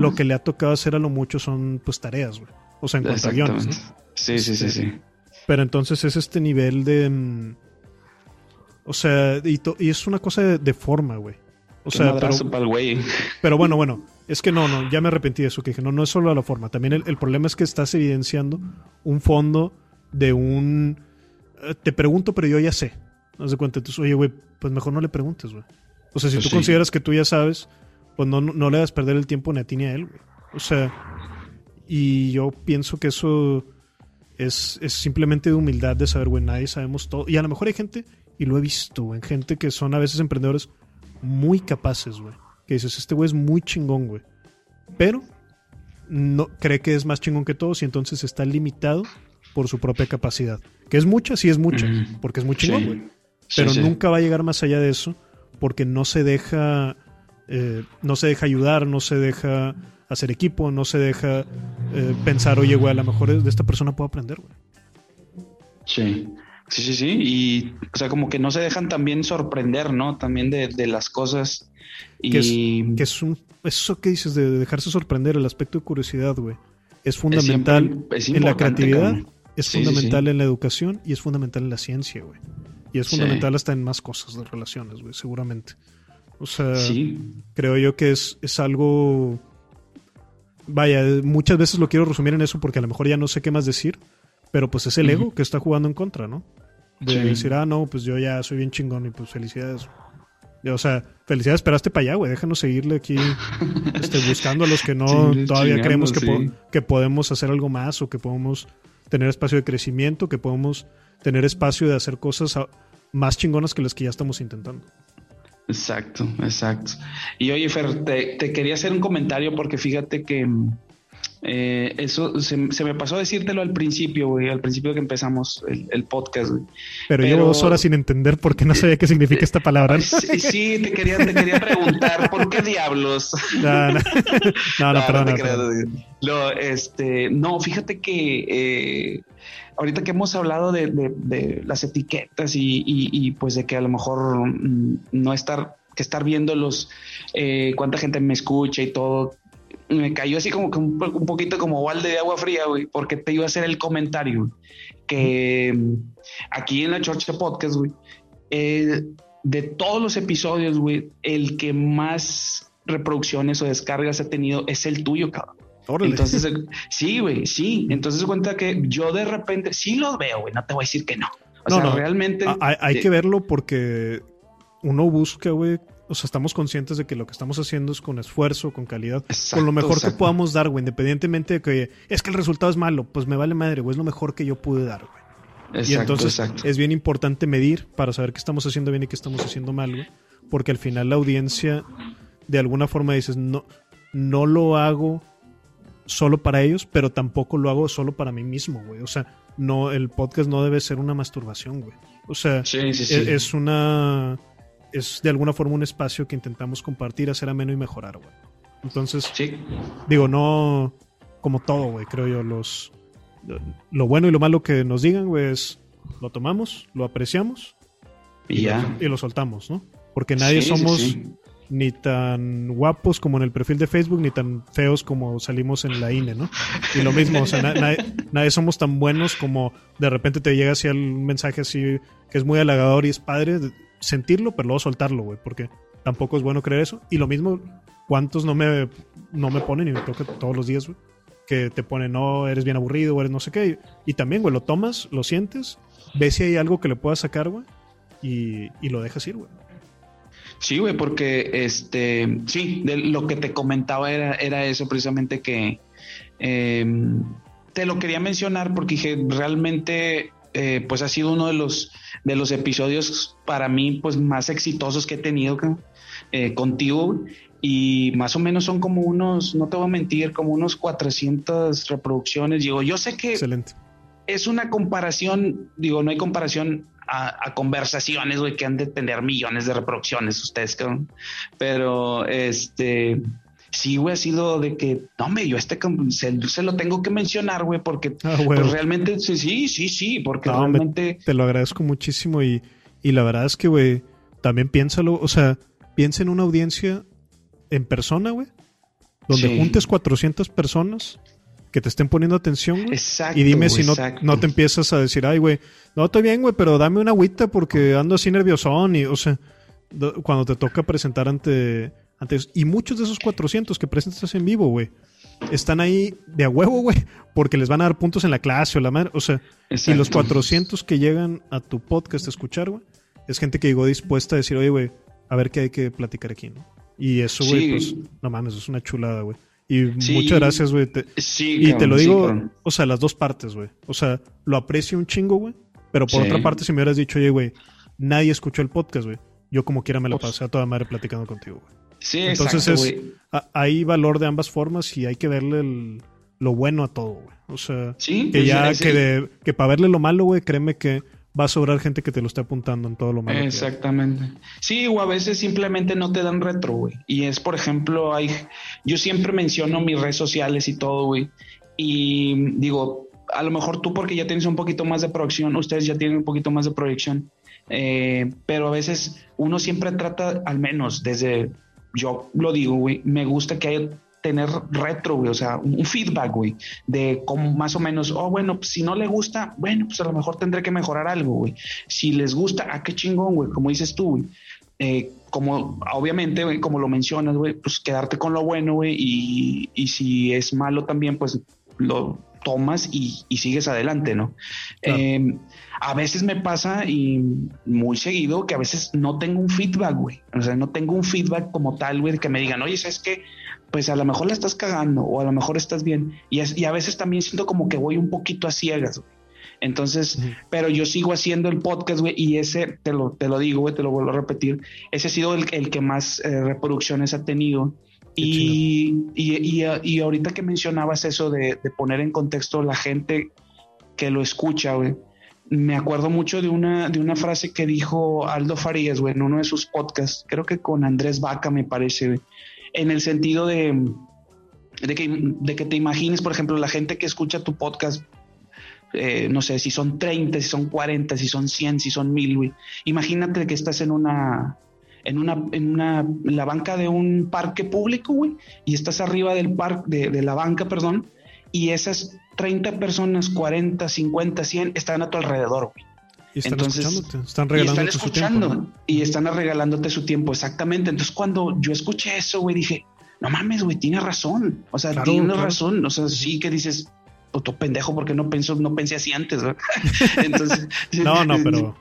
lo que le ha tocado hacer a lo mucho son pues tareas, güey. O sea, en cuanto a guiones, ¿no? Sí, sí, sí, sí. Pero entonces es este nivel de... O sea, y, es una cosa de, forma, güey. O sea, pero, pero bueno, bueno, es que no, no, ya me arrepentí de eso, que dije, no, no es solo la forma. También el, problema es que estás evidenciando un fondo de un... Eh, te pregunto, pero yo ya sé. No de cuenta, entonces, oye, güey, pues mejor no le preguntes, güey. O sea, si pues tú consideras que tú ya sabes, pues no, no, le das perder el tiempo ni a ti ni a él, güey. O sea, y yo pienso que eso es, es simplemente de humildad de saber, güey, nadie sabemos todo. Y a lo mejor hay gente y lo he visto, en gente que son a veces emprendedores muy capaces, güey. Que dices, este güey es muy chingón, güey. Pero no cree que es más chingón que todos y entonces está limitado por su propia capacidad. Que es mucha, sí es mucha, porque es muy chingón, güey. Pero nunca va a llegar más allá de eso porque no se deja eh, no se deja ayudar, no se deja hacer equipo, no se deja eh, pensar, oye, güey, a lo mejor de esta persona puedo aprender, güey. Sí. Sí, sí, sí. Y, o sea, como que no se dejan también sorprender, ¿no? También de, las cosas. Y... Que es, un, eso que dices de dejarse sorprender, el aspecto de curiosidad, güey. es fundamental en la creatividad, es fundamental en la educación y es fundamental en la ciencia, güey. Y es fundamental hasta en más cosas de relaciones, güey, seguramente. O sea, creo yo que es, es algo... Vaya, muchas veces lo quiero resumir en eso porque a lo mejor ya no sé qué más decir, pero pues es el ego que está jugando en contra, ¿no? De decir, ah, no, pues yo ya soy bien chingón y pues felicidades. O sea, felicidades, esperaste para allá, güey. Déjanos seguirle aquí <laughs> este, buscando a los que no todavía creemos que, que podemos hacer algo más o que podemos tener espacio de crecimiento, que podemos tener espacio de hacer cosas más chingonas que las que ya estamos intentando. Exacto, exacto. Y oye, Fer, te, te quería hacer un comentario porque fíjate que eh, eso se, me pasó a decírtelo al principio, güey, al principio que empezamos el, podcast, güey. Pero, llevo dos horas sin entender por qué no sabía qué significa esta palabra. Sí, te, quería, te quería preguntar, ¿por qué diablos? No, no, <laughs> no, no, perdón. No, este, no, fíjate que eh, ahorita que hemos hablado de, las etiquetas y, pues de que a lo mejor mm, no estar que estar viendo los eh, cuánta gente me escucha y todo me cayó así como que un, poquito como balde de agua fría, güey, porque te iba a hacer el comentario que mm, aquí en la Chorcha Podcast, güey, eh, de todos los episodios, güey, el que más reproducciones o descargas ha tenido es el tuyo, cabrón. Entonces, sí, güey, sí. Entonces cuenta que yo de repente sí lo veo, güey, no te voy a decir que no. O sea, realmente. Hay, que verlo porque uno busca, güey, o sea, estamos conscientes de que lo que estamos haciendo es con esfuerzo, con calidad, con lo mejor que podamos dar, güey, independientemente de que es que el resultado es malo, pues me vale madre, güey, es lo mejor que yo pude dar, güey. y entonces es bien importante medir para saber qué estamos haciendo bien y qué estamos haciendo mal, güey, porque al final la audiencia de alguna forma dices, no, no lo hago solo para ellos, pero tampoco lo hago solo para mí mismo, güey. O sea, no, el podcast no debe ser una masturbación, güey. O sea, es, una es de alguna forma un espacio que intentamos compartir, hacer ameno y mejorar, güey. Entonces, sí. digo, no como todo, güey, creo yo, los lo bueno y lo malo que nos digan, güey, es lo tomamos, lo apreciamos y, ya. Lo, y lo soltamos, ¿no? Porque nadie somos ni tan guapos como en el perfil de Facebook, ni tan feos como salimos en la INE, ¿no? Y lo mismo, o sea, nadie, somos tan buenos como de repente te llega así un mensaje así que es muy halagador y es padre sentirlo, pero luego soltarlo, güey, porque tampoco es bueno creer eso. Y lo mismo, ¿cuántos no me, no me ponen y me toca todos los días, güey? Que te ponen, no, eres bien aburrido, o eres no sé qué. Y, también, güey, lo tomas, lo sientes, ves si hay algo que le pueda sacar, güey, y, y lo dejas ir, güey. Sí, güey, porque este, sí, de lo que te comentaba era, era eso precisamente que em, te lo quería mencionar porque dije, realmente, eh, pues ha sido uno de los, de los episodios para mí, pues más exitosos que he tenido eh, contigo y más o menos son como unos, no te voy a mentir, como unos 400 reproducciones. Digo, yo sé que Excelente. es una comparación, digo, no hay comparación a, conversaciones, güey, que han de tener millones de reproducciones ustedes, Pero este, sí, güey, ha sido de que, no, hombre, yo este se, lo tengo que mencionar, güey, porque ah, pues, realmente, sí, sí, sí, sí, porque realmente. te lo agradezco muchísimo y, y la verdad es que, güey, también piénsalo, o sea, piensa en una audiencia en persona, güey, donde juntes 400 personas que te estén poniendo atención, güey. Y dime si no, no te empiezas a decir, ay, güey, no, estoy bien, güey, pero dame una agüita porque ando así nerviosón y, o sea, cuando te toca presentar ante, ante... Y muchos de esos 400 que presentas en vivo, güey, están ahí de a huevo, güey, porque les van a dar puntos en la clase o la madre. O sea, y los 400 que llegan a tu podcast a escuchar, güey, es gente que llegó dispuesta a decir, oye, güey, a ver qué hay que platicar aquí, ¿no? Y eso, güey, pues, no mames, es una chulada, güey. Y muchas gracias, güey. y te lo digo, o sea, las dos partes, güey. O sea, lo aprecio un chingo, güey. Pero por otra parte, si me hubieras dicho, oye, güey, nadie escuchó el podcast, güey. Yo como quiera me la pasé a toda madre platicando contigo, güey. Sí, Entonces es, hay valor de ambas formas y hay que verle lo bueno a todo, güey. O sea, que ya, que, que para verle lo malo, güey, créeme que va a sobrar gente que te lo esté apuntando en todo lo malo. Exactamente. Sí, o a veces simplemente no te dan retro, güey. Y es, por ejemplo, hay, yo siempre menciono mis redes sociales y todo, güey. Y digo, a lo mejor tú porque ya tienes un poquito más de proyección, ustedes ya tienen un poquito más de proyección, eh, pero a veces uno siempre trata, al menos desde, yo lo digo, güey, me gusta que haya tener retro, güey, o sea, un feedback, güey, de cómo más o menos, oh, bueno, pues, si no le gusta, bueno, pues a lo mejor tendré que mejorar algo, güey. Si les gusta, ah, qué chingón, güey, como dices tú, güey. Eh, como obviamente, güey, como lo mencionas, güey, pues quedarte con lo bueno, güey, y, y si es malo también, pues lo tomas y, sigues adelante, ¿no? Em, a veces me pasa y muy seguido que a veces no tengo un feedback, güey. O sea, no tengo un feedback como tal, güey, que me digan, oye, ¿sabes qué? Pues a lo mejor la estás cagando o a lo mejor estás bien. Y, y a veces también siento como que voy un poquito a ciegas, güey. Entonces, pero yo sigo haciendo el podcast, güey, y ese, te lo, te lo digo, güey, te lo vuelvo a repetir, ese ha sido el, el que más eh, reproducciones ha tenido. Y, y, y, ahorita que mencionabas eso de, poner en contexto la gente que lo escucha, güey, me acuerdo mucho de una, de una frase que dijo Aldo Farías, güey, en uno de sus podcasts, creo que con Andrés Vaca, me parece, güey, en el sentido de, de, que, de que te imagines, por ejemplo, la gente que escucha tu podcast, eh, no sé, si son 30, si son 40, si son 100, si son 1000, güey. Imagínate que estás en una, en una, en una, la banca de un parque público, güey, y estás arriba del parque, de, la banca, perdón, y esas 30 personas, 40, 50, 100 están a tu alrededor, güey. Y están Entonces, están regalándote su tiempo. Y están regalándote su tiempo, exactamente. Entonces, cuando yo escuché eso, güey, dije, no mames, güey, tiene razón. O sea, tiene razón. O sea, sí que dices, tu pendejo, porque no pensó, no pensé así antes, güey. <laughs> Entonces. no, no, <laughs> pero.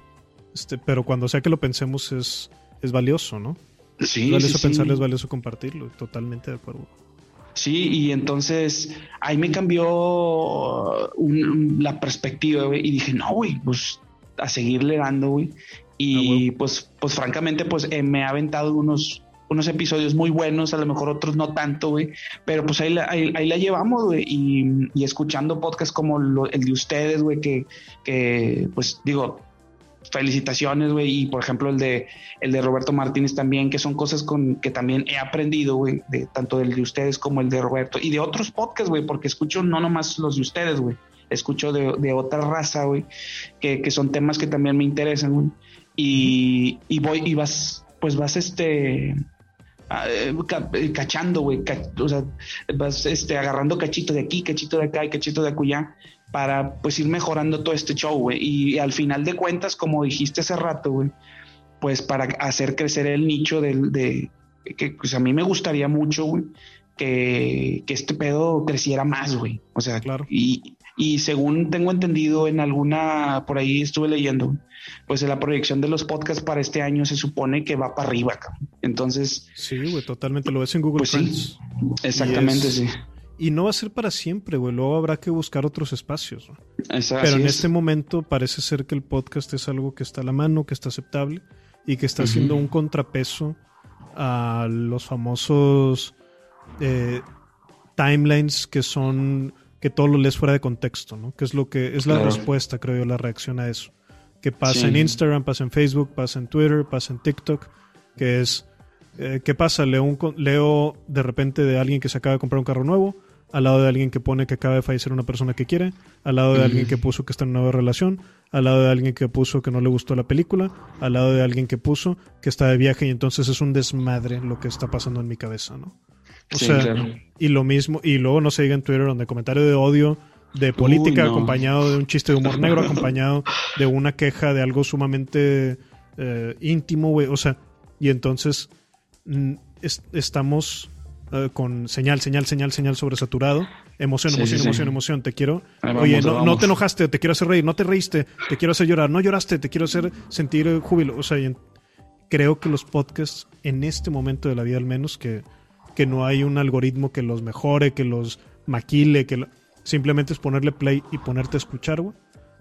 Este, pero cuando sea que lo pensemos es es valioso, ¿no? Sí. Es valioso pensarlo, es valioso compartirlo, totalmente de acuerdo. Sí, y entonces ahí me cambió la perspectiva, güey, y dije, no, güey, pues a seguirle dando, güey. Y ah, pues, pues francamente, pues eh, me ha aventado unos, unos episodios muy buenos, a lo mejor otros no tanto, güey, pero pues ahí la, ahí, la llevamos, güey, y, y, escuchando podcasts como el de ustedes, güey, que, que, pues digo, felicitaciones, güey, y por ejemplo el de el de Roberto Martínez también, que son cosas con que también he aprendido, güey, de tanto del de ustedes como el de Roberto y de otros podcasts, güey, porque escucho no nomás los de ustedes, güey, escucho de, de otra raza, güey, que, que, son temas que también me interesan, güey, y, y voy y vas, pues vas este eh, eh, cachando, güey, o sea, vas este, agarrando cachito de aquí, cachito de acá y cachito de acullá para pues ir mejorando todo este show, güey. Y al final de cuentas, como dijiste hace rato, güey, pues para hacer crecer el nicho del, de, que pues a mí me gustaría mucho, güey, que, que, este pedo creciera más, güey. O sea, claro. Y, y según tengo entendido en alguna, por ahí estuve leyendo, pues en la proyección de los podcasts para este año se supone que va para arriba, Entonces. Sí, güey, totalmente. Lo ves en Google pues Sí, exactamente, sí. Y no va a ser para siempre, güey. Luego habrá que buscar otros espacios. Pero en este momento parece ser que el podcast es algo que está a la mano, que está aceptable y que está haciendo un contrapeso a los famosos eh, timelines que son que todo lo lees fuera de contexto, ¿no? Que es lo que es la respuesta, creo yo, la reacción a eso. Que pasa en Instagram, pasa en Facebook, pasa en Twitter, pasa en TikTok, que es eh, ¿qué pasa? Leo, un, leo de repente de alguien que se acaba de comprar un carro nuevo, al lado de alguien que pone que acaba de fallecer una persona que quiere, al lado de alguien que puso que está en una nueva relación, al lado de alguien que puso que no le gustó la película, al lado de alguien que puso que está de viaje y entonces es un desmadre lo que está pasando en mi cabeza, ¿no? O sea, y lo mismo, y luego no se diga en Twitter donde comentario de odio, de política, acompañado de un chiste de humor negro, <laughs> acompañado de una queja de algo sumamente eh, íntimo, güey. O sea, y entonces mm, estamos eh, con señal, señal, señal, señal sobresaturado. Emoción, emoción, emoción, emoción. Te quiero. Oye, no, no, te enojaste, te quiero hacer reír. No te reíste, te quiero hacer llorar. No lloraste, te quiero hacer sentir júbilo. O sea, creo que los podcasts, en este momento de la vida al menos, que, que no hay un algoritmo que los mejore, que los maquile, que simplemente es ponerle play y ponerte a escuchar,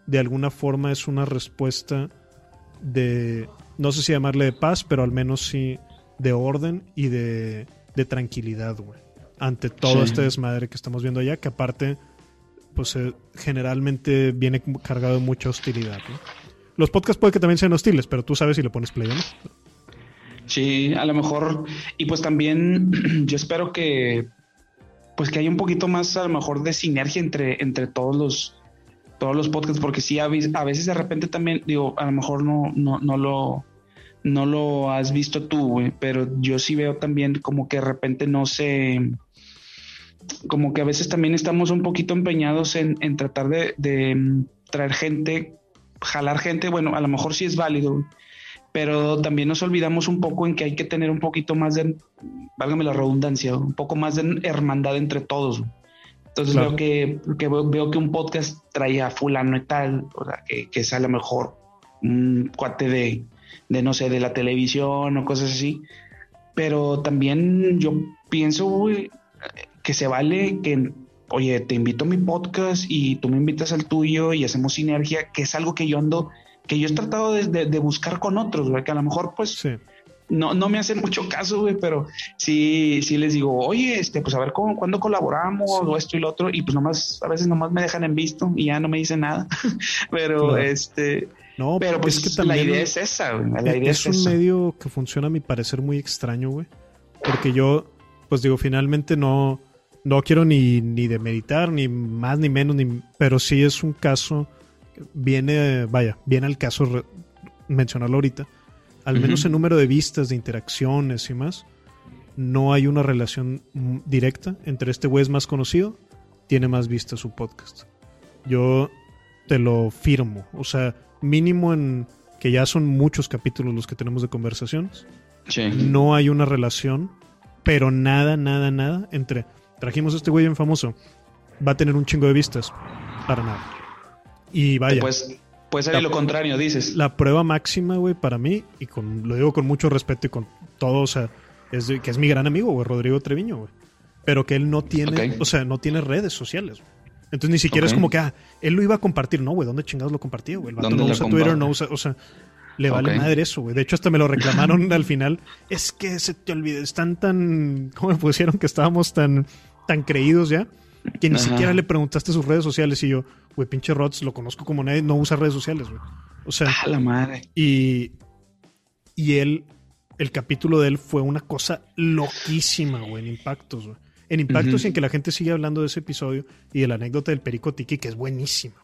De alguna forma es una respuesta de, no sé si llamarle de paz, pero al menos sí de orden y de de tranquilidad, güey. Ante todo este desmadre que estamos viendo allá, que aparte, pues eh, generalmente viene cargado de mucha hostilidad, Los podcasts puede que también sean hostiles, pero tú sabes si le pones play o no. Sí, a lo mejor. Y pues también <clears throat> yo espero que pues que haya un poquito más a lo mejor de sinergia entre, entre todos los todos los podcasts, porque sí a, veces de repente también, digo, a lo mejor no, no, no lo no lo has visto tú, güey, pero yo sí veo también como que de repente no se, como que a veces también estamos un poquito empeñados en, tratar de, mm, traer gente, jalar gente, bueno, a lo mejor sí es válido, pero también nos olvidamos un poco en que hay que tener un poquito más de, válgame la redundancia, un poco más de hermandad entre todos. Entonces veo, que, veo que un podcast traía fulano y tal, o sea, que, que es a lo mejor un cuate de, de, no sé, de la televisión o cosas así. Pero también yo pienso que se vale que, oye, te invito a mi podcast y tú me invitas al tuyo y hacemos sinergia, que es algo que yo ando, que yo he tratado de, de, buscar con otros, que a lo mejor pues... no, no me hacen mucho caso, güey, pero sí, sí les digo, oye, este, pues a ver cómo, cuándo colaboramos o esto y lo otro, y pues nomás, a veces nomás me dejan en visto y ya no me dicen nada. <laughs> pero este, no, pero pues es que la idea es esa, güey. La idea es, un medio que funciona a mi parecer muy extraño, güey. Porque yo, pues digo, finalmente no, no quiero ni, ni meditar ni más ni menos, ni, pero sí es un caso, viene, vaya, viene al caso mencionarlo ahorita al menos en número de vistas, de interacciones y más, no hay una relación directa entre este güey es más conocido, tiene más vistas su podcast. Yo te lo firmo. O sea, mínimo en que ya son muchos capítulos los que tenemos de conversaciones. No hay una relación, pero nada, nada, nada entre trajimos a este güey en famoso, va a tener un chingo de vistas. Para nada. Y vaya. Puede ser lo contrario, dices. La prueba máxima, güey, para mí, y con, lo digo con mucho respeto y con todo, o sea, es que es mi gran amigo, güey, Rodrigo Treviño, güey. Pero que él no tiene, o sea, no tiene redes sociales. Entonces ni siquiera es como que, ah, él lo iba a compartir, no, güey, ¿dónde chingados lo compartía, güey? El no usa Twitter, no usa, o sea, le vale madre eso, güey. De hecho, hasta me lo reclamaron <laughs> al final. Es que se te olvide, están tan, ¿cómo me pusieron que estábamos tan, tan creídos ya? Que ni siquiera le preguntaste sus redes sociales y yo, güey, pinche Rods, lo conozco como nadie, no usa redes sociales, güey. O sea. A la madre. Y. Y él, el capítulo de él fue una cosa loquísima, güey, en impactos, güey. En impactos y en que la gente sigue hablando de ese episodio y de la anécdota del Perico Tiki, que es buenísima.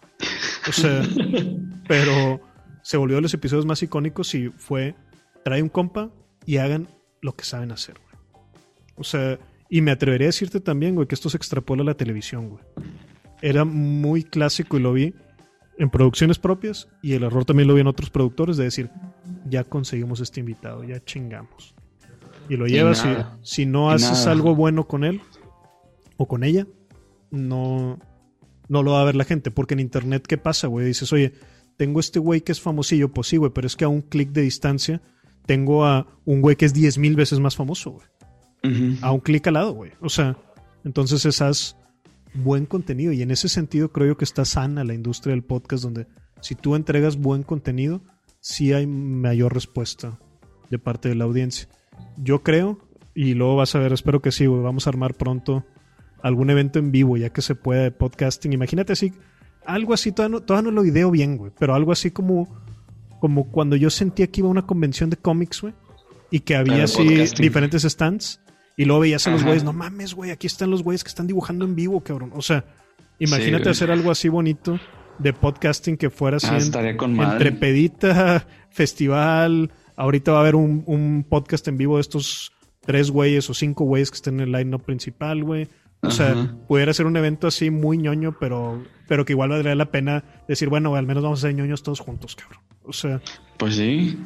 O sea, <laughs> pero se volvió de los episodios más icónicos y fue trae un compa y hagan lo que saben hacer, güey. O sea, y me atrevería a decirte también, güey, que esto se extrapola a la televisión, güey era muy clásico y lo vi en producciones propias y el error también lo vi en otros productores de decir, ya conseguimos este invitado, ya chingamos. Y lo llevas y, si no haces algo bueno con él o con ella, no, no lo va a ver la gente. Porque en internet, ¿qué pasa, güey? Dices, oye, tengo este güey que es famosillo, pues sí, güey, pero es que a un clic de distancia tengo a un güey que es diez mil veces más famoso, güey. A un clic al lado, güey. O sea, entonces esas buen contenido. Y en ese sentido creo yo que está sana la industria del podcast, donde si tú entregas buen contenido, sí hay mayor respuesta de parte de la audiencia. Yo creo, y luego vas a ver, espero que sí, vamos a armar pronto algún evento en vivo, ya que se pueda de podcasting. Imagínate así, algo así, todavía no, todavía no lo ideo bien, güey, pero algo así como, como cuando yo sentía que iba a una convención de cómics, güey, y que había así diferentes stands y luego veías a los güeyes, no mames, güey, aquí están los güeyes que están dibujando en vivo, cabrón. O sea, imagínate hacer algo así bonito de podcasting que fuera así ah, con entre pedita, <laughs> festival. Ahorita va a haber un, podcast en vivo de estos tres güeyes o cinco güeyes que estén en el line-up principal, güey. O sea, pudiera ser un evento así muy ñoño, pero, pero que igual valdría la pena decir, bueno, al menos vamos a ser ñoños todos juntos, cabrón. O sea. Pues sí.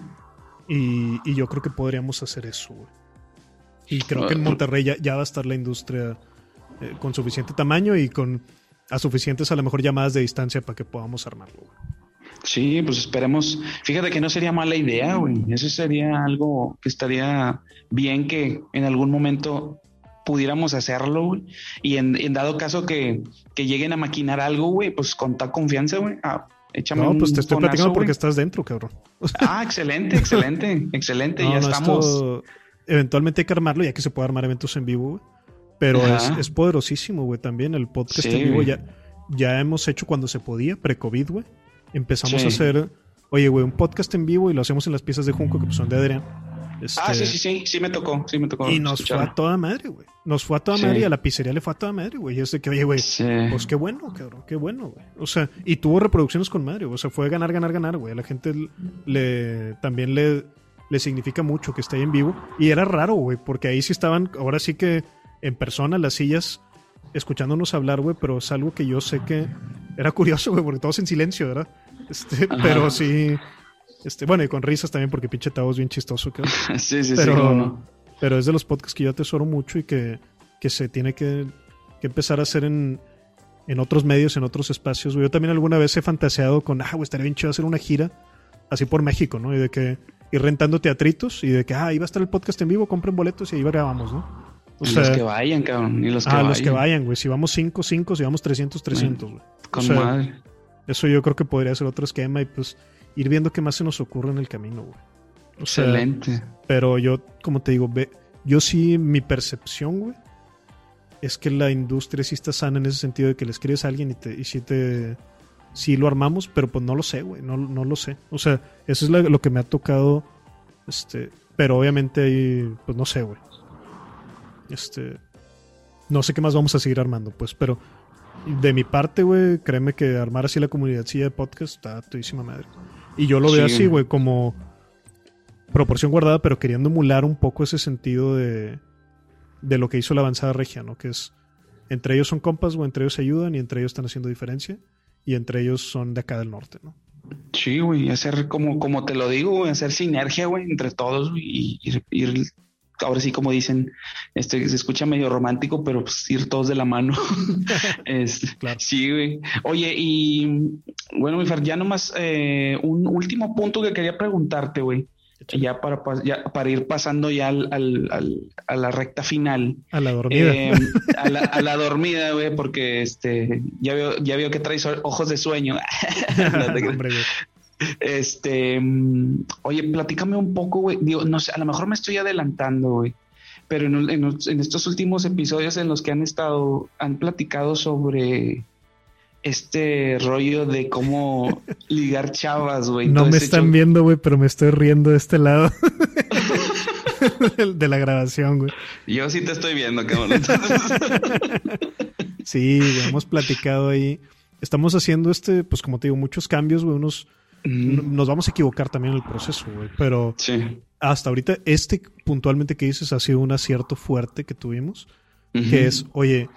Y, y yo creo que podríamos hacer eso, güey. Y creo que en Monterrey ya, va a estar la industria eh, con suficiente tamaño y con a suficientes a lo mejor llamadas de distancia para que podamos armarlo. Sí, pues esperemos. Fíjate que no sería mala idea, güey. Eso sería algo que estaría bien que en algún momento pudiéramos hacerlo, güey. Y en, dado caso que, lleguen a maquinar algo, güey, pues con tal confianza, güey. Ah, échame no, pues te estoy platicando porque estás dentro, cabrón. <laughs> ah, excelente, excelente, excelente. ya estamos eventualmente hay que armarlo, ya que se puede armar eventos en vivo, güey. Pero es, poderosísimo, güey, también. El podcast en vivo ya, ya hemos hecho cuando se podía, pre-COVID, güey. Empezamos a hacer, oye, güey, un podcast en vivo y lo hacemos en las piezas de Junco, que pues son de Adrián. ah, sí, este, sí, sí, sí me tocó, sí me tocó. Y nos fue a toda madre, güey. Nos fue a toda madre y a la pizzería le fue a toda madre, güey. Y es de que, oye, güey, pues qué bueno, cabrón, qué bueno, güey. O sea, y tuvo reproducciones con madre, O sea, fue ganar, ganar, ganar, güey. A la gente le también le le significa mucho que esté ahí en vivo. Y era raro, güey, porque ahí sí estaban, ahora sí que en persona las sillas escuchándonos hablar, güey, pero es algo que yo sé que era curioso, güey, porque todos en silencio, ¿verdad? Este, pero sí, este, bueno, y con risas también, porque pinche Tavo es bien chistoso, creo. <laughs> sí, sí, pero, sí. No? Pero es de los podcasts que yo atesoro mucho y que, que se tiene que, que empezar a hacer en, en otros medios, en otros espacios. Güey. Yo también alguna vez he fantaseado con, ah, güey, estaría bien chido hacer una gira así por México, ¿no? Y de que ir rentando teatritos y de que, ah, ahí va a estar el podcast en vivo, compren boletos y ahí grabamos, ¿no? O sea, los que vayan, cabrón. Y los que ah, vayan. los que vayan, güey. Si vamos 5, 5, si vamos 300, 300, güey. Con o sea, madre. Eso yo creo que podría ser otro esquema y pues ir viendo qué más se nos ocurre en el camino, güey. O sea, Excelente. Pero yo, como te digo, ve, yo sí, mi percepción, güey, es que la industria sí está sana en ese sentido de que le escribes a alguien y, te, y si te... Sí lo armamos, pero pues no lo sé, güey, no, no lo sé. O sea, eso es lo que me ha tocado, este, pero obviamente ahí, pues no sé, güey. Este, no sé qué más vamos a seguir armando, pues, pero de mi parte, güey, créeme que armar así la comunidad sí de podcast está todísima madre. Y yo lo veo Sí. así, güey, como proporción guardada, pero queriendo emular un poco ese sentido de, de lo que hizo la avanzada regia, ¿no? Que es, entre ellos son compas, güey, entre ellos se ayudan y entre ellos están haciendo diferencia. Y entre ellos son de acá del norte, ¿no? Sí, güey, hacer como, como te lo digo, güey, hacer sinergia, güey, entre todos güey, y ir, ir, ahora sí como dicen, este se escucha medio romántico, pero pues ir todos de la mano. <laughs> <laughs> es, Claro. Sí, güey. Oye, y bueno, mi Fer, ya nomás eh, un último punto que quería preguntarte, güey. Ya para, ya para ir pasando ya al, al- al- a la recta final. A la dormida. Eh, a, la, a la dormida, güey, porque este ya veo, ya veo que traes ojos de sueño. <laughs> Hombre. Este, mm, oye, platícame un poco, güey. Digo, no sé, a lo mejor me estoy adelantando, güey. Pero en, en en estos últimos episodios en los que han estado, han platicado sobre este rollo de cómo <laughs> ligar chavas, güey. No me están viendo, güey, pero me estoy riendo de este lado <laughs> de, la grabación, güey. Yo sí te estoy viendo, cabrón. Entonces, <laughs> Sí, güey, hemos platicado ahí. Estamos haciendo este, pues como te digo, muchos cambios, güey. Unos, mm, nos vamos a equivocar también en el proceso, güey. Pero sí. hasta ahorita, este puntualmente que dices ha sido un acierto fuerte que tuvimos. Que es, oye,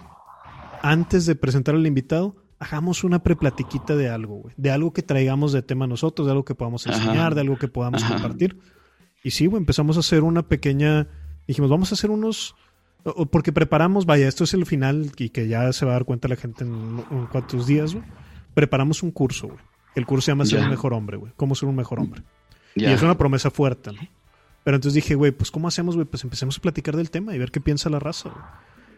antes de presentar al invitado, hagamos una preplatiquita de algo, güey. De algo que traigamos de tema nosotros, de algo que podamos Ajá. enseñar, de algo que podamos Ajá. compartir. Y sí, güey, empezamos a hacer una pequeña. Dijimos, vamos a hacer unos. Porque preparamos, vaya, esto es el final y que ya se va a dar cuenta la gente en, en cuantos días, güey. Preparamos un curso, güey. El curso se llama Ser Ya. un mejor hombre, güey. ¿Cómo ser un mejor hombre? Y es una promesa fuerte, ¿no? Pero entonces dije, güey, pues ¿cómo hacemos, güey? Pues empecemos a platicar del tema y ver qué piensa la raza, güey.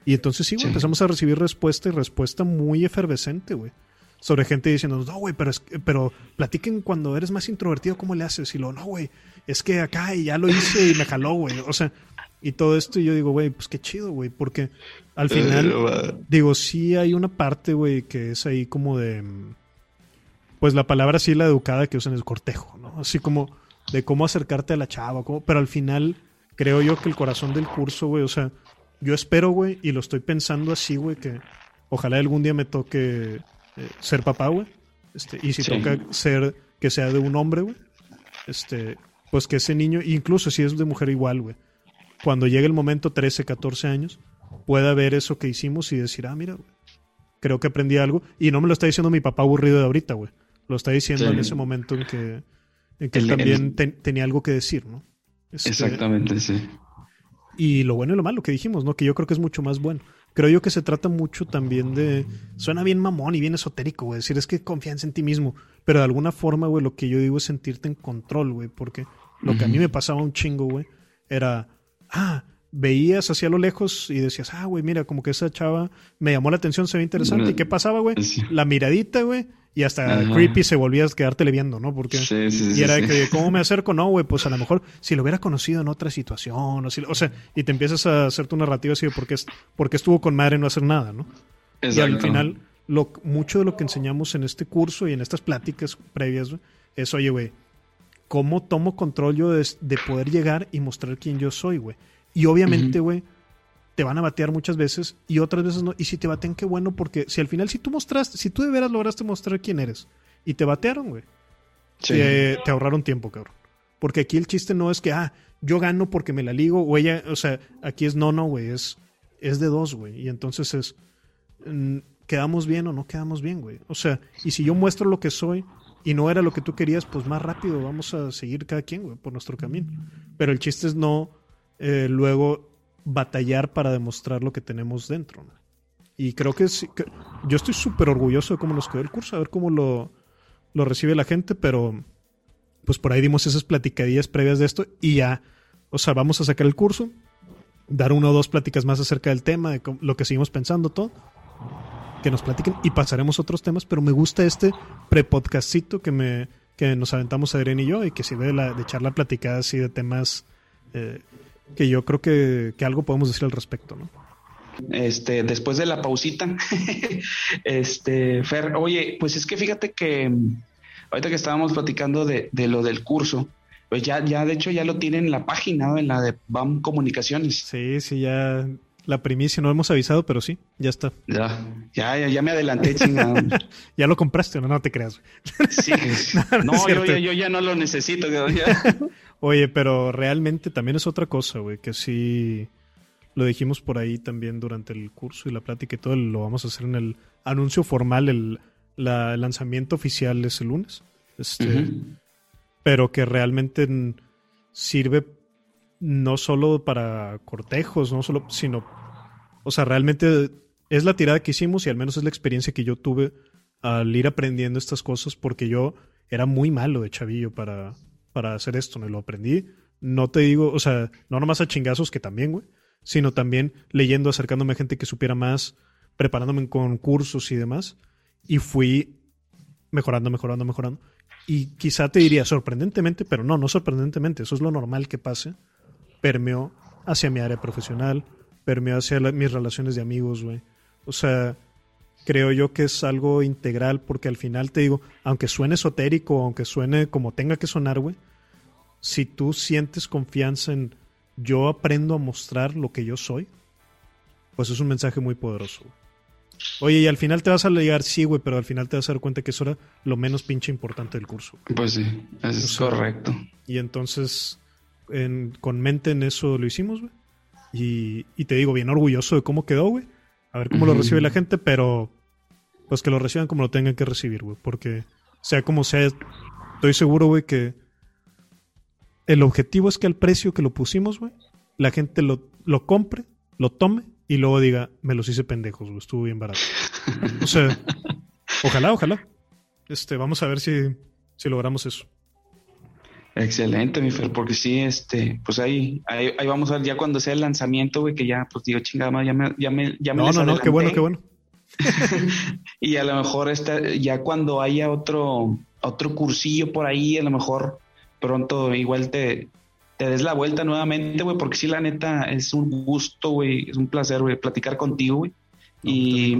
Y entonces sí, güey, Sí. empezamos a recibir respuesta y respuesta muy efervescente, güey. Sobre gente diciendo, no, güey, pero, es pero platiquen cuando eres más introvertido, ¿cómo le haces? Y lo, no, güey, es que acá y ya lo hice y me jaló, güey. O sea, y todo esto, y yo digo, güey, pues qué chido, güey, porque al final, Eh, digo, sí hay una parte, güey, que es ahí como de. Pues la palabra sí, la educada que usan es cortejo, ¿no? Así como de cómo acercarte a la chava, cómo- pero al final creo yo que el corazón del curso, güey, o sea, yo espero, güey, y lo estoy pensando así, güey, que ojalá algún día me toque eh, ser papá, güey. Este, y si Sí. toca ser que sea de un hombre, güey, este, pues que ese niño, incluso si es de mujer igual, güey, cuando llegue el momento, 13, 14 años, pueda ver eso que hicimos y decir, ah, mira, güey, creo que aprendí algo. Y no me lo está diciendo mi papá aburrido de ahorita, güey. Lo está diciendo Sí. en ese momento en que, en que él también el- ten- tenía algo que decir, ¿no? Este, Exactamente, sí. Y lo bueno y lo malo que dijimos, ¿no? Que yo creo que es mucho más bueno. Creo yo que se trata mucho también de. Suena bien mamón y bien esotérico, güey. Decir es que confianza en ti mismo. Pero de alguna forma, güey, lo que yo digo es sentirte en control, güey. Porque lo que a mí me pasaba un chingo, güey, era. Ah, veías hacia lo lejos y decías, ah, güey, mira, como que esa chava me llamó la atención, se ve interesante. ¿Y qué pasaba, güey? La miradita, güey. Y hasta Ajá. creepy se volvía a quedártele viendo, ¿no? Porque. Sí, sí, sí, Y era de sí. que, <laughs> ¿cómo me acerco? No, güey, pues a lo mejor si lo hubiera conocido en otra situación, o, si, o sea, y te empiezas a hacer tu narrativa así de por qué, es- por qué estuvo con madre no hacer nada, ¿no? Y al Exacto. final, lo, mucho de lo que enseñamos en este curso y en estas pláticas previas güey, es, oye, güey, ¿cómo tomo control yo de, de poder llegar y mostrar quién yo soy, güey? Y obviamente, güey, te van a batear muchas veces y otras veces no. Y si te batean, qué bueno, porque si al final, si tú mostraste, si tú de veras lograste mostrar quién eres y te batearon, güey, Sí. te, te ahorraron tiempo, cabrón. Porque aquí el chiste no es que, ah, yo gano porque me la ligo, o ella, o sea, aquí es no, no, güey, es, es de dos, güey. Y entonces es, mm, quedamos bien o no quedamos bien, güey. O sea, y si yo muestro lo que soy y no era lo que tú querías, pues más rápido vamos a seguir cada quien, güey, por nuestro camino. Pero el chiste es no eh, luego batallar para demostrar lo que tenemos dentro. Y creo que, sí, yo estoy súper orgulloso de cómo nos quedó el curso, a ver cómo lo, lo recibe la gente, pero pues por ahí dimos esas platicadillas previas de esto y ya, o sea, vamos a sacar el curso, dar una o dos pláticas más acerca del tema, de lo que seguimos pensando, todo, que nos platiquen y pasaremos otros temas, pero me gusta este pre-podcastcito que, me, que nos aventamos Adrián y yo y que sirve de, la, de echar la platicada así de temas eh, que yo creo que, que algo podemos decir al respecto, ¿no? este, después de la pausita. <laughs> este, Fer, oye, pues es que fíjate que ahorita que estábamos platicando de, de, lo del curso, pues ya, ya de hecho ya lo tienen en la página, en la de BAM Comunicaciones. Sí, sí, ya la primicia, no hemos avisado, pero sí, ya está. Ya, ya, ya me adelanté, chingado. <laughs> ya lo compraste, no, no te creas. <laughs> sí, <laughs> no, no yo, yo, yo, ya no lo necesito. Ya. Oye, pero realmente también es otra cosa, güey, que sí lo dijimos por ahí también durante el curso y la plática y todo, lo vamos a hacer en el anuncio formal, el, la, el lanzamiento oficial es el lunes. Este, uh -huh. Pero que realmente sirve no solo para cortejos, no solo, sino, o sea, realmente es la tirada que hicimos y al menos es la experiencia que yo tuve al ir aprendiendo estas cosas porque yo era muy malo de chavillo para, para hacer esto, me lo aprendí. No te digo, o sea, no nomás a chingazos que también, güey, sino también leyendo, acercándome a gente que supiera más, preparándome con cursos y demás. Y fui mejorando, mejorando, mejorando. Y quizá te diría sorprendentemente, pero no, no sorprendentemente, eso es lo normal que pase. Permeó hacia mi área profesional, permeó hacia la, mis relaciones de amigos, güey. O sea, creo yo que es algo integral porque al final te digo, aunque suene esotérico, aunque suene como tenga que sonar, güey, si tú sientes confianza en yo aprendo a mostrar lo que yo soy, pues es un mensaje muy poderoso. Oye, y al final te vas a llegar, sí, güey, pero al final te vas a dar cuenta que eso era lo menos pinche importante del curso. Pues sí, eso es correcto. Y entonces, en, con mente en eso lo hicimos, güey. Y, y, te digo, bien orgulloso de cómo quedó, güey. A ver cómo lo recibe la gente, pero pues que lo reciban como lo tengan que recibir, güey. Porque sea como sea, estoy seguro, güey, que el objetivo es que al precio que lo pusimos, güey, la gente lo, lo compre, lo tome y luego diga, me los hice pendejos, güey, estuvo bien barato. o sea, ojalá, ojalá. Este, vamos a ver si, si logramos eso. Excelente, mi Fer, porque sí, este, pues ahí, ahí, ahí, vamos a ver ya cuando sea el lanzamiento, güey, que ya, pues digo, chingada, ya me, ya me, ya me No, no, no, qué bueno, qué bueno. <laughs> y a lo mejor este, ya cuando haya otro, otro cursillo por ahí, a lo mejor pronto igual te, te des la vuelta nuevamente, güey, porque sí, la neta, es un gusto, güey, es un placer, güey, platicar contigo, güey. No, y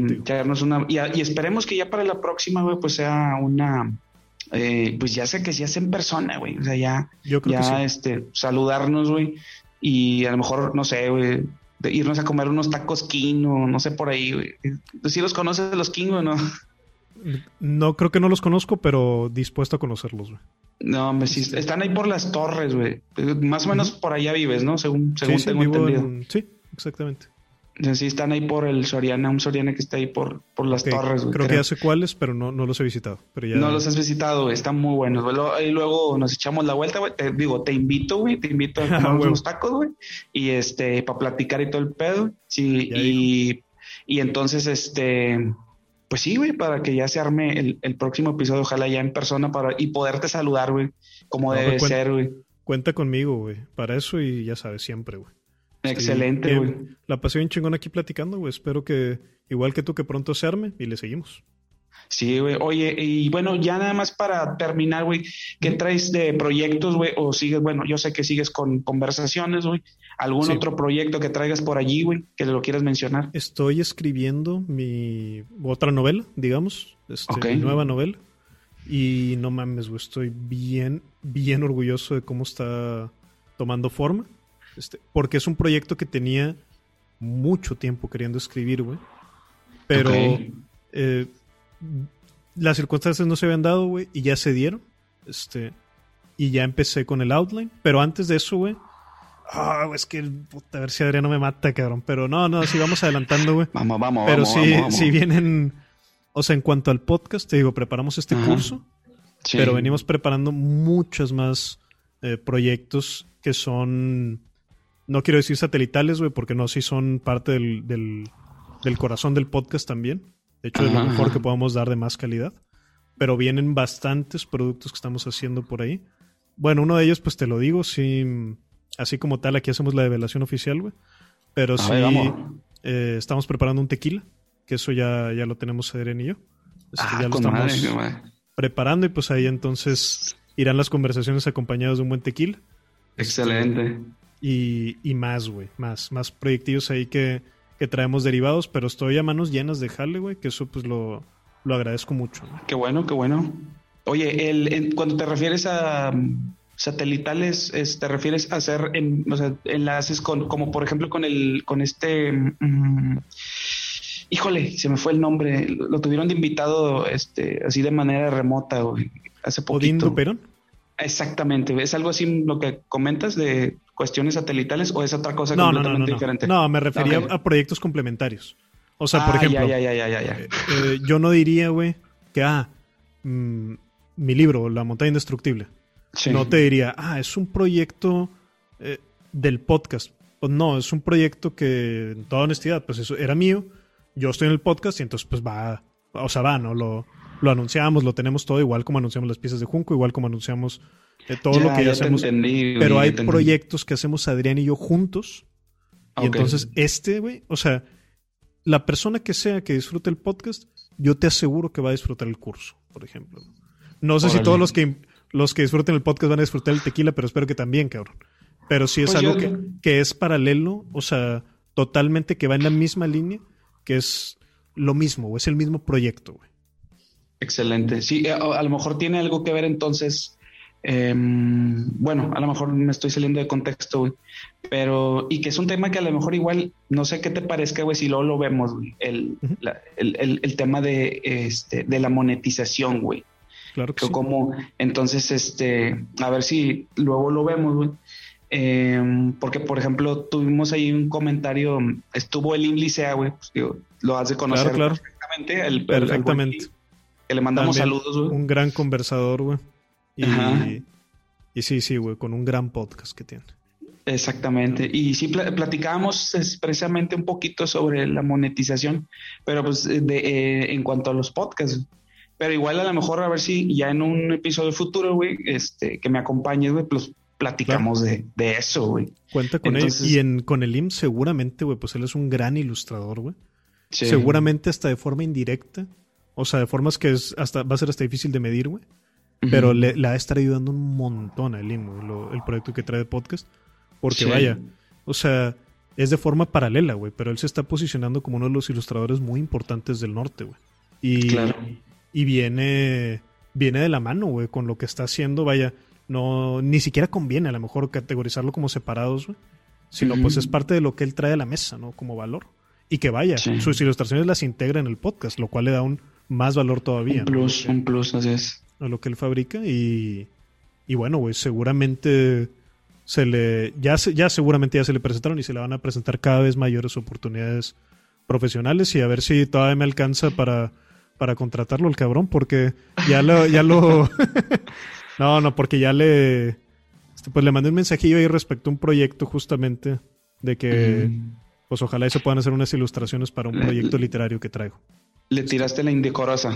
una. Y, y, esperemos que ya para la próxima, güey, pues sea una. Eh, pues ya sé que se hace en persona, güey. O sea, ya. Yo creo ya, que sí. este, saludarnos, güey. Y a lo mejor, no sé, güey, de irnos a comer unos tacos King o no sé por ahí, güey. ¿Sí los conoces los King o no? No, creo que no los conozco, pero dispuesto a conocerlos, güey. No, me sí, están ahí por las torres, güey. Más o menos por allá vives, ¿no? Según, según sí, tengo sí, entendido. En... Sí, exactamente. Sí, están ahí por el Soriana, un Soriana que está ahí por, por las okay. torres, güey. Creo, creo, que ya sé cuáles, pero no, no los he visitado. Pero ya... No los has visitado, güey. Están muy buenos. Y luego nos echamos la vuelta, güey. Te digo, te invito, güey. Te invito a <laughs> comer unos tacos, güey. Y este, para platicar y todo el pedo. Sí, y, y entonces, este pues sí, güey, para que ya se arme el, el, próximo episodio, ojalá ya en persona para y poderte saludar, güey, como no, debe ser, güey. Cuenta conmigo, güey, para eso y ya sabes, siempre, güey. Excelente, güey. La pasé bien chingón aquí platicando, güey. Espero que, igual que tú, que pronto se arme y le seguimos. Sí, güey. Oye, y bueno, ya nada más para terminar, güey, ¿qué traes de proyectos, güey? O sigues, bueno, yo sé que sigues con conversaciones, güey. ¿Algún sí. otro proyecto que traigas por allí, güey, que lo quieras mencionar? Estoy escribiendo mi otra novela, digamos, este, okay. mi nueva novela. Y no mames, güey, estoy bien, bien orgulloso de cómo está tomando forma. Este, porque es un proyecto que tenía mucho tiempo queriendo escribir, güey. Pero okay. eh, las circunstancias no se habían dado, güey, y ya se dieron. Este, y ya empecé con el outline. Pero antes de eso, güey, Ah, es que puta, a ver si Adriano me mata, cabrón. Pero no, no, sí vamos adelantando, güey. Vamos, vamos, Pero vamos, sí, vamos, sí vienen. O sea, en cuanto al podcast, te digo, preparamos este Ajá. curso, Sí. pero venimos preparando muchos más eh, proyectos que son. No quiero decir satelitales, güey, porque no, sí son parte del, del, del corazón del podcast también. De hecho, es lo mejor que podamos dar de más calidad. Pero vienen bastantes productos que estamos haciendo por ahí. Bueno, uno de ellos, pues te lo digo, sí. Así como tal, aquí hacemos la develación oficial, güey. Pero A sí, ver, eh, estamos preparando un tequila, que eso ya, ya lo tenemos Adrián y yo. Ah, ya lo estamos madre, con madre. preparando y pues ahí entonces irán las conversaciones acompañadas de un buen tequila. Excelente. Y, y más, güey, más, más proyectillos ahí que, que traemos derivados, pero estoy a manos llenas de jale, güey, que eso pues lo, lo agradezco mucho. ¿no? Qué bueno, qué bueno. Oye, el, cuando te refieres a mm, satelitales, es- te refieres a hacer en- o sea, enlaces con, como por ejemplo con el, con este, mm, híjole, se me fue el nombre. Lo, tuvieron de invitado, este, así de manera remota, güey, hace Odín poquito. Duperón. Exactamente. ¿Es algo así lo que comentas de cuestiones satelitales o es otra cosa No, no, no, completamente no, no. diferente? No, me refería a proyectos complementarios. O sea, por Ah, ejemplo, Ya, ya, ya, ya, ya. eh, eh, yo no diría, güey, que, ah, mm, mi libro, La montaña indestructible. Sí. No te diría, ah, es un proyecto eh, del podcast. Pues no, es un proyecto que, en toda honestidad, pues eso era mío. Yo estoy en el podcast y entonces, pues va, o sea, va, ¿no? Lo, lo anunciamos, lo tenemos todo, igual como anunciamos las piezas de Junco, igual como anunciamos eh, todo lo que ya te hacemos. entendí, Pero hay ya proyectos que hacemos Adrián y yo juntos. Y entonces, este, güey, o sea, la persona que sea que disfrute el podcast, yo te aseguro que va a disfrutar el curso, por ejemplo. No sé si todos los que, los que disfruten el podcast van a disfrutar el tequila, pero espero que también, cabrón. Pero sí es Pues algo yo- que, que es paralelo, o sea, totalmente que va en la misma línea, que es lo mismo, güey, es el mismo proyecto, güey. Excelente. Sí, a, a lo mejor tiene algo que ver entonces. Em, bueno, a lo mejor me estoy saliendo de contexto, güey. Pero, y que es un tema que a lo mejor igual, no sé qué te parezca, güey, si luego lo vemos, güey, el, la- el, el- el tema de, este, de la monetización, güey. Claro que Que sí. como, entonces, este, a ver si luego lo vemos, güey. Em, porque, por ejemplo, tuvimos ahí un comentario, estuvo el Licea, güey, pues, digo, lo has de conocer Claro, claro. perfectamente. el- el- el Perfectamente. Lee, que le mandamos También saludos, güey. Un gran conversador, güey. Y, y sí, sí, güey, con un gran podcast que tiene. Exactamente. Y sí pla- platicábamos precisamente un poquito sobre la monetización, pero pues de, eh, en cuanto a los podcasts. Pero igual a lo mejor a ver si ya en un episodio futuro, güey, este, que me acompañes, güey, pues platicamos de, de eso, güey. Cuenta con Entonces- él. Y en, con el IM seguramente, güey, pues él es un gran ilustrador, güey. Sí. Seguramente hasta de forma indirecta. O sea, de formas que es hasta, va a ser hasta difícil de medir, güey. Pero le, le va a estar ayudando un montón a lo- el proyecto que trae de podcast. Porque Sí. vaya, o sea, es de forma paralela, güey. Pero él se está posicionando como uno de los ilustradores muy importantes del norte, güey. Y, Claro. y viene, viene de la mano, güey, con lo que está haciendo. Vaya, no, ni siquiera conviene a lo mejor categorizarlo como separados, güey. Sino pues es parte de lo que él trae a la mesa, ¿no? Como valor. Y que vaya, Sí. sus ilustraciones las integra en el podcast, lo cual le da un más valor todavía. Un ¿no? plus, un plus, así es. A lo que él fabrica y, y bueno, güey, seguramente se le ya se- ya seguramente ya se le presentaron y se le van a presentar cada vez mayores oportunidades profesionales y a ver si todavía me alcanza para para contratarlo el cabrón porque ya lo ya lo <laughs> No, no, porque ya le este, pues le mandé un mensajillo ahí respecto a un proyecto justamente de que Ujú. pues ojalá y se puedan hacer unas ilustraciones para un Le- proyecto literario que traigo. Le tiraste la indecorosa.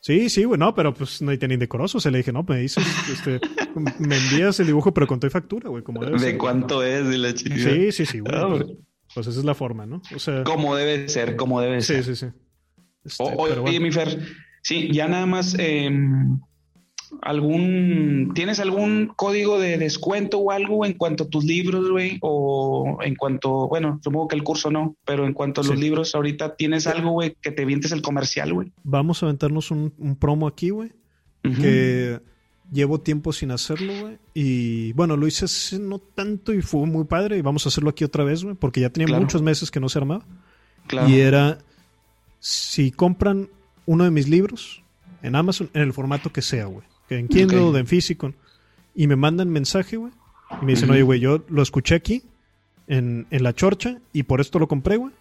Sí, sí, güey, no, pero pues no hay tan indecoroso. Se le dije, no, me dices, este, me envías el dibujo, pero con tu factura, güey, como debe ¿De ser. cuánto es? De la chica. Sí, sí, sí, güey. Ah, pues, güey. pues esa es la forma, ¿no? O sea, Como debe ser, como debe sí, ser. sí, sí. Este, O- pero oye, bueno. mi Fer, sí, ya nada más, eh, algún, ¿tienes algún código de descuento o algo en cuanto a tus libros, güey? O en cuanto, bueno, supongo que el curso no, pero en cuanto a los Sí. libros, ahorita tienes algo, güey, que te vientes el comercial, güey. Vamos a aventarnos un, un promo aquí, güey, que llevo tiempo sin hacerlo, güey. Y bueno, lo hice hace no tanto y fue muy padre. Y vamos a hacerlo aquí otra vez, güey, porque ya tenía Claro. muchos meses que no se armaba. Claro. Y era, si compran uno de mis libros en Amazon, en el formato que sea, güey. Que en Kindle, Ok. de en físico, y me mandan mensaje, güey. Y me dicen, oye, güey, yo lo escuché aquí, en, en La Chorcha, y por esto lo compré, güey.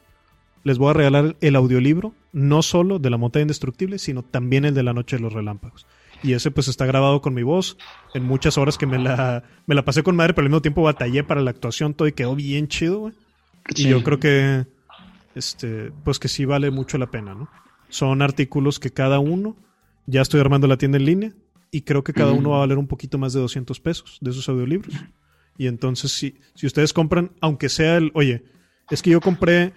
Les voy a regalar el audiolibro, no solo de La Montaña Indestructible, sino también el de La Noche de los Relámpagos. Y ese pues está grabado con mi voz en muchas horas que me la, me la pasé con madre, pero al mismo tiempo batallé para la actuación, todo y quedó bien chido, güey. Y yo creo que, este, pues que sí vale mucho la pena, ¿no? Son artículos que cada uno, ya estoy armando la tienda en línea, y creo que cada uno va a valer un poquito más de 200 pesos de esos audiolibros. Y entonces, si, si ustedes compran, aunque sea el, oye, es que yo compré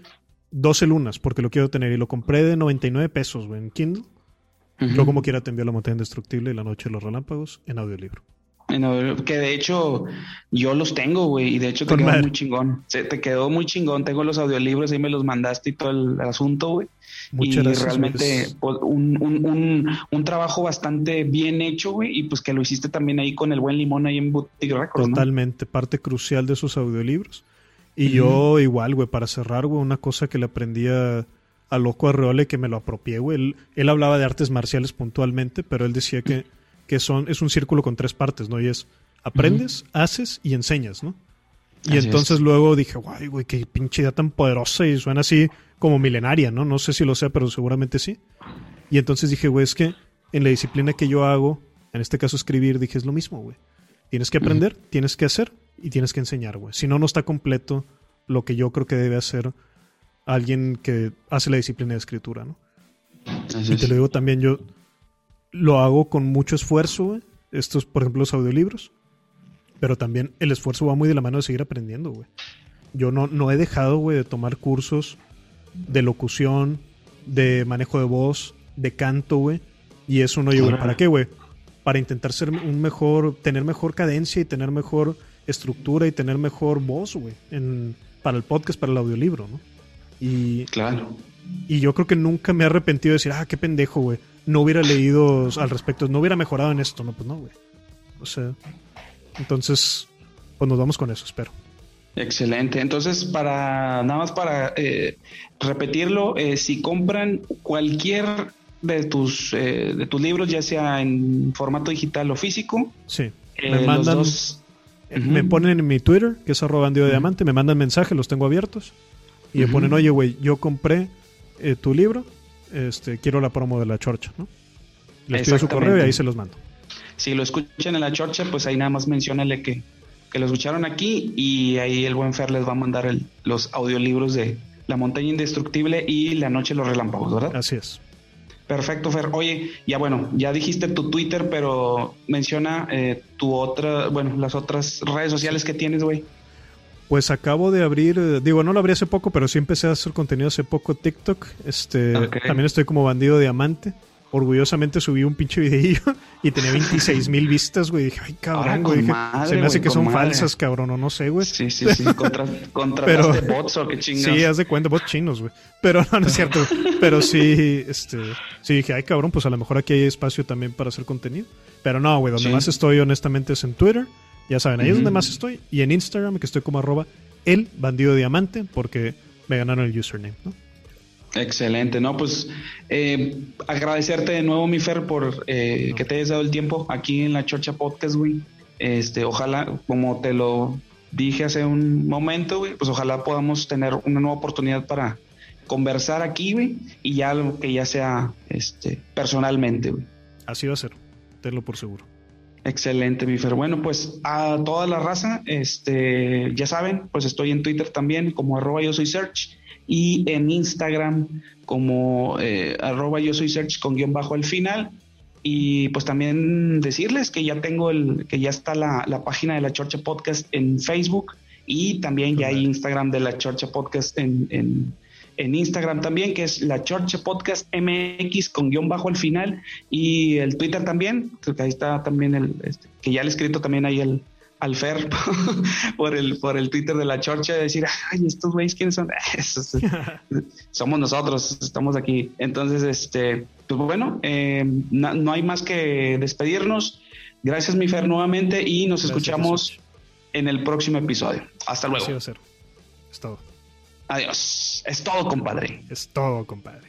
12 lunas porque lo quiero tener y lo compré de 99 pesos, güey, en Kindle. Ujú. Yo como quiera te envío La Montaña Indestructible y La Noche de los Relámpagos en audiolibro. Que de hecho yo los tengo, güey, y de hecho te Con quedó madre. muy chingón. Se, te quedó muy chingón. Tengo los audiolibros, ahí me los mandaste y todo el asunto, güey. Muchas y gracias. realmente pues, un, un, un, un trabajo bastante bien hecho, güey, y pues que lo hiciste también ahí con el buen limón ahí en Boutique Records, ¿no? Totalmente, parte crucial de esos audiolibros. Y yo igual, güey, para cerrar, güey, una cosa que le aprendí a, a Loco Arreole que me lo apropié, güey. Él, él hablaba de artes marciales puntualmente, pero él decía que, que son, es un círculo con tres partes, ¿no? Y es aprendes, haces y enseñas, ¿no? Y Así entonces es. luego dije, guay, güey, qué pinche idea tan poderosa y suena así como milenaria, ¿no? No sé si lo sea, pero seguramente sí. Y entonces dije, güey, es que en la disciplina que yo hago, en este caso escribir, dije, es lo mismo, güey. Tienes que aprender, tienes que hacer y tienes que enseñar, güey. Si no, no está completo lo que yo creo que debe hacer alguien que hace la disciplina de escritura, ¿no? Así Y te es. lo digo también, yo lo hago con mucho esfuerzo, güey. Estos, por ejemplo, los audiolibros. Pero también el esfuerzo va muy de la mano de seguir aprendiendo, güey. Yo no, no he dejado, güey, de tomar cursos de locución, de manejo de voz, de canto, güey. Y eso no, Órale. ¿para qué, güey? Para intentar ser un mejor, tener mejor cadencia y tener mejor estructura y tener mejor voz, güey, para el podcast, para el audiolibro, ¿no? Y Claro. y yo creo que nunca me he arrepentido de decir, ah, qué pendejo, güey. No hubiera leído al respecto, no hubiera mejorado en esto. No, pues no, güey. O sea, entonces, pues nos vamos con eso, espero. Excelente. Entonces, para nada más para eh, repetirlo, eh, si compran cualquier de tus eh, de tus libros, ya sea en formato digital o físico, Sí. eh, me los mandan, dos- me ponen en mi Twitter, que es arroba de diamante, me mandan mensajes, los tengo abiertos. Y me ponen, oye, güey, yo compré eh, tu libro, este, quiero la promo de la chorcha, ¿no? Les pido su correo y ahí se los mando. Si lo escuchan en la chorcha, pues ahí nada más menciónale que, que lo escucharon aquí y ahí el buen Fer les va a mandar el- los audiolibros de La montaña indestructible y La noche de los relámpagos, ¿verdad? Así es. Perfecto, Fer. Oye, ya bueno, ya dijiste tu Twitter, pero menciona eh, tu otra, bueno, las otras redes sociales que tienes, güey. Pues acabo de abrir, eh, digo, no lo abrí hace poco, pero sí empecé a hacer contenido hace poco TikTok. Este, también estoy como bandido diamante. Orgullosamente subí un pinche videillo <laughs> y tenía <laughs> 26 mil vistas, güey. Dije, ay, cabrón, güey. madre, se me hace güey, que son madre. falsas, cabrón, o no sé, güey. Sí, sí, sí. <laughs> Contra, contrataste bots o qué chingados. Sí, haz de cuenta, vos chinos, güey. Pero no, no es cierto. Pero sí, este, sí dije, ay, cabrón, pues a lo mejor aquí hay espacio también para hacer contenido. Pero no, güey, donde Sí. más estoy, honestamente, es en Twitter. Ya saben, ahí es donde más estoy. Y en Instagram, que estoy como arroba el bandido diamante, porque me ganaron el username, ¿no? Excelente, no, pues eh, agradecerte de nuevo, mi Fer, por eh, que te hayas dado el tiempo aquí en la Chorcha Podcast, güey. Este, ojalá, como te lo dije hace un momento, güey, pues ojalá podamos tener una nueva oportunidad para conversar aquí, güey, y ya algo que ya sea este personalmente, güey. Así va a ser, tenlo por seguro. Excelente, mi Fer. Bueno, pues a toda la raza, este, ya saben, pues estoy en Twitter también como arroba yo soy search y en Instagram como eh, arroba yo soy search con guion bajo al final. Y pues también decirles que ya tengo el, que ya está la, la página de la Chorcha Podcast en Facebook y también ya hay Instagram de la Chorcha Podcast en, en, en Instagram también, que es la Chorcha Podcast MX con guion bajo al final y el Twitter también, creo que ahí está también el, este, que ya le he escrito también ahí el, al Fer <laughs> por el, por el Twitter de la Chorcha de decir, ay, estos güeyes quiénes son, <laughs> Esos, <laughs> somos nosotros, estamos aquí. Entonces, este, pues bueno, eh, na- no hay más que despedirnos. Gracias, mi Fer, nuevamente y nos Gracias, escuchamos Jesús. en el próximo episodio. Hasta luego. Ser. Es todo. Adiós. Es todo, compadre. Es todo, compadre.